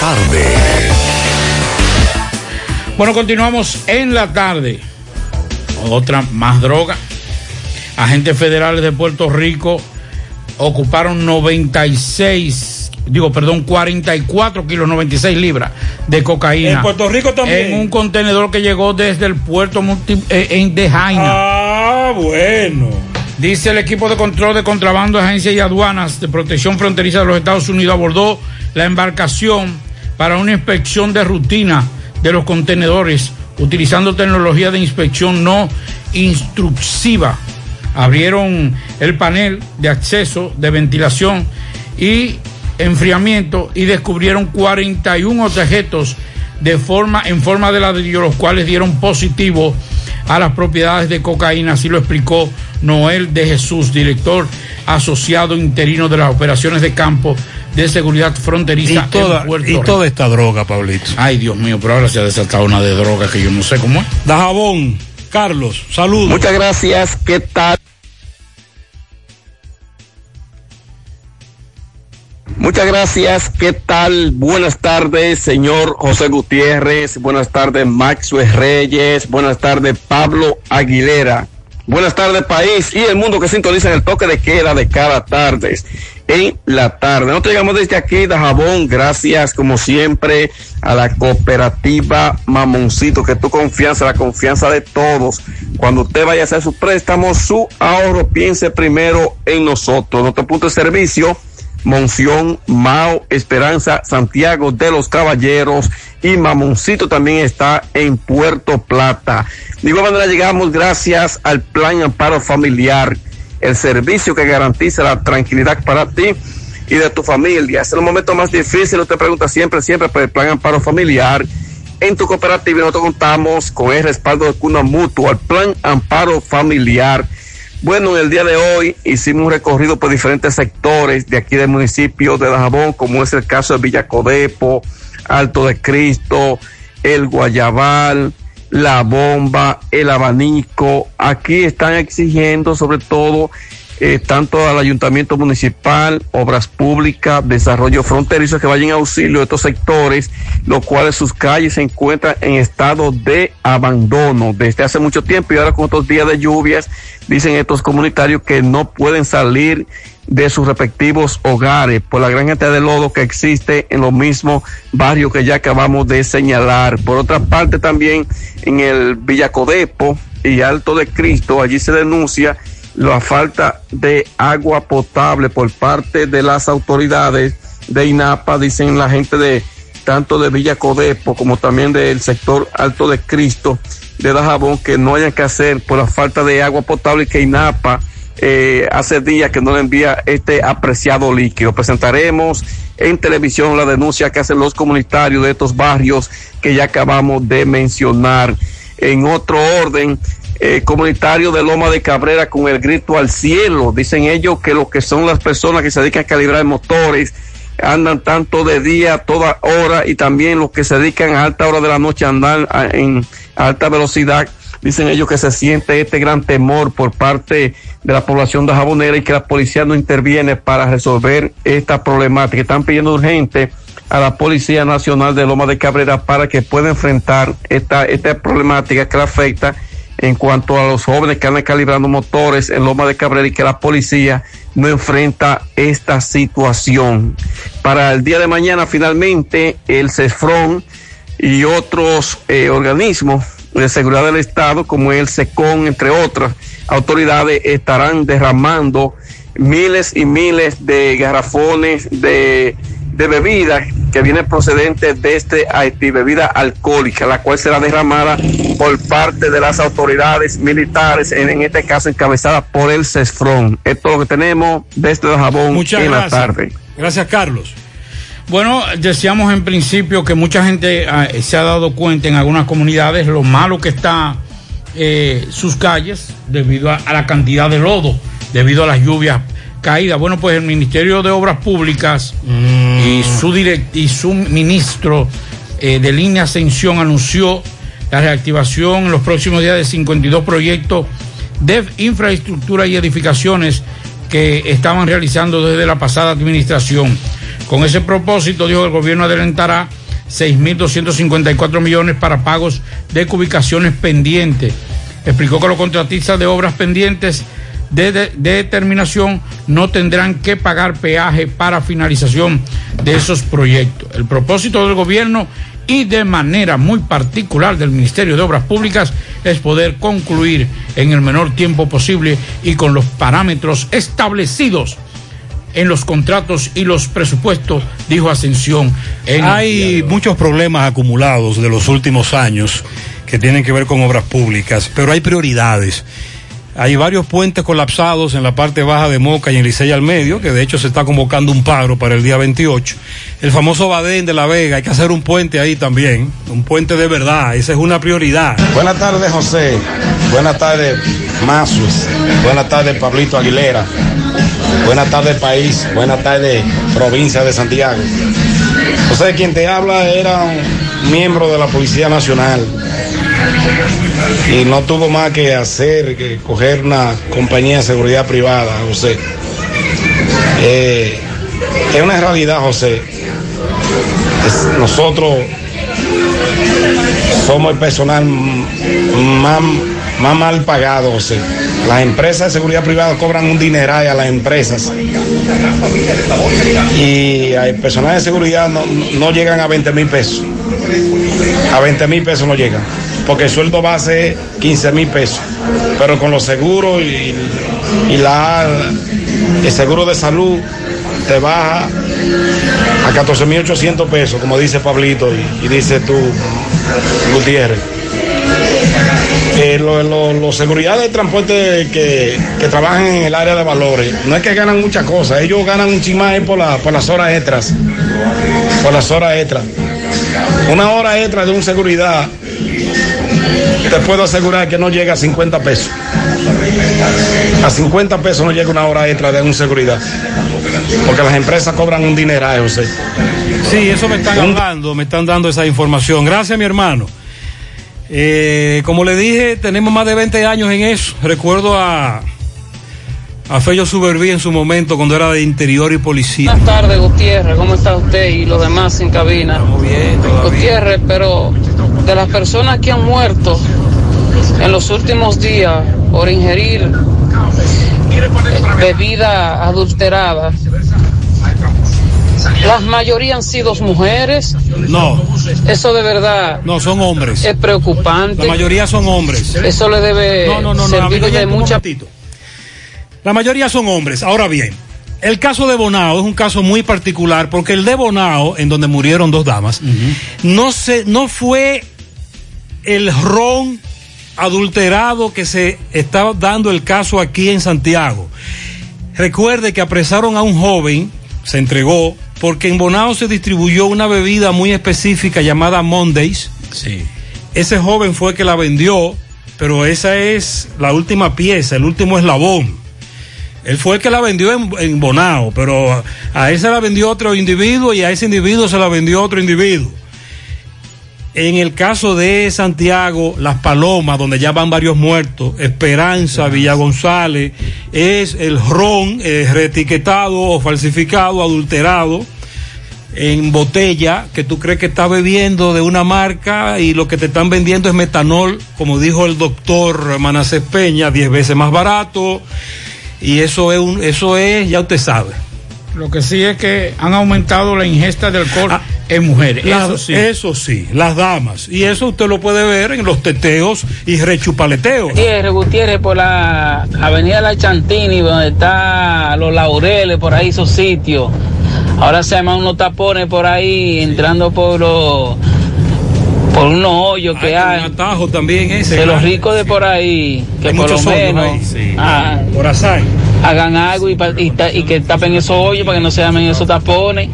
Tarde. Bueno, continuamos en la tarde. Otra más droga. Agentes federales de Puerto Rico ocuparon 96 digo, perdón, 44 kilos, 96 libras de cocaína. En Puerto Rico también. En un contenedor que llegó desde el puerto multi- eh, en de Jaina. Ah, bueno. Dice el equipo de control de contrabando, agencias y aduanas de protección fronteriza de los Estados Unidos abordó la embarcación para una inspección de rutina de los contenedores utilizando tecnología de inspección no instructiva. Abrieron el panel de acceso de ventilación y enfriamiento y descubrieron 41 objetos de forma, en forma de ladrillo, los cuales dieron positivo a las propiedades de cocaína, así lo explicó Noel de Jesús, director asociado interino de las operaciones de campo de seguridad fronteriza Y toda, en Puerto y Rico. toda esta droga, Pablito. Ay, Dios mío, pero ahora se ha desatado una de droga que yo no sé cómo es. Dajabón, Carlos, saludos. Muchas gracias. ¿Qué tal? Muchas gracias. ¿Qué tal? Buenas tardes, señor José Gutiérrez. Buenas tardes, Maxwell Reyes. Buenas tardes, Pablo Aguilera. Buenas tardes, país y el mundo que sintoniza en el toque de queda de cada tarde. En la tarde. Nosotros llegamos desde aquí de Jabón. Gracias, como siempre, a la cooperativa Mamoncito, que tu confianza, la confianza de todos. Cuando usted vaya a hacer su préstamo, su ahorro, piense primero en nosotros. Nuestro punto de servicio Monción, Mao, Esperanza, Santiago de los Caballeros y Mamoncito también está en Puerto Plata. De igual manera llegamos gracias al Plan Amparo Familiar, el servicio que garantiza la tranquilidad para ti y de tu familia. Es el momento más difícil, usted pregunta siempre, siempre por el Plan Amparo Familiar. En tu cooperativa nosotros contamos con el respaldo de Cuna Mutua, el Plan Amparo Familiar. Bueno, en el día de hoy hicimos un recorrido por diferentes sectores de aquí del municipio de Dajabón, como es el caso de Villacodepo, Alto de Cristo, El Guayabal, La Bomba, El Abanico. Aquí están exigiendo sobre todo eh, tanto al ayuntamiento municipal, obras públicas, desarrollo fronterizo, que vayan a auxilio de estos sectores, los cuales sus calles se encuentran en estado de abandono desde hace mucho tiempo y ahora con estos días de lluvias, dicen estos comunitarios que no pueden salir de sus respectivos hogares por la gran cantidad de lodo que existe en los mismos barrios que ya acabamos de señalar. Por otra parte también en el Villacodepo y Alto de Cristo, allí se denuncia la falta de agua potable por parte de las autoridades de INAPA, dicen la gente de tanto de Villa Codepo como también del sector Alto de Cristo de Dajabón que no hayan que hacer por la falta de agua potable que INAPA eh, hace días que no le envía este apreciado líquido. Presentaremos en televisión la denuncia que hacen los comunitarios de estos barrios que ya acabamos de mencionar. En otro orden, eh, comunitario de Loma de Cabrera con el grito al cielo. Dicen ellos que lo que son las personas que se dedican a calibrar motores andan tanto de día toda hora y también los que se dedican a alta hora de la noche a andar en alta velocidad. Dicen ellos que se siente este gran temor por parte de la población de Jabonera y que la policía no interviene para resolver esta problemática. Están pidiendo urgente a la Policía Nacional de Loma de Cabrera para que pueda enfrentar esta, esta problemática que la afecta en cuanto a los jóvenes que andan calibrando motores en Loma de Cabrera y que la policía no enfrenta esta situación. Para el día de mañana, finalmente, el CEFRON y otros eh, organismos de seguridad del Estado, como el SECON, entre otras autoridades, estarán derramando miles y miles de garrafones de, de bebidas que vienen procedentes de este Haití, bebida alcohólica, la cual será derramada por parte de las autoridades militares, en, en este caso encabezada por el CESFRON. Esto es lo que tenemos desde Jabón Muchas en gracias. la tarde. Gracias, Carlos. Bueno, decíamos en principio que mucha gente ah, se ha dado cuenta en algunas comunidades lo malo que está eh, sus calles debido a, a la cantidad de lodo, debido a las lluvias caídas. Bueno, pues el Ministerio de Obras Públicas y, su direct- y su ministro eh, de línea Ascensión anunció la reactivación en los próximos días de 52 proyectos de infraestructura y edificaciones que estaban realizando desde la pasada administración. Con ese propósito, dijo el gobierno adelantará 6.254 millones para pagos de ubicaciones pendientes. Explicó que los contratistas de obras pendientes de- de determinación no tendrán que pagar peaje para finalización de esos proyectos. El propósito del gobierno y de manera muy particular del Ministerio de Obras Públicas es poder concluir en el menor tiempo posible y con los parámetros establecidos en los contratos y los presupuestos, dijo Ascensión. En Hay muchos problemas acumulados de los últimos años que tienen que ver con obras públicas, pero hay prioridades. Hay varios puentes colapsados en la parte baja de Moca y en Licey al medio, que de hecho se está convocando un paro para el día 28. El famoso Badén de La Vega, hay que hacer un puente ahí también, un puente de verdad, esa es una prioridad. Buenas tardes, José. Buenas tardes, Mazus. Buenas tardes, Pablito Aguilera. Buenas tardes, país. Buenas tardes, provincia de Santiago. José, quien te habla era un miembro de la Policía Nacional y no tuvo más que hacer que coger una compañía de seguridad privada, José. Eh, es una realidad, José. Es- nosotros somos el personal más, más mal pagado, José. Las empresas de seguridad privada cobran un dineral a las empresas. Y el personal de seguridad no, no llegan a 20 mil pesos. A 20 mil pesos no llegan. Porque el sueldo base es 15 mil pesos. Pero con los seguros y, y la, el seguro de salud te baja a 14.800 pesos, como dice Pablito y, y dice tú, Gutiérrez. Eh, lo- lo- los seguridad de transporte que, que trabajan en el área de valores, no es que ganan muchas cosas, ellos ganan un chimán por, la- por las horas extras. Por las horas extras. Una hora extra de un seguridad, te puedo asegurar que no llega a 50 pesos. A 50 pesos no llega una hora extra de un seguridad. Porque las empresas cobran un dineral, José. Sí, eso me están hablando, me están dando esa información. Gracias, mi hermano. Eh, como le dije, tenemos más de 20 años en eso. Recuerdo a, a Fello Suberví en su momento cuando era de interior y policía. Buenas tardes, Gutiérrez. ¿Cómo está usted y los demás en cabina? Muy bien, Gutiérrez, pero de las personas que han muerto en los últimos días por ingerir bebida adulterada, las mayoría han sido mujeres. No. Eso de verdad. No, son hombres. Es preocupante. La mayoría son hombres. Eso le debe No, no, no, no, servir de mucha. La mayoría son hombres. Ahora bien, el caso de Bonao es un caso muy particular porque el de Bonao, en donde murieron dos damas, no se, no fue el ron adulterado que se estaba dando el caso aquí en Santiago. Recuerde que apresaron a un joven, se entregó, porque en Bonao se distribuyó una bebida muy específica llamada Mondays. Sí. Ese joven fue el que la vendió, pero esa es la última pieza, el último eslabón. Él fue el que la vendió en, en Bonao, pero a, a él se la vendió otro individuo y a ese individuo se la vendió otro individuo. En el caso de Santiago, Las Palomas, donde ya van varios muertos, Esperanza, Villa González, es el ron eh, reetiquetado o falsificado, adulterado en botella que tú crees que estás bebiendo de una marca y lo que te están vendiendo es metanol, como dijo el doctor Manacés Peña, 10 veces más barato. Y eso es, un, eso es, ya usted sabe. Lo que sí es que han aumentado la ingesta de alcohol en mujeres. Eso sí. eso sí, las damas. Y eso usted lo puede ver en los teteos y rechupaleteos. Gutiérrez, Gutiérrez, por la avenida La Chantini, donde está los laureles, por ahí esos sitios. Ahora se llaman unos tapones por ahí, entrando por los por unos hoyos que hay. atajo también ese. De los ricos de por ahí, que Hay por lo muchos hoyos menos ahí, sí. ah, Por azar. Hagan algo y, pa- y y que tapen esos hoyos para que no se llamen esos tapones.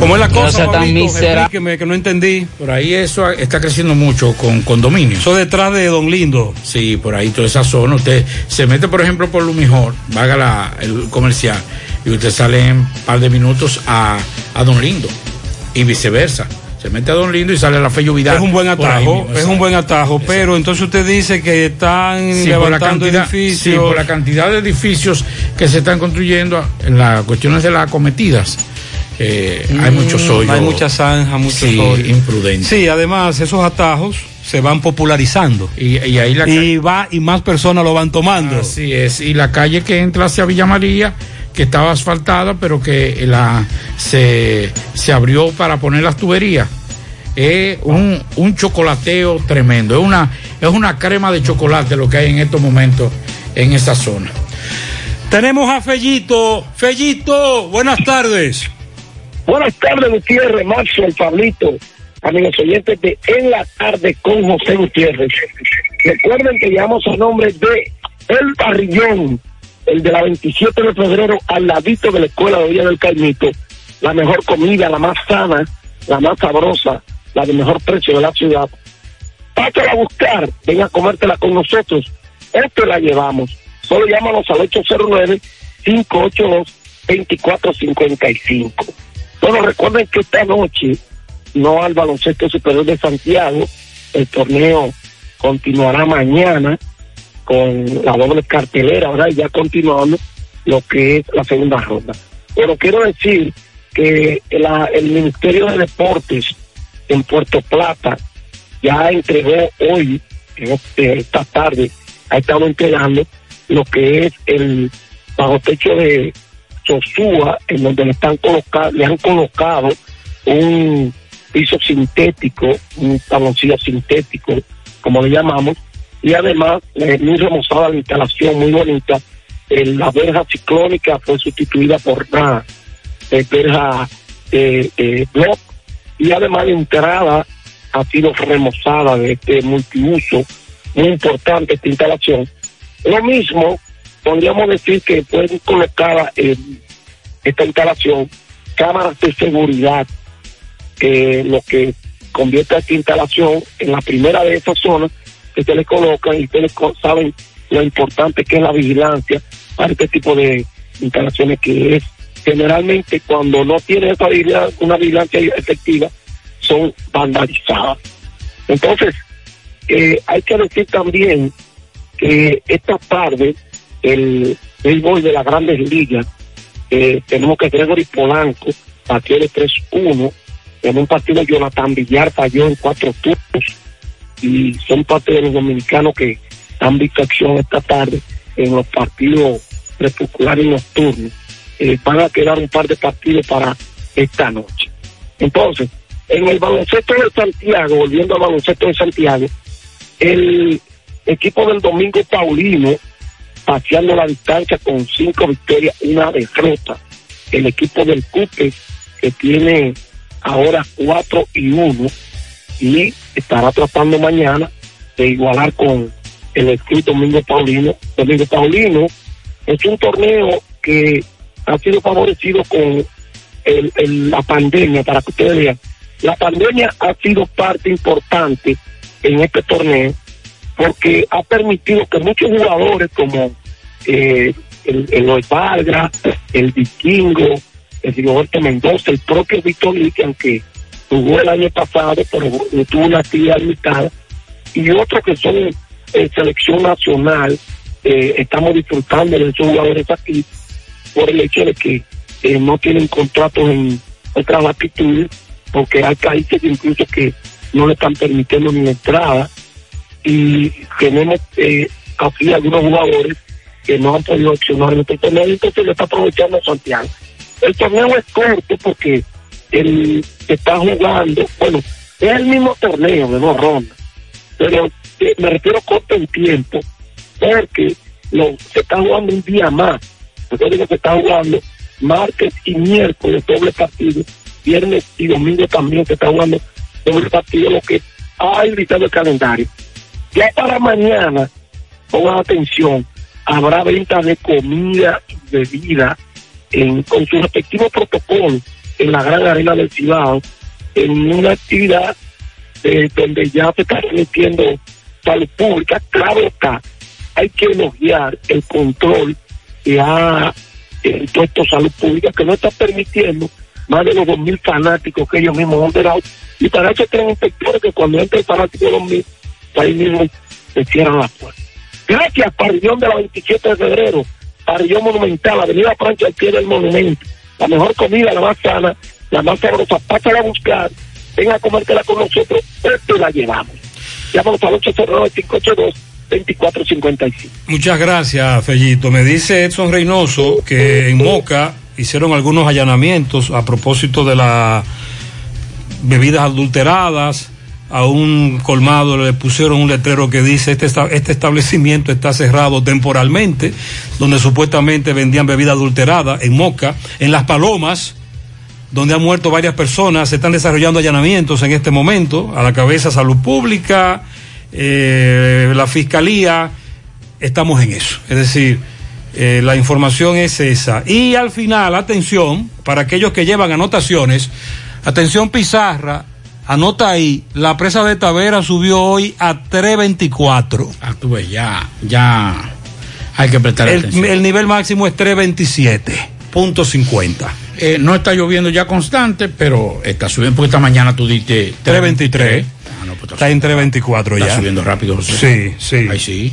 ¿Cómo es la cosa, sea tan Pablito? miserable. Explíqueme, que no entendí. Por ahí eso está creciendo mucho con condominios. Eso detrás de Don Lindo. Sí, por ahí toda esa zona. Usted se mete, por ejemplo, por Lumijor, vaga la, el comercial, y usted sale en un par de minutos a, a Don Lindo. Y viceversa. Se mete a Don Lindo y sale a la Fello Vidal. Es un buen atajo, mismo, es un buen atajo, pero entonces usted dice que están Sí, por la levantando cantidad, sí, edificios. por la cantidad de edificios que se están construyendo en las cuestiones de las acometidas. eh, hay Mm, muchos hoyos. Hay muchas zanjas, muchos Sí, hoyos. imprudentes. Sí, además esos atajos se van popularizando. Y, y ahí la y va y más personas lo van tomando. Así es. Y la calle que entra hacia Villa María que estaba asfaltada, pero que la, se, se abrió para poner las tuberías. Es un, un chocolateo tremendo. Es una, es una crema de chocolate lo que hay en estos momentos en esa zona. Tenemos a Fellito. Fellito, buenas tardes. Buenas tardes, Gutiérrez, Maxo, el Pablito, amigos oyentes de En la Tarde con José Gutiérrez. Recuerden que llamamos a nombre de El Parrillón, el de la 27 de febrero, al ladito de la Escuela de Villa del Caimito. La mejor comida, la más sana, la más sabrosa, la de mejor precio de la ciudad. Pásala a buscar, ven a comértela con nosotros, o te la llevamos. Solo llámanos al 809-582-2455. Bueno, recuerden que esta noche no al baloncesto superior de Santiago, el torneo continuará mañana con la doble cartelera, ahora ya continuando lo que es la segunda ronda. Pero quiero decir que la- el Ministerio de Deportes en Puerto Plata ya entregó hoy, este- esta tarde, ha estado entregando lo que es el bajo techo de Sosúa, en donde le están colocando, le han colocado un piso sintético, un tabloncillo sintético, como le llamamos, y además eh, muy remozada la instalación, muy bonita. Eh, la verja ciclónica fue sustituida por una eh, verja de block y además la entrada ha sido remozada de este multiuso, muy importante esta instalación. Lo mismo, podríamos decir que pueden colocar en esta instalación cámaras de seguridad, que lo que convierte a esta instalación en la primera de esas zonas que se le colocan y ustedes saben lo importante que es la vigilancia para este tipo de instalaciones que es generalmente cuando no tiene esa vigilancia, una vigilancia efectiva son vandalizadas. Entonces, eh, hay que decir también que esta tarde el béisbol de las grandes ligas, eh, tenemos que Gregory Polanco batió de 3-1, en un partido Jonathan Villar falló en cuatro turnos y son parte de los dominicanos que han visto acción esta tarde en los partidos crepusculares nocturnos. Eh, van a quedar un par de partidos para esta noche. Entonces, en el baloncesto de Santiago, volviendo al baloncesto de Santiago, el equipo del Domingo Paulino, paseando la distancia con cinco victorias, una derrota. El equipo del Cupe, que tiene ahora cuatro y uno, y estará tratando mañana de igualar con el Club Domingo Paulino. Domingo Paulino es un torneo que ha sido favorecido con el- la pandemia, para que ustedes vean. La pandemia ha sido parte importante en este torneo porque ha permitido que muchos jugadores como eh, el, el Vargas, el Vikingo, el Rigoberto Mendoza, el propio Víctor Lique, aunque jugó el año pasado, pero tuvo una actividad limitada, y otros que son eh, selección nacional, eh, estamos disfrutando de esos jugadores aquí por el hecho de que eh, no tienen contratos en otras latitudes, porque hay países incluso que no le están permitiendo ni entrada, y tenemos eh, aquí algunos jugadores que no han podido accionar en este torneo, entonces le está aprovechando Santiago. El torneo es corto porque él está jugando, bueno, es el mismo torneo de dos rondas, pero eh, me refiero corto en tiempo, porque lo, se está jugando un día más. Yo digo que está jugando martes y miércoles doble partido, viernes y domingo también se está jugando doble partido, lo que ha invitado el calendario. Ya para mañana, pongan atención, habrá venta de comida y bebida en, con su respectivo protocolo en la gran arena del Cibao, en una actividad donde ya se está remitiendo salud pública. Claro está, hay que elogiar el control que ha impuesto salud pública, que no está permitiendo más de los 2.000 fanáticos que ellos mismos han dado. Y para eso tienen inspectores que cuando entra el fanático de 2.000, ahí mismo se cierran las puertas. Gracias, Parrillón de la 27 de febrero, Parrillón Monumental, Avenida Francia, al del monumento. La mejor comida, la más sana, la más sabrosa. Pásala a buscar, ven a comértela con nosotros, pues te la llevamos. Llámanos al 2455. Muchas gracias, Fellito. Me dice Edson Reynoso que en Moca hicieron algunos allanamientos a propósito de las bebidas adulteradas. A un colmado le pusieron un letrero que dice este, este establecimiento está cerrado temporalmente, donde supuestamente vendían bebida adulterada en Moca, en Las Palomas, donde han muerto varias personas, se están desarrollando allanamientos en este momento, a la cabeza Salud Pública, eh, la Fiscalía, estamos en eso. Es decir, eh, la información es esa. Y al final, atención, para aquellos que llevan anotaciones, atención Pizarra, anota ahí, la presa de Tavera subió hoy a 324. Ah, tú ves, ya, ya hay que prestar El, atención. el nivel máximo es 327.50. Eh, no está lloviendo ya constante, pero está subiendo, porque esta mañana tú diste 323. Ah, no, pues Está en 324 Está ya. subiendo rápido, José. Sí, sí. Ahí sí.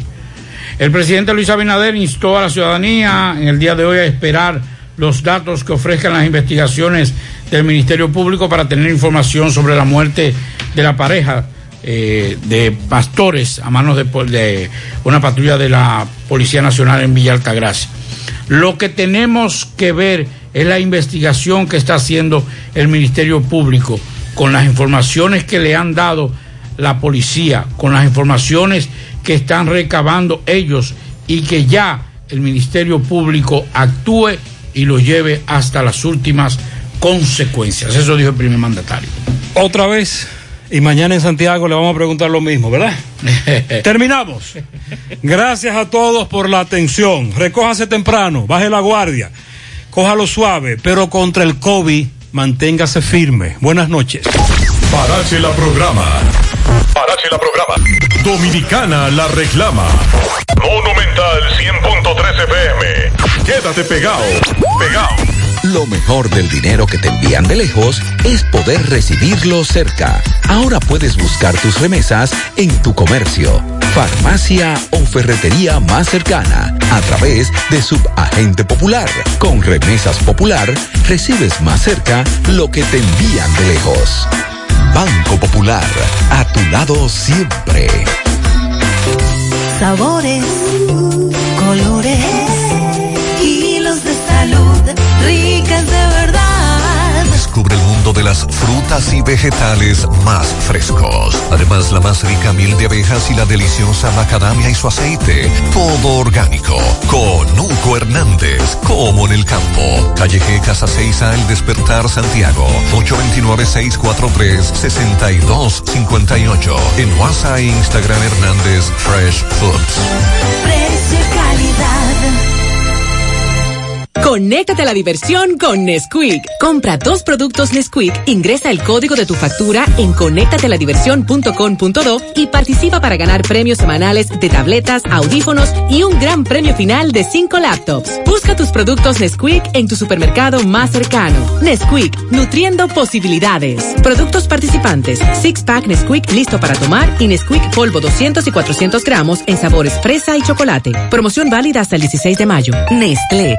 El presidente Luis Abinader instó a la ciudadanía en el día de hoy a esperar los datos que ofrezcan las investigaciones del Ministerio Público para tener información sobre la muerte de la pareja eh, de pastores a manos de, una patrulla de la Policía Nacional en Villa Altagracia. Lo que tenemos que ver es la investigación que está haciendo el Ministerio Público con las informaciones que le han dado la policía, con las informaciones que están recabando ellos y que ya el Ministerio Público actúe y lo lleve hasta las últimas consecuencias. Eso dijo el primer mandatario. Otra vez, y mañana en Santiago le vamos a preguntar lo mismo, ¿verdad? Terminamos. Gracias a todos por la atención. Recójase temprano, baje la guardia, cójalo suave, pero contra el COVID manténgase firme. Buenas noches. Parache la programa. Parache la programa. Dominicana la reclama. Monumental 100.13 FM. Quédate pegado. Pegado. Lo mejor del dinero que te envían de lejos es poder recibirlo cerca. Ahora puedes buscar tus remesas en tu comercio, farmacia o ferretería más cercana a través de Subagente Popular. Con Remesas Popular recibes más cerca lo que te envían de lejos. Banco Popular, a tu lado siempre. Sabores, colores, Descubre el mundo de las frutas y vegetales más frescos. Además, la más rica miel de abejas y la deliciosa macadamia y su aceite. Todo orgánico. Conuco Hernández, como en el campo. Calle G, Casa 6A, El Despertar, Santiago. 829-643-6258. En WhatsApp e Instagram Hernández Fresh Foods. Precio calidad. Conéctate a la diversión con Nesquik. Compra dos productos Nesquik, ingresa el código de tu factura en conéctateladiversión.com.do y participa para ganar premios semanales de tabletas, audífonos y un gran premio final de cinco laptops. Busca tus productos Nesquik en tu supermercado más cercano. Nesquik, nutriendo posibilidades. Productos participantes: Six Pack Nesquik listo para tomar y Nesquik polvo 200 y 400 gramos en sabores fresa y chocolate. Promoción válida hasta el 16 de mayo. Nestlé.